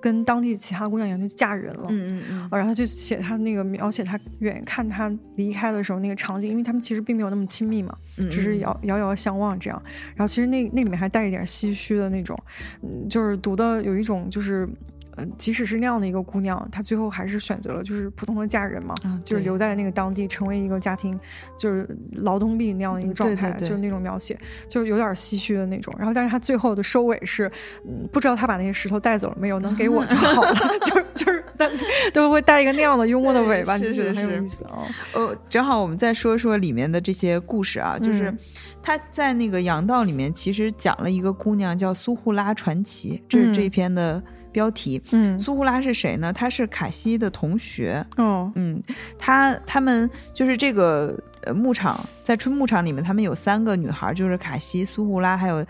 跟当地其他姑娘一样，就嫁人了。嗯嗯嗯。然后他就写她那个描写她远看她离开的时候那个场景，因为他们其实并没有那么亲密嘛，只是遥遥遥相望这样。然后其实那那里面还带一点唏嘘的那种，嗯，就是读的有一种就是。嗯，即使是那样的一个姑娘，她最后还是选择了就是普通的嫁人嘛，就是留在那个当地，成为一个家庭就是劳动力那样的一个状态，就是那种描写，就是有点唏嘘的那种。然后，但是她最后的收尾是，嗯，不知道她把那些石头带走了没有，能给我就好了，就 是就是，但都会带一个那样的幽默的尾巴，就觉得很有意思啊。呃，正好我们再说说里面的这些故事啊，就是他在那个阳道里面其实讲了一个姑娘叫苏护拉传奇，这是这一篇的。标题，嗯，苏胡拉是谁呢？他是卡西的同学，哦，嗯，他他们就是这个呃牧场，在春牧场里面，他们有三个女孩，就是卡西、苏胡拉还有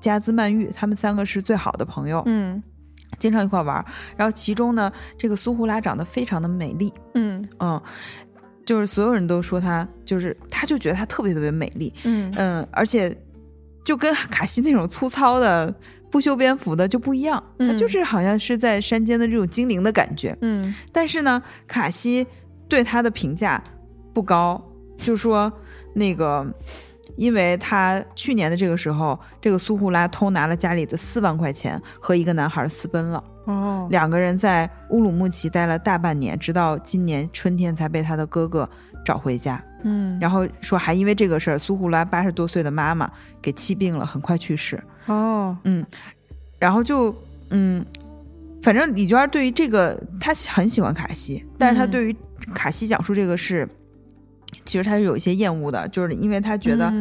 加兹曼玉，他们三个是最好的朋友，嗯，经常一块玩。然后其中呢，这个苏胡拉长得非常的美丽，嗯。嗯，就是所有人都说她，就是她就觉得她特别特别美丽，嗯。嗯，而且就跟卡西那种粗糙的。不修边幅的就不一样，他就是好像是在山间的这种精灵的感觉。嗯，但是呢，卡西对他的评价不高，就说那个，因为他去年的这个时候，这个苏胡拉偷拿了家里的四万块钱，和一个男孩私奔了。哦，两个人在乌鲁木齐待了大半年，直到今年春天才被他的哥哥找回家。嗯，然后说还因为这个事儿，苏胡拉八十多岁的妈妈给气病了，很快去世。哦，嗯，然后就嗯，反正李娟对于这个她很喜欢卡西，但是她对于卡西讲述这个事，其实她是有一些厌恶的，就是因为她觉得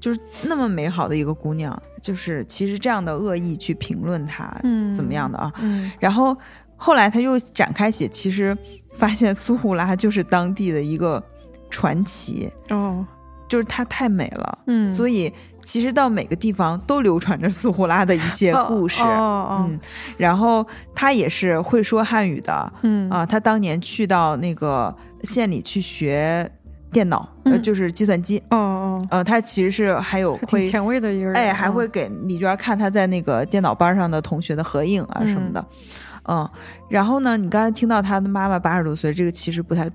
就是那么美好的一个姑娘，就是其实这样的恶意去评论她怎么样的啊？然后后来他又展开写，其实发现苏胡拉就是当地的一个传奇哦，就是她太美了，嗯，所以。其实到每个地方都流传着苏胡拉的一些故事，嗯，然后他也是会说汉语的，嗯。啊，他当年去到那个县里去学电脑，呃，就是计算机，哦哦，呃，他其实是还有会前卫的一个人，哎，还会给李娟看他在那个电脑班上的同学的合影啊什么的，嗯，然后呢，你刚才听到他的妈妈八十多岁，这个其实不太。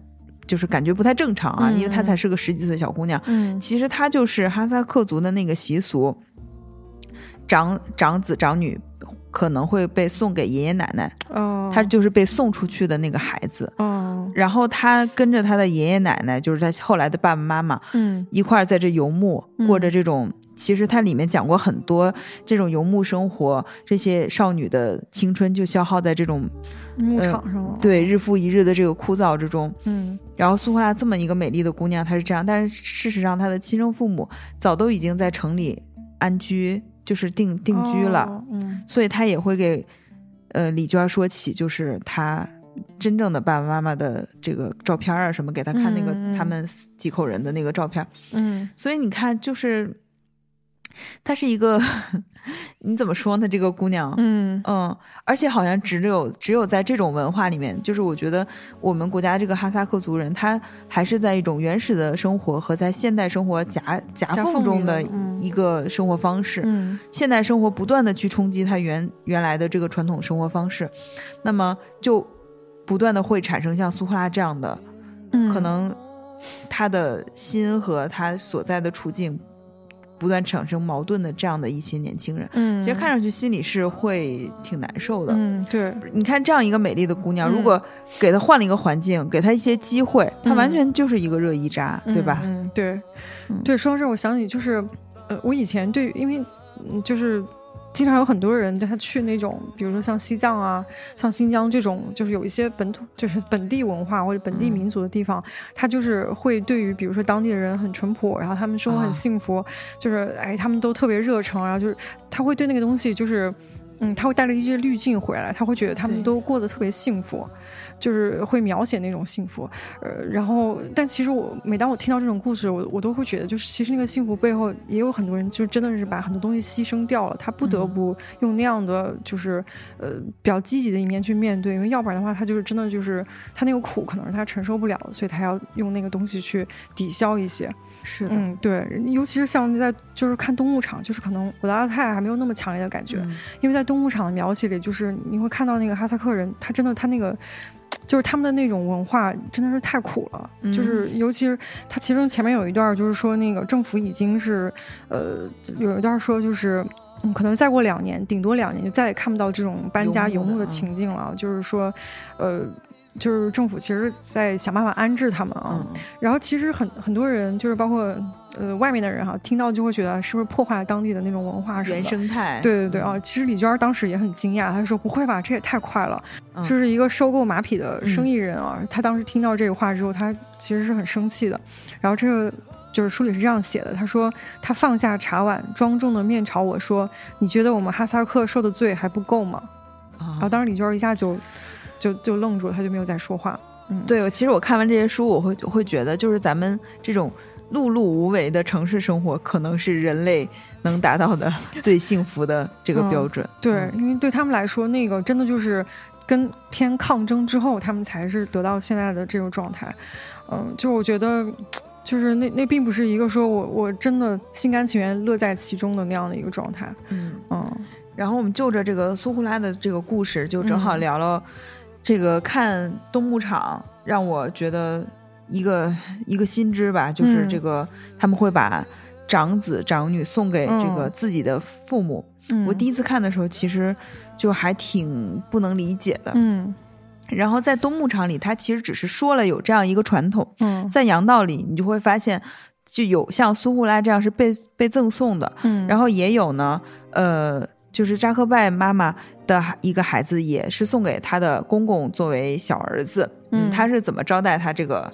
就是感觉不太正常啊，因为她才是个十几岁小姑娘。嗯，其实她就是哈萨克族的那个习俗，长长子长女可能会被送给爷爷奶奶。哦，她就是被送出去的那个孩子。哦，然后她跟着她的爷爷奶奶，就是她后来的爸爸妈妈，嗯，一块儿在这游牧，过着这种。其实它里面讲过很多这种游牧生活，这些少女的青春就消耗在这种。牧场上了，对，日复一日的这个枯燥之中，嗯，然后苏霍拉这么一个美丽的姑娘，她是这样，但是事实上她的亲生父母早都已经在城里安居，就是定定居了，嗯，所以她也会给呃李娟说起，就是她真正的爸爸妈妈的这个照片啊什么，给她看那个他们几口人的那个照片，嗯，所以你看，就是她是一个，你怎么说呢？这个姑娘，嗯嗯，而且好像只有只有在这种文化里面，就是我觉得我们国家这个哈萨克族人，他还是在一种原始的生活和在现代生活夹夹缝中的一个生活方式。嗯，现代生活不断的去冲击他原原来的这个传统生活方式，那么就不断的会产生像苏呼拉这样的，可能他的心和他所在的处境。不断产生矛盾的这样的一些年轻人，嗯，其实看上去心里是会挺难受的，嗯，对。你看这样一个美丽的姑娘，如果给她换了一个环境，给她一些机会，她完全就是一个热依扎，对吧？嗯，对，对。说到这，我想起就是，呃，我以前对，因为就是。经常有很多人，他去那种，比如说像西藏啊，像新疆这种，就是有一些本土，就是本地文化或者本地民族的地方，他就是会对于，比如说当地的人很淳朴，然后他们生活很幸福，就是哎，他们都特别热诚，然后就是他会对那个东西，就是嗯，他会带着一些滤镜回来，他会觉得他们都过得特别幸福。就是会描写那种幸福，呃，然后，但其实我每当我听到这种故事，我我都会觉得，就是其实那个幸福背后也有很多人，就真的是把很多东西牺牲掉了，他不得不用那样的，就是呃比较积极的一面去面对，因为要不然的话，他就是真的就是他那个苦可能是他承受不了，所以他要用那个东西去抵消一些。是的，嗯，对，尤其是像在就是看冬牧场，就是可能我的阿泰还没有那么强烈的感觉，因为在冬牧场的描写里，就是你会看到那个哈萨克人，他真的他那个。就是他们的那种文化真的是太苦了，就是尤其是他其中前面有一段，就是说那个政府已经是，呃，有一段说就是可能再过两年，顶多两年就再也看不到这种搬家游牧的情境了，就是说，呃。就是政府其实在想办法安置他们啊，然后其实很很多人就是包括呃外面的人哈，听到就会觉得是不是破坏了当地的那种文化什么原生态？对对对啊！其实李娟当时也很惊讶，她说不会吧，这也太快了！就是一个收购马匹的生意人啊，他当时听到这个话之后，他其实是很生气的。然后这个就是书里是这样写的，他说他放下茶碗，庄重的面朝我说：“你觉得我们哈萨克受的罪还不够吗？”啊然后当时李娟一下就。就就愣住了，他就没有再说话。嗯，对，其实我看完这些书，我会会觉得，就是咱们这种碌碌无为的城市生活，可能是人类能达到的 最幸福的这个标准。对，因为对他们来说，那个真的就是跟天抗争之后，他们才是得到现在的这种状态。嗯，就我觉得，就是那那并不是一个说我我真的心甘情愿乐在其中的那样的一个状态。嗯嗯，然后我们就着这个苏呼拉的这个故事，就正好聊了。这个看东牧场让我觉得一个一个新知吧，就是这个他们会把长子长女送给这个自己的父母。我第一次看的时候，其实就还挺不能理解的。嗯，然后在东牧场里，他其实只是说了有这样一个传统。嗯在阳道里，你就会发现就有像苏护拉这样是被被赠送的。嗯，然后也有呢，呃，就是扎克拜妈妈。的一个孩子也是送给他的公公作为小儿子，嗯，他是怎么招待他这个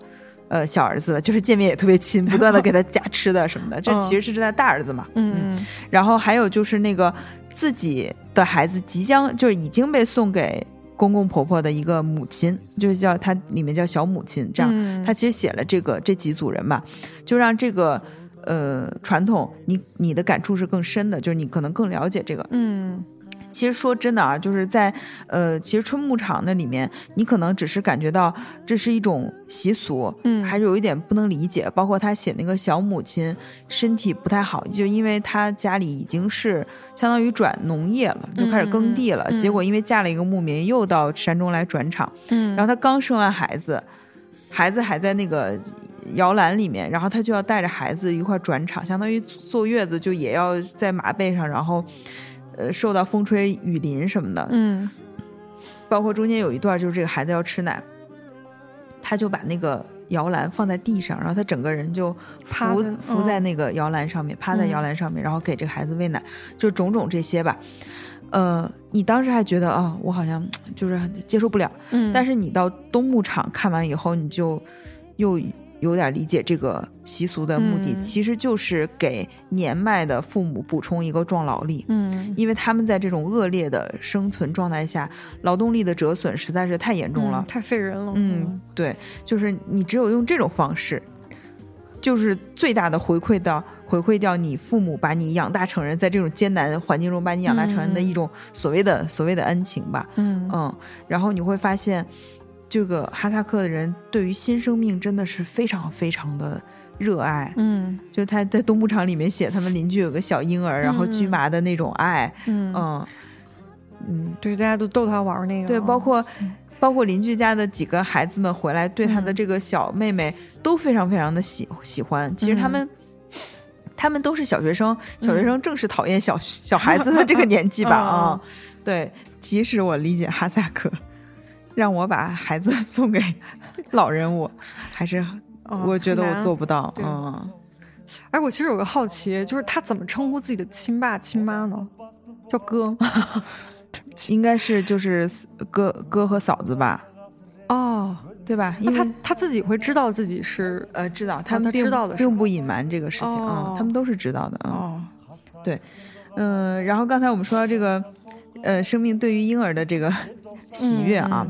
呃小儿子的？就是见面也特别亲，不断的 给他夹吃的什么的。这其实是他大儿子嘛，嗯。然后还有就是那个自己的孩子即将就是已经被送给公公婆婆的一个母亲，就是叫他里面叫小母亲，这样他其实写了这个这几组人嘛，就让这个呃传统你你的感触是更深的，就是你可能更了解这个，嗯。其实说真的啊，就是在呃，其实春牧场那里面，你可能只是感觉到这是一种习俗，嗯，还是有一点不能理解。包括他写那个小母亲身体不太好，就因为他家里已经是相当于转农业了，就开始耕地了。结果因为嫁了一个牧民，又到山中来转场。嗯，然后他刚生完孩子，孩子还在那个摇篮里面，然后他就要带着孩子一块转场，相当于坐月子，就也要在马背上，然后。呃，受到风吹雨淋什么的，嗯，包括中间有一段就是这个孩子要吃奶，他就把那个摇篮放在地上，然后他整个人就伏伏在那个摇篮上面，趴在摇篮上面，然后给这个孩子喂奶，就种种这些吧。呃，你当时还觉得啊，我好像 就是接受不了，嗯，但是你到东牧场看完以后，你就又。有点理解这个习俗的目的，其实就是给年迈的父母补充一个壮劳力。嗯，因为他们在这种恶劣的生存状态下，劳动力的折损实在是太严重了，太费人了。嗯，对，就是你只有用这种方式，就是最大的回馈到。回馈掉你父母把你养大成人，在这种艰难环境中把你养大成人的一种所谓的所谓的恩情吧。嗯嗯，然后你会发现，这个哈萨克的人对于新生命真的是非常非常的热爱。嗯，就他在冬牧场里面写，他们邻居有个小婴儿，然后驹麻的那种爱。嗯嗯嗯，对，大家都逗他玩那个。对，包括。包括邻居家的几个孩子们回来，对他的这个小妹妹都非常非常的喜喜欢。其实他们，他们都是小学生，小学生正是讨厌小小孩子的这个年纪吧？啊，对。即使我理解哈萨克，让我把孩子送给老人，我还是我觉得我做不到。嗯。哎，我其实有个好奇，就是他怎么称呼自己的亲爸亲妈呢？叫哥。应该是就是哥哥和嫂子吧，哦，对吧？因为他他自己会知道自己是呃知道，他们知道的并不隐瞒这个事情啊，他们都是知道的啊。对，嗯，然后刚才我们说到这个呃生命对于婴儿的这个喜悦啊，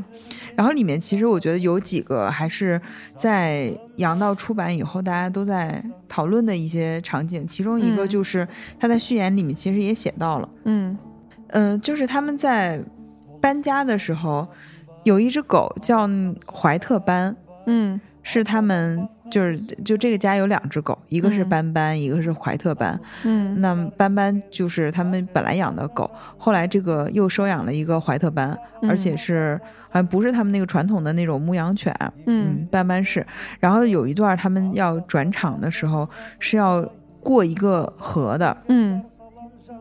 然后里面其实我觉得有几个还是在杨道出版以后大家都在讨论的一些场景，其中一个就是他在序言里面其实也写到了，嗯。嗯，就是他们在搬家的时候，有一只狗叫怀特班，嗯，是他们就是就这个家有两只狗，一个是斑斑，一个是怀特班，嗯，那斑斑就是他们本来养的狗，后来这个又收养了一个怀特班，而且是好像不是他们那个传统的那种牧羊犬，嗯，斑斑是，然后有一段他们要转场的时候是要过一个河的，嗯。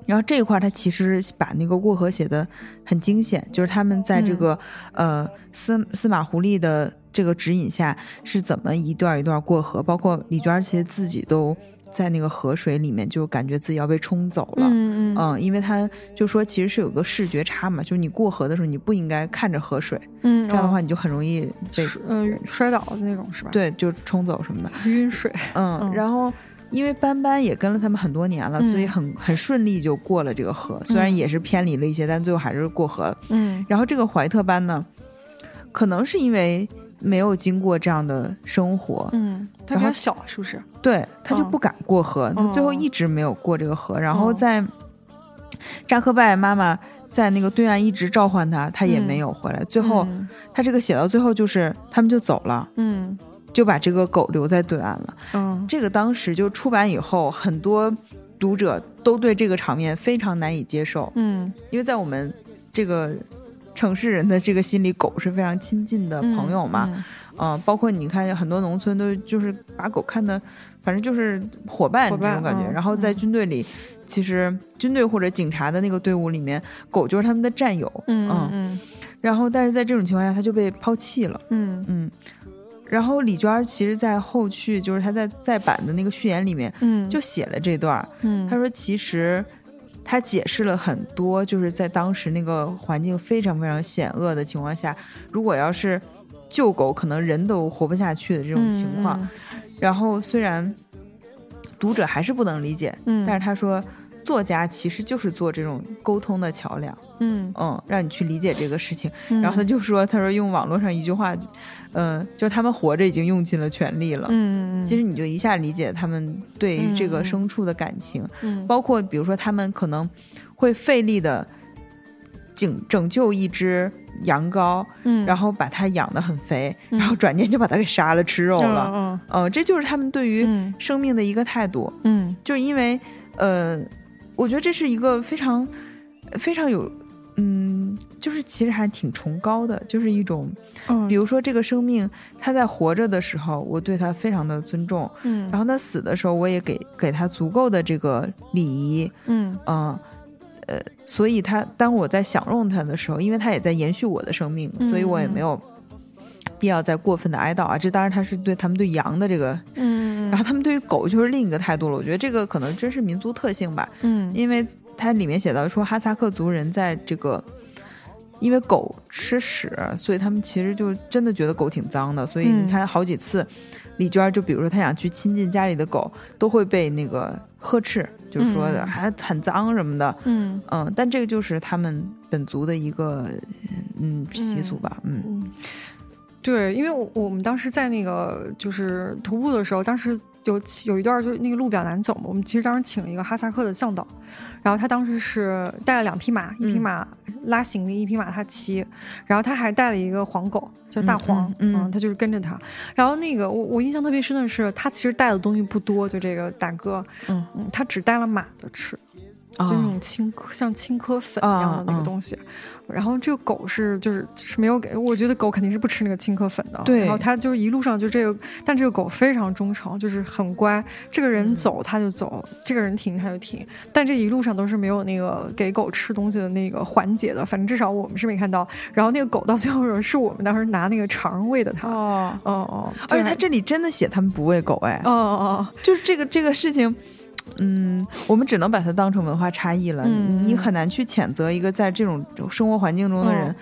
然后这一块他其实把那个过河写的很惊险，就是他们在这个呃司司马狐狸的这个指引下是怎么一段一段过河，包括李娟其实自己都在那个河水里面就感觉自己要被冲走了，嗯嗯，因为他就说其实是有个视觉差嘛，就是你过河的时候你不应该看着河水，嗯，这样的话你就很容易被嗯摔倒的那种是吧？对，就冲走什么的，晕水，嗯，然后。因为斑斑也跟了他们很多年了，所以很很顺利就过了这个河。虽然也是偏离了一些，但最后还是过河了。嗯。然后这个怀特班呢，可能是因为没有经过这样的生活，嗯，他比较小，是不是？对他就不敢过河，他最后一直没有过这个河。然后在扎克拜妈妈在那个对岸一直召唤他，他也没有回来。最后他这个写到最后就是他们就走了。嗯。就把这个狗留在对岸了。嗯，这个当时就出版以后，很多读者都对这个场面非常难以接受。嗯，因为在我们这个城市人的这个心里，狗是非常亲近的朋友嘛。嗯，包括你看很多农村都就是把狗看的，反正就是伙伴这种感觉。然后在军队里，其实军队或者警察的那个队伍里面，狗就是他们的战友。嗯嗯。然后，但是在这种情况下，他就被抛弃了。嗯嗯。然后李娟其实，在后续就是她在再版的那个序言里面，嗯，就写了这段嗯，她说其实她解释了很多，就是在当时那个环境非常非常险恶的情况下，如果要是救狗，可能人都活不下去的这种情况。然后虽然读者还是不能理解，嗯，但是她说。作家其实就是做这种沟通的桥梁，嗯。嗯，让你去理解这个事情。然后他就说：“他说用网络上一句话，嗯，就是他们活着已经用尽了全力了。嗯其实你就一下理解他们对于这个牲畜的感情，嗯，包括比如说他们可能会费力的拯拯救一只羊羔，嗯，然后把它养得很肥，然后转念就把它给杀了吃肉了，嗯嗯，这就是他们对于生命的一个态度，嗯，就是因为呃。我觉得这是一个非常非常有，嗯，就是其实还挺崇高的，就是一种，比如说这个生命，他在活着的时候，我对他非常的尊重，嗯，然后他死的时候，我也给给他足够的这个礼仪，嗯。嗯，呃，所以他当我在享用他的时候，因为他也在延续我的生命，所以我也没有。必要再过分的哀悼啊！这当然他是对他们对羊的这个，嗯，然后他们对于狗就是另一个态度了。我觉得这个可能真是民族特性吧，嗯，因为它里面写到说哈萨克族人在这个，因为狗吃屎，所以他们其实就真的觉得狗挺脏的。所以你看好几次，李娟就比如说她想去亲近家里的狗，都会被那个呵斥，就说的还很脏什么的，嗯嗯，但这个就是他们本族的一个嗯习俗吧，嗯。对，因为我我们当时在那个就是徒步的时候，当时有有一段就是那个路比较难走嘛，我们其实当时请了一个哈萨克的向导，然后他当时是带了两匹马，一匹马拉行李，一匹马他骑，然后他还带了一个黄狗，叫大黄，嗯，他就是跟着他。然后那个我我印象特别深的是，他其实带的东西不多，就这个大哥，嗯嗯，他只带了马的吃。就那种青像青稞粉一样的那个东西，然后这个狗是就是是没有给，我觉得狗肯定是不吃那个青稞粉的。对，然后它就是一路上就这个，但这个狗非常忠诚，就是很乖。这个人走它就走，这个人停它就停。但这一路上都是没有那个给狗吃东西的那个环节的，反正至少我们是没看到。然后那个狗到最后是我们当时拿那个肠喂的它。哦哦哦，而且它这里真的写他们不喂狗哎。哦哦哦，就是这个这个事情。嗯，我们只能把它当成文化差异了。你很难去谴责一个在这种生活环境中的人，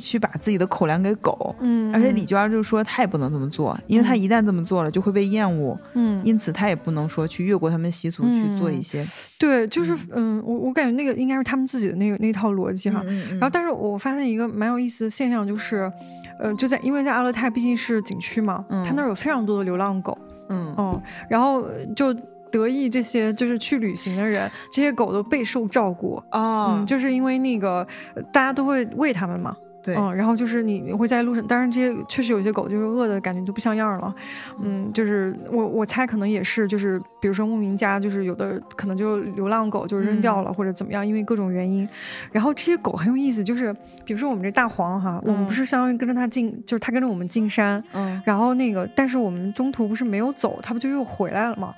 去把自己的口粮给狗。嗯，而且李娟就说他也不能这么做，因为他一旦这么做了就会被厌恶。嗯，因此他也不能说去越过他们习俗去做一些。对，就是嗯，我我感觉那个应该是他们自己的那个那套逻辑哈。然后，但是我发现一个蛮有意思的现象，就是呃，就在因为在阿勒泰毕竟是景区嘛，他那儿有非常多的流浪狗。嗯哦，然后就。得意这些就是去旅行的人，这些狗都备受照顾。啊，就是因为那个大家都会喂它们嘛，对，嗯，然后就是你你会在路上，当然这些确实有些狗就是饿的感觉就不像样了，嗯，就是我我猜可能也是，就是比如说牧民家就是有的可能就流浪狗就扔掉了或者怎么样，因为各种原因，然后这些狗很有意思，就是比如说我们这大黄哈，我们不是相当于跟着它进，就是它跟着我们进山，嗯，然后那个但是我们中途不是没有走，它不就又回来了吗？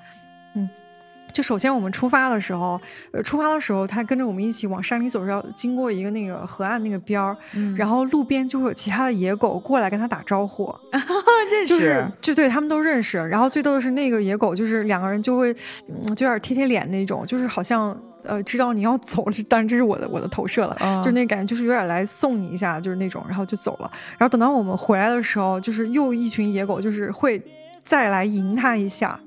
嗯，就首先我们出发的时候，呃，出发的时候，他跟着我们一起往山里走，是要经过一个那个河岸那个边儿，然后路边就会有其他的野狗过来跟他打招呼，认识，就是就对他们都认识。然后最逗的是那个野狗，就是两个人就会就有点贴贴脸那种，就是好像呃知道你要走了，当然这是我的我的投射了，就那感觉就是有点来送你一下，就是那种，然后就走了。然后等到我们回来的时候，就是又一群野狗，就是会再来迎他一下。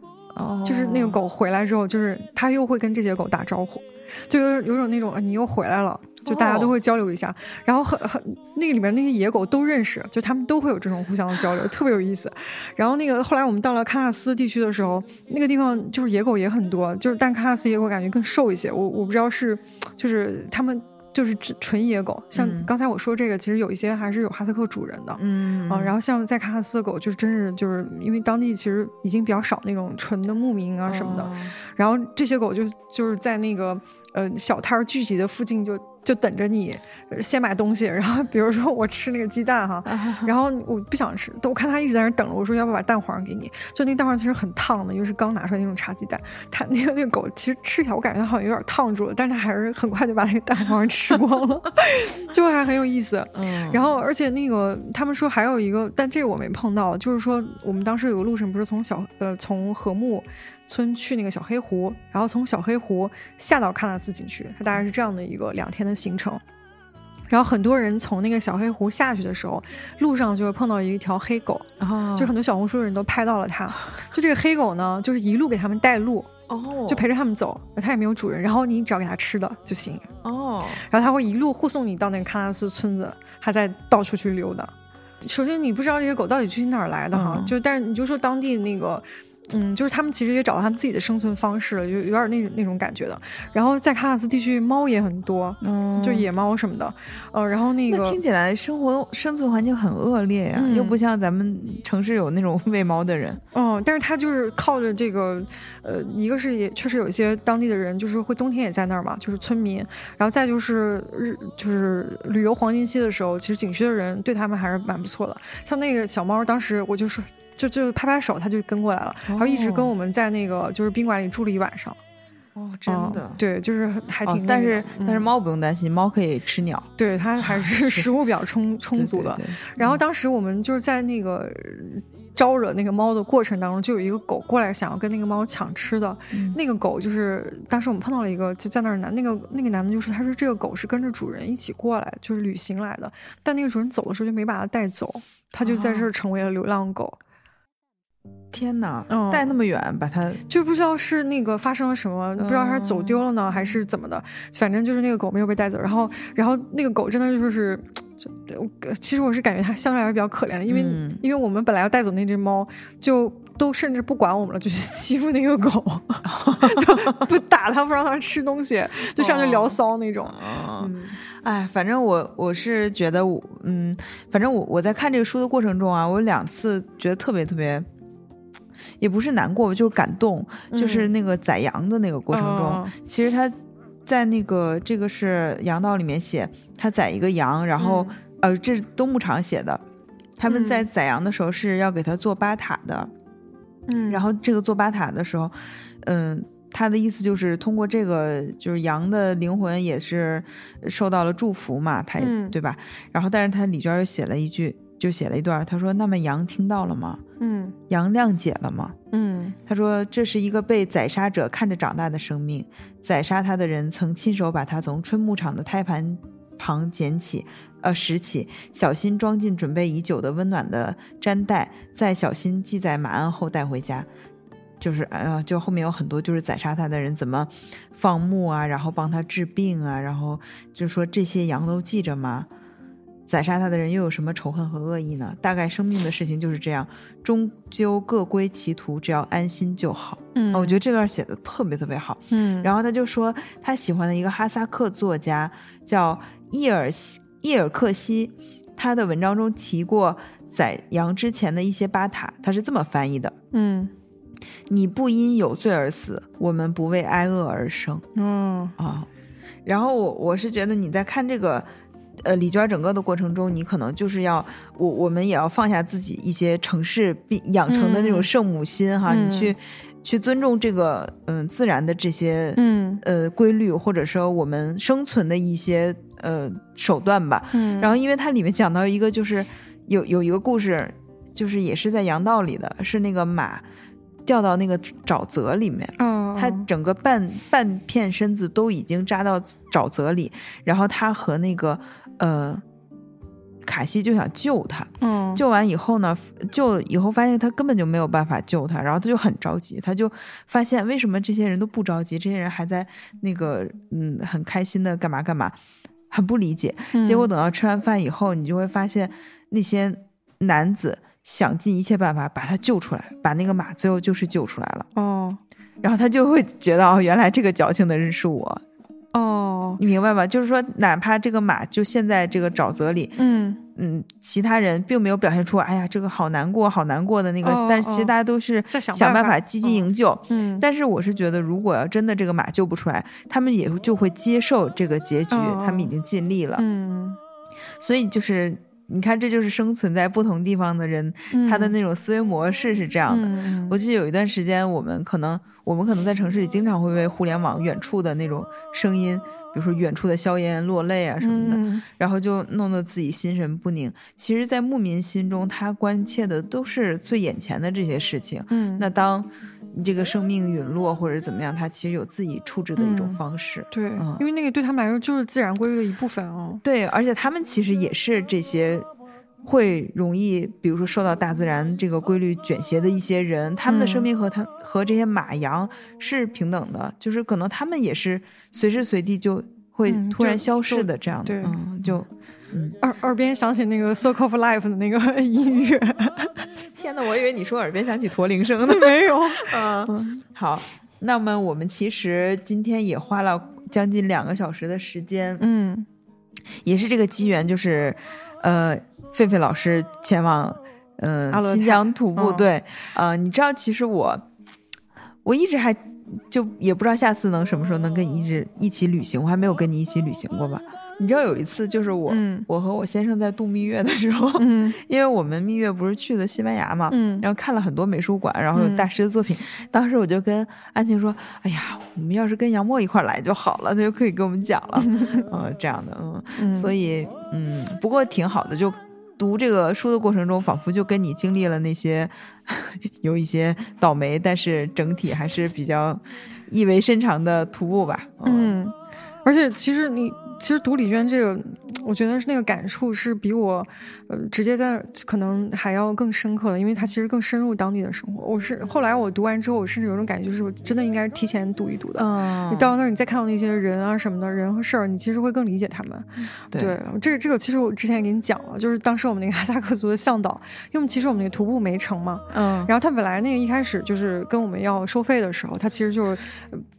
就是那个狗回来之后，就是它又会跟这些狗打招呼，就有有种那种你又回来了，就大家都会交流一下。然后很很那个里面那些野狗都认识，就他们都会有这种互相的交流，特别有意思。然后那个后来我们到了喀纳斯地区的时候，那个地方就是野狗也很多，就是但喀纳斯野狗感觉更瘦一些。我我不知道是就是他们。就是纯野狗，像刚才我说这个，其实有一些还是有哈萨克主人的，嗯。啊，然后像在喀纳斯的狗，就是真是就是因为当地其实已经比较少那种纯的牧民啊什么的，然后这些狗就就是在那个呃小摊儿聚集的附近就。就等着你先买东西，然后比如说我吃那个鸡蛋哈，然后我不想吃，我看他一直在那等着，我说要不要把蛋黄给你，就那蛋黄其实很烫的，因为是刚拿出来那种茶鸡蛋，他 那个那个狗其实吃起来我感觉它好像有点烫住了，但是它还是很快就把那个蛋黄吃光了，就还很有意思。然后而且那个他们说还有一个，但这个我没碰到，就是说我们当时有个路程不是从小呃从禾木。村去那个小黑湖，然后从小黑湖下到喀纳斯景区，它大概是这样的一个两天的行程。然后很多人从那个小黑湖下去的时候，路上就会碰到一条黑狗，就很多小红书的人都拍到了它。就这个黑狗呢，就是一路给他们带路，哦，就陪着他们走，它也没有主人，然后你只要给它吃的就行，哦，然后它会一路护送你到那个喀纳斯村子，它在到处去溜达。首先你不知道这些狗到底去哪儿来的哈，就但是你就说当地那个。嗯，就是他们其实也找到他们自己的生存方式了，就有点那那种感觉的。然后在喀纳斯地区，猫也很多，嗯，就野猫什么的。呃，然后那个听起来生活生存环境很恶劣呀，又不像咱们城市有那种喂猫的人。嗯，但是他就是靠着这个，呃，一个是也确实有一些当地的人，就是会冬天也在那儿嘛，就是村民。然后再就是日就是旅游黄金期的时候，其实景区的人对他们还是蛮不错的。像那个小猫，当时我就说。就就拍拍手，他就跟过来了，然后一直跟我们在那个就是宾馆里住了一晚上。哦，真的，对，就是还挺。但是但是猫不用担心，猫可以吃鸟。对，它还是 食物比较充充足的。然后当时我们就是在那个招惹那个猫的过程当中，就有一个狗过来想要跟那个猫抢吃的。那个狗就是当时我们碰到了一个就在那儿男，那个那个男的就是他说这个狗是跟着主人一起过来，就是旅行来的。但那个主人走的时候就没把它带走，它就在这儿成为了流浪狗。天哪！带那么远，把它就不知道是那个发生了什么，不知道它是走丢了呢，还是怎么的。反正就是那个狗没有被带走，然后，然后那个狗真的就是，就其实我是感觉它相对来说比较可怜的，因为因为我们本来要带走那只猫，就都甚至不管我们了，就去欺负那个狗，就不打它，不让它吃东西，就上去聊骚那种。嗯，哎，反正我我是觉得，我嗯，反正我我在看这个书的过程中啊，我两次觉得特别特别，也不是难过，就是感动，就是那个宰羊的那个过程中，其实他在那个这个是羊道里面写，他宰一个羊，然后呃，这是东牧场写的，他们在宰羊的时候是要给他做巴塔的，嗯，然后这个做巴塔的时候，嗯。他的意思就是通过这个，就是羊的灵魂也是受到了祝福嘛，他也对吧？然后，但是他李娟又写了一句，就写了一段，他说：“那么羊听到了吗？嗯，羊谅解了吗？嗯，他说这是一个被宰杀者看着长大的生命，宰杀他的人曾亲手把他从春牧场的胎盘旁捡起，呃拾起，小心装进准备已久的温暖的毡袋，再小心系在马鞍后带回家。”就是哎呀，就后面有很多就是宰杀他的人怎么放牧啊，然后帮他治病啊，然后就说这些羊都记着吗？宰杀他的人又有什么仇恨和恶意呢？大概生命的事情就是这样，终究各归其途，只要安心就好。嗯，我觉得这段写的特别特别好。嗯，然后他就说他喜欢的一个哈萨克作家叫伊尔伊尔克西，他的文章中提过宰羊之前的一些巴塔，他是这么翻译的。嗯。你不因有罪而死，我们不为挨饿而生。嗯啊，然后我我是觉得你在看这个，呃，李娟整个的过程中，你可能就是要我我们也要放下自己一些城市必养成的那种圣母心哈，你去去尊重这个嗯自然的这些嗯呃规律，或者说我们生存的一些呃手段吧。嗯，然后因为它里面讲到一个就是有有一个故事，就是也是在羊道里的，是那个马。掉到那个沼泽里面，它整个半半片身子都已经扎到沼泽里，然后它和那个呃卡西就想救他，嗯，救完以后呢，救以后发现他根本就没有办法救他，然后他就很着急，他就发现为什么这些人都不着急，这些人还在那个嗯很开心的干嘛干嘛，很不理解。结果等到吃完饭以后，你就会发现那些男子。想尽一切办法把他救出来，把那个马最后就是救出来了。哦，然后他就会觉得哦，原来这个矫情的人是我。哦，你明白吧？就是说，哪怕这个马就陷在这个沼泽里，嗯嗯，其他人并没有表现出哎呀，这个好难过，好难过的那个，但是其实大家都是想办法积极营救。嗯，但是我是觉得，如果要真的这个马救不出来，他们也就会接受这个结局，他们已经尽力了。嗯，所以就是。你看，这就是生存在不同地方的人，他的那种思维模式是这样的。我记得有一段时间，我们可能，我们可能在城市里经常会为互联网远处的那种声音，比如说远处的硝烟落泪啊什么的，然后就弄得自己心神不宁。其实，在牧民心中，他关切的都是最眼前的这些事情。嗯，那当。你这个生命陨落或者怎么样，他其实有自己处置的一种方式。对，因为那个对他们来说就是自然规律的一部分哦。对，而且他们其实也是这些会容易，比如说受到大自然这个规律卷挟的一些人，他们的生命和他和这些马羊是平等的，就是可能他们也是随时随地就会突然消失的这样的。嗯，就。耳耳边响起那个《Circle of Life》的那个 音乐，天呐，我以为你说耳边响起驼铃声呢。没有，嗯，好，那么我们其实今天也花了将近两个小时的时间，嗯，也是这个机缘，就是呃，狒狒老师前往嗯新疆徒步，对，呃，你知道，其实我我一直还就也不知道下次能什么时候能跟你一直一起旅行，我还没有跟你一起旅行过吧。你知道有一次，就是我，我和我先生在度蜜月的时候，因为我们蜜月不是去的西班牙嘛，然后看了很多美术馆，然后有大师的作品。当时我就跟安晴说：“哎呀，我们要是跟杨默一块来就好了，他就可以给我们讲了。”嗯，这样的，嗯，所以，嗯，不过挺好的。就读这个书的过程中，仿佛就跟你经历了那些 有一些倒霉，但是整体还是比较意味深长的徒步吧。嗯。而且其实你。其实读李娟这个，我觉得是那个感触是比我，呃，直接在可能还要更深刻的，因为它其实更深入当地的生活。我是后来我读完之后，我甚至有种感觉，就是我真的应该提前读一读的。嗯，你到那儿，你再看到那些人啊什么的人和事儿，你其实会更理解他们。对，这个这个其实我之前也给你讲了，就是当时我们那个哈萨克族的向导，因为我们其实我们那个徒步没成嘛，嗯，然后他本来那个一开始就是跟我们要收费的时候，他其实就是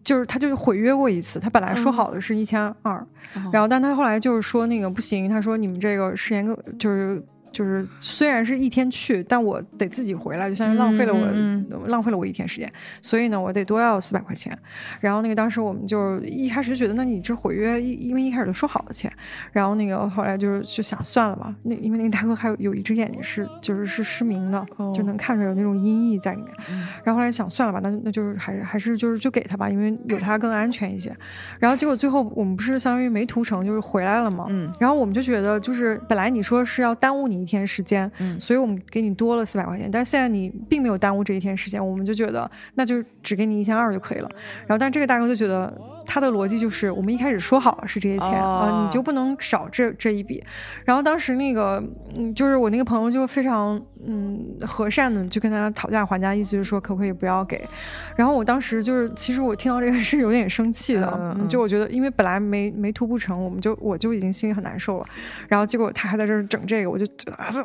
就是他就是毁约过一次，他本来说好的是一千二。然后，但他后来就是说那个不行，他说你们这个时间更就是。就是虽然是一天去，但我得自己回来，就相当于浪费了我浪费了我一天时间，所以呢，我得多要四百块钱。然后那个当时我们就一开始觉得，那你这毁约，因为一开始就说好的钱。然后那个后来就是就想算了吧，那因为那个大哥还有有一只眼睛是就是是失明的，就能看出来有那种阴翳在里面。然后后来想算了吧，那那就是还是还是就是就给他吧，因为有他更安全一些。然后结果最后我们不是相当于没涂成，就是回来了嘛。嗯。然后我们就觉得，就是本来你说是要耽误你。一天时间，嗯，所以我们给你多了四百块钱，但是现在你并没有耽误这一天时间，我们就觉得那就只给你一千二就可以了。然后，但这个大哥就觉得。他的逻辑就是，我们一开始说好了是这些钱啊，你就不能少这这一笔。然后当时那个，嗯，就是我那个朋友就非常嗯和善的，就跟他讨价还价，意思就是说可不可以不要给。然后我当时就是，其实我听到这个是有点生气的，就我觉得，因为本来没没徒步成，我们就我就已经心里很难受了。然后结果他还在这儿整这个，我就，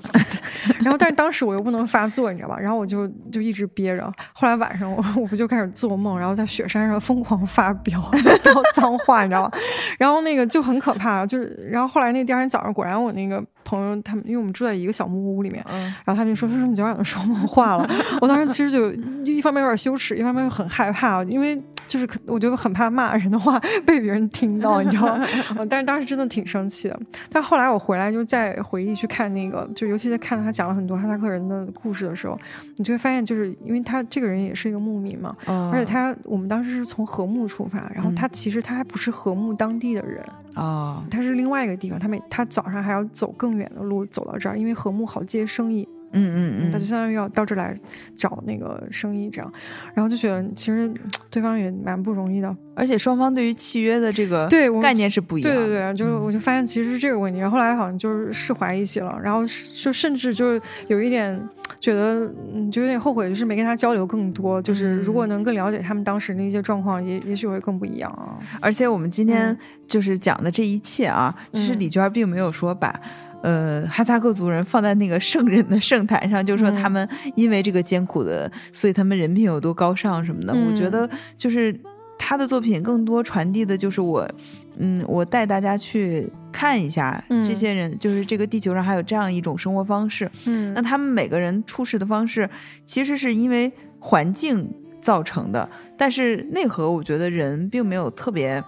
然后但是当时我又不能发作，你知道吧？然后我就就一直憋着。后来晚上我我不就开始做梦，然后在雪山上疯狂发飙。飙脏话，你知道吗？然后那个就很可怕，就是，然后后来那第二天早上，果然我那个朋友他们，因为我们住在一个小木屋里面，然后他们就说说说你昨晚上说梦话了。我当时其实就就一方面有点羞耻，一方面又很害怕，因为。就是我觉得很怕骂人的话被别人听到，你知道吗？但是当时真的挺生气的。但后来我回来就再回忆去看那个，就尤其在看他讲了很多哈萨克人的故事的时候，你就会发现，就是因为他这个人也是一个牧民嘛，而且他我们当时是从和木出发，然后他其实他还不是和木当地的人啊，他是另外一个地方，他每他早上还要走更远的路走到这儿，因为和睦好接生意。嗯嗯嗯，他就相当于要到这来找那个生意这样，然后就觉得其实对方也蛮不容易的，而且双方对于契约的这个对概念是不一样的。对对对，就我就发现其实是这个问题，然后来好像就是释怀一些了，然后就甚至就是有一点觉得嗯，就有点后悔，就是没跟他交流更多，就是如果能更了解他们当时那些状况，也也许会更不一样啊。而且我们今天就是讲的这一切啊，其实李娟并没有说把。呃，哈萨克族人放在那个圣人的圣坛上，就说他们因为这个艰苦的，所以他们人品有多高尚什么的。我觉得就是他的作品更多传递的就是我，嗯，我带大家去看一下这些人，就是这个地球上还有这样一种生活方式。嗯，那他们每个人处事的方式其实是因为环境造成的，但是内核我觉得人并没有特别。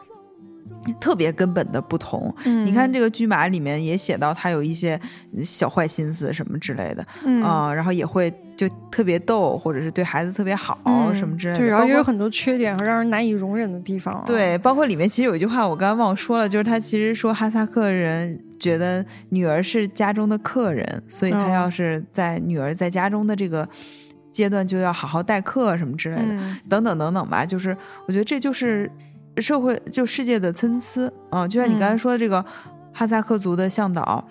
特别根本的不同，你看这个驹马里面也写到他有一些小坏心思什么之类的，啊，然后也会就特别逗，或者是对孩子特别好什么之类的，对，然后也有很多缺点和让人难以容忍的地方。对，包括里面其实有一句话我刚刚忘说了，就是他其实说哈萨克人觉得女儿是家中的客人，所以他要是在女儿在家中的这个阶段就要好好待客什么之类的，等等等等吧。就是我觉得这就是。社会就世界的参差啊，就像你刚才说的这个哈萨克族的向导，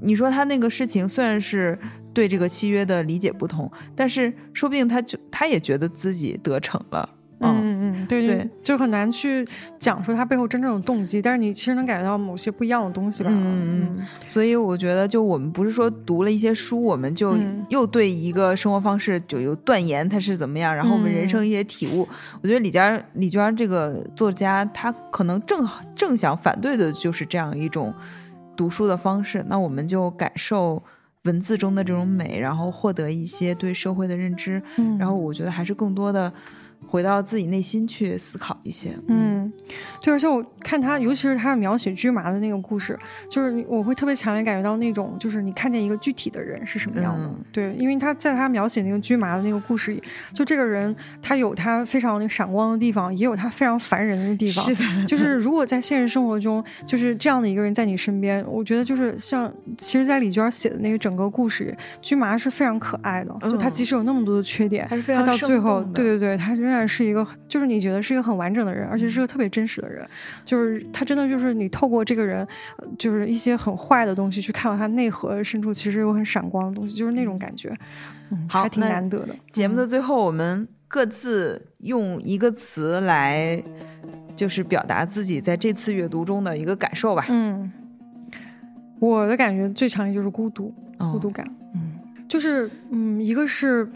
你说他那个事情虽然是对这个契约的理解不同，但是说不定他就他也觉得自己得逞了。嗯嗯，对对，就很难去讲说他背后真正的动机，但是你其实能感觉到某些不一样的东西吧。嗯嗯，所以我觉得，就我们不是说读了一些书，我们就又对一个生活方式就有断言它是怎么样，然后我们人生一些体悟。我觉得李佳李娟这个作家，他可能正好正想反对的就是这样一种读书的方式。那我们就感受文字中的这种美，然后获得一些对社会的认知。嗯，然后我觉得还是更多的。回到自己内心去思考一些，嗯，对，而且我看他，尤其是他描写驹麻的那个故事，就是我会特别强烈感觉到那种，就是你看见一个具体的人是什么样的，对，因为他在他描写那个驹麻的那个故事里，就这个人他有他非常那个闪光的地方，也有他非常烦人的地方，是的，就是如果在现实生活中，就是这样的一个人在你身边，我觉得就是像，其实，在李娟写的那个整个故事里，驹麻是非常可爱的，就他即使有那么多的缺点，他是非常到最后，对对对，他仍然。然是一个，就是你觉得是一个很完整的人，而且是个特别真实的人。就是他真的就是你透过这个人，就是一些很坏的东西去看到他内核深处，其实有很闪光的东西，就是那种感觉，嗯，还挺难得的。节目的最后，我们各自用一个词来，就是表达自己在这次阅读中的一个感受吧。嗯，我的感觉最强烈就是孤独，孤独感。嗯，就是嗯，一个是。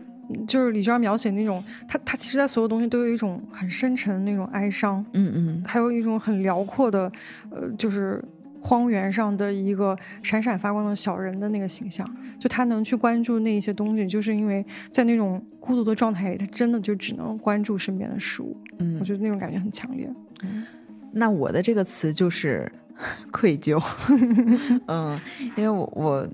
就是李娟描写那种，他他其实，在所有东西都有一种很深沉的那种哀伤，嗯嗯，还有一种很辽阔的，呃，就是荒原上的一个闪闪发光的小人的那个形象。就他能去关注那一些东西，就是因为在那种孤独的状态里，他真的就只能关注身边的事物。嗯，我觉得那种感觉很强烈。嗯，那我的这个词就是 愧疚。嗯，因为我我。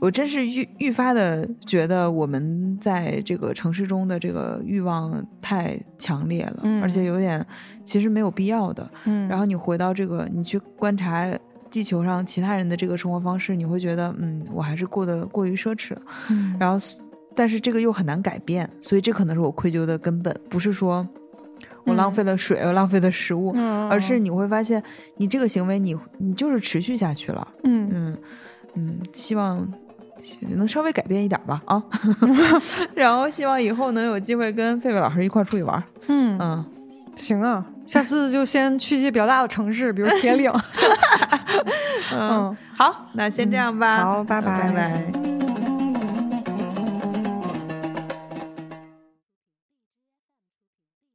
我真是愈愈发的觉得我们在这个城市中的这个欲望太强烈了，而且有点其实没有必要的。嗯，然后你回到这个，你去观察地球上其他人的这个生活方式，你会觉得，嗯，我还是过得过于奢侈。嗯，然后，但是这个又很难改变，所以这可能是我愧疚的根本，不是说我浪费了水，我浪费了食物，而是你会发现，你这个行为，你你就是持续下去了。嗯嗯嗯，希望。能稍微改变一点吧啊，然后希望以后能有机会跟费费老师一块出去玩。嗯嗯，行啊，下次就先去一些比较大的城市，比如铁岭。嗯，好，那先这样吧。好，拜拜拜拜。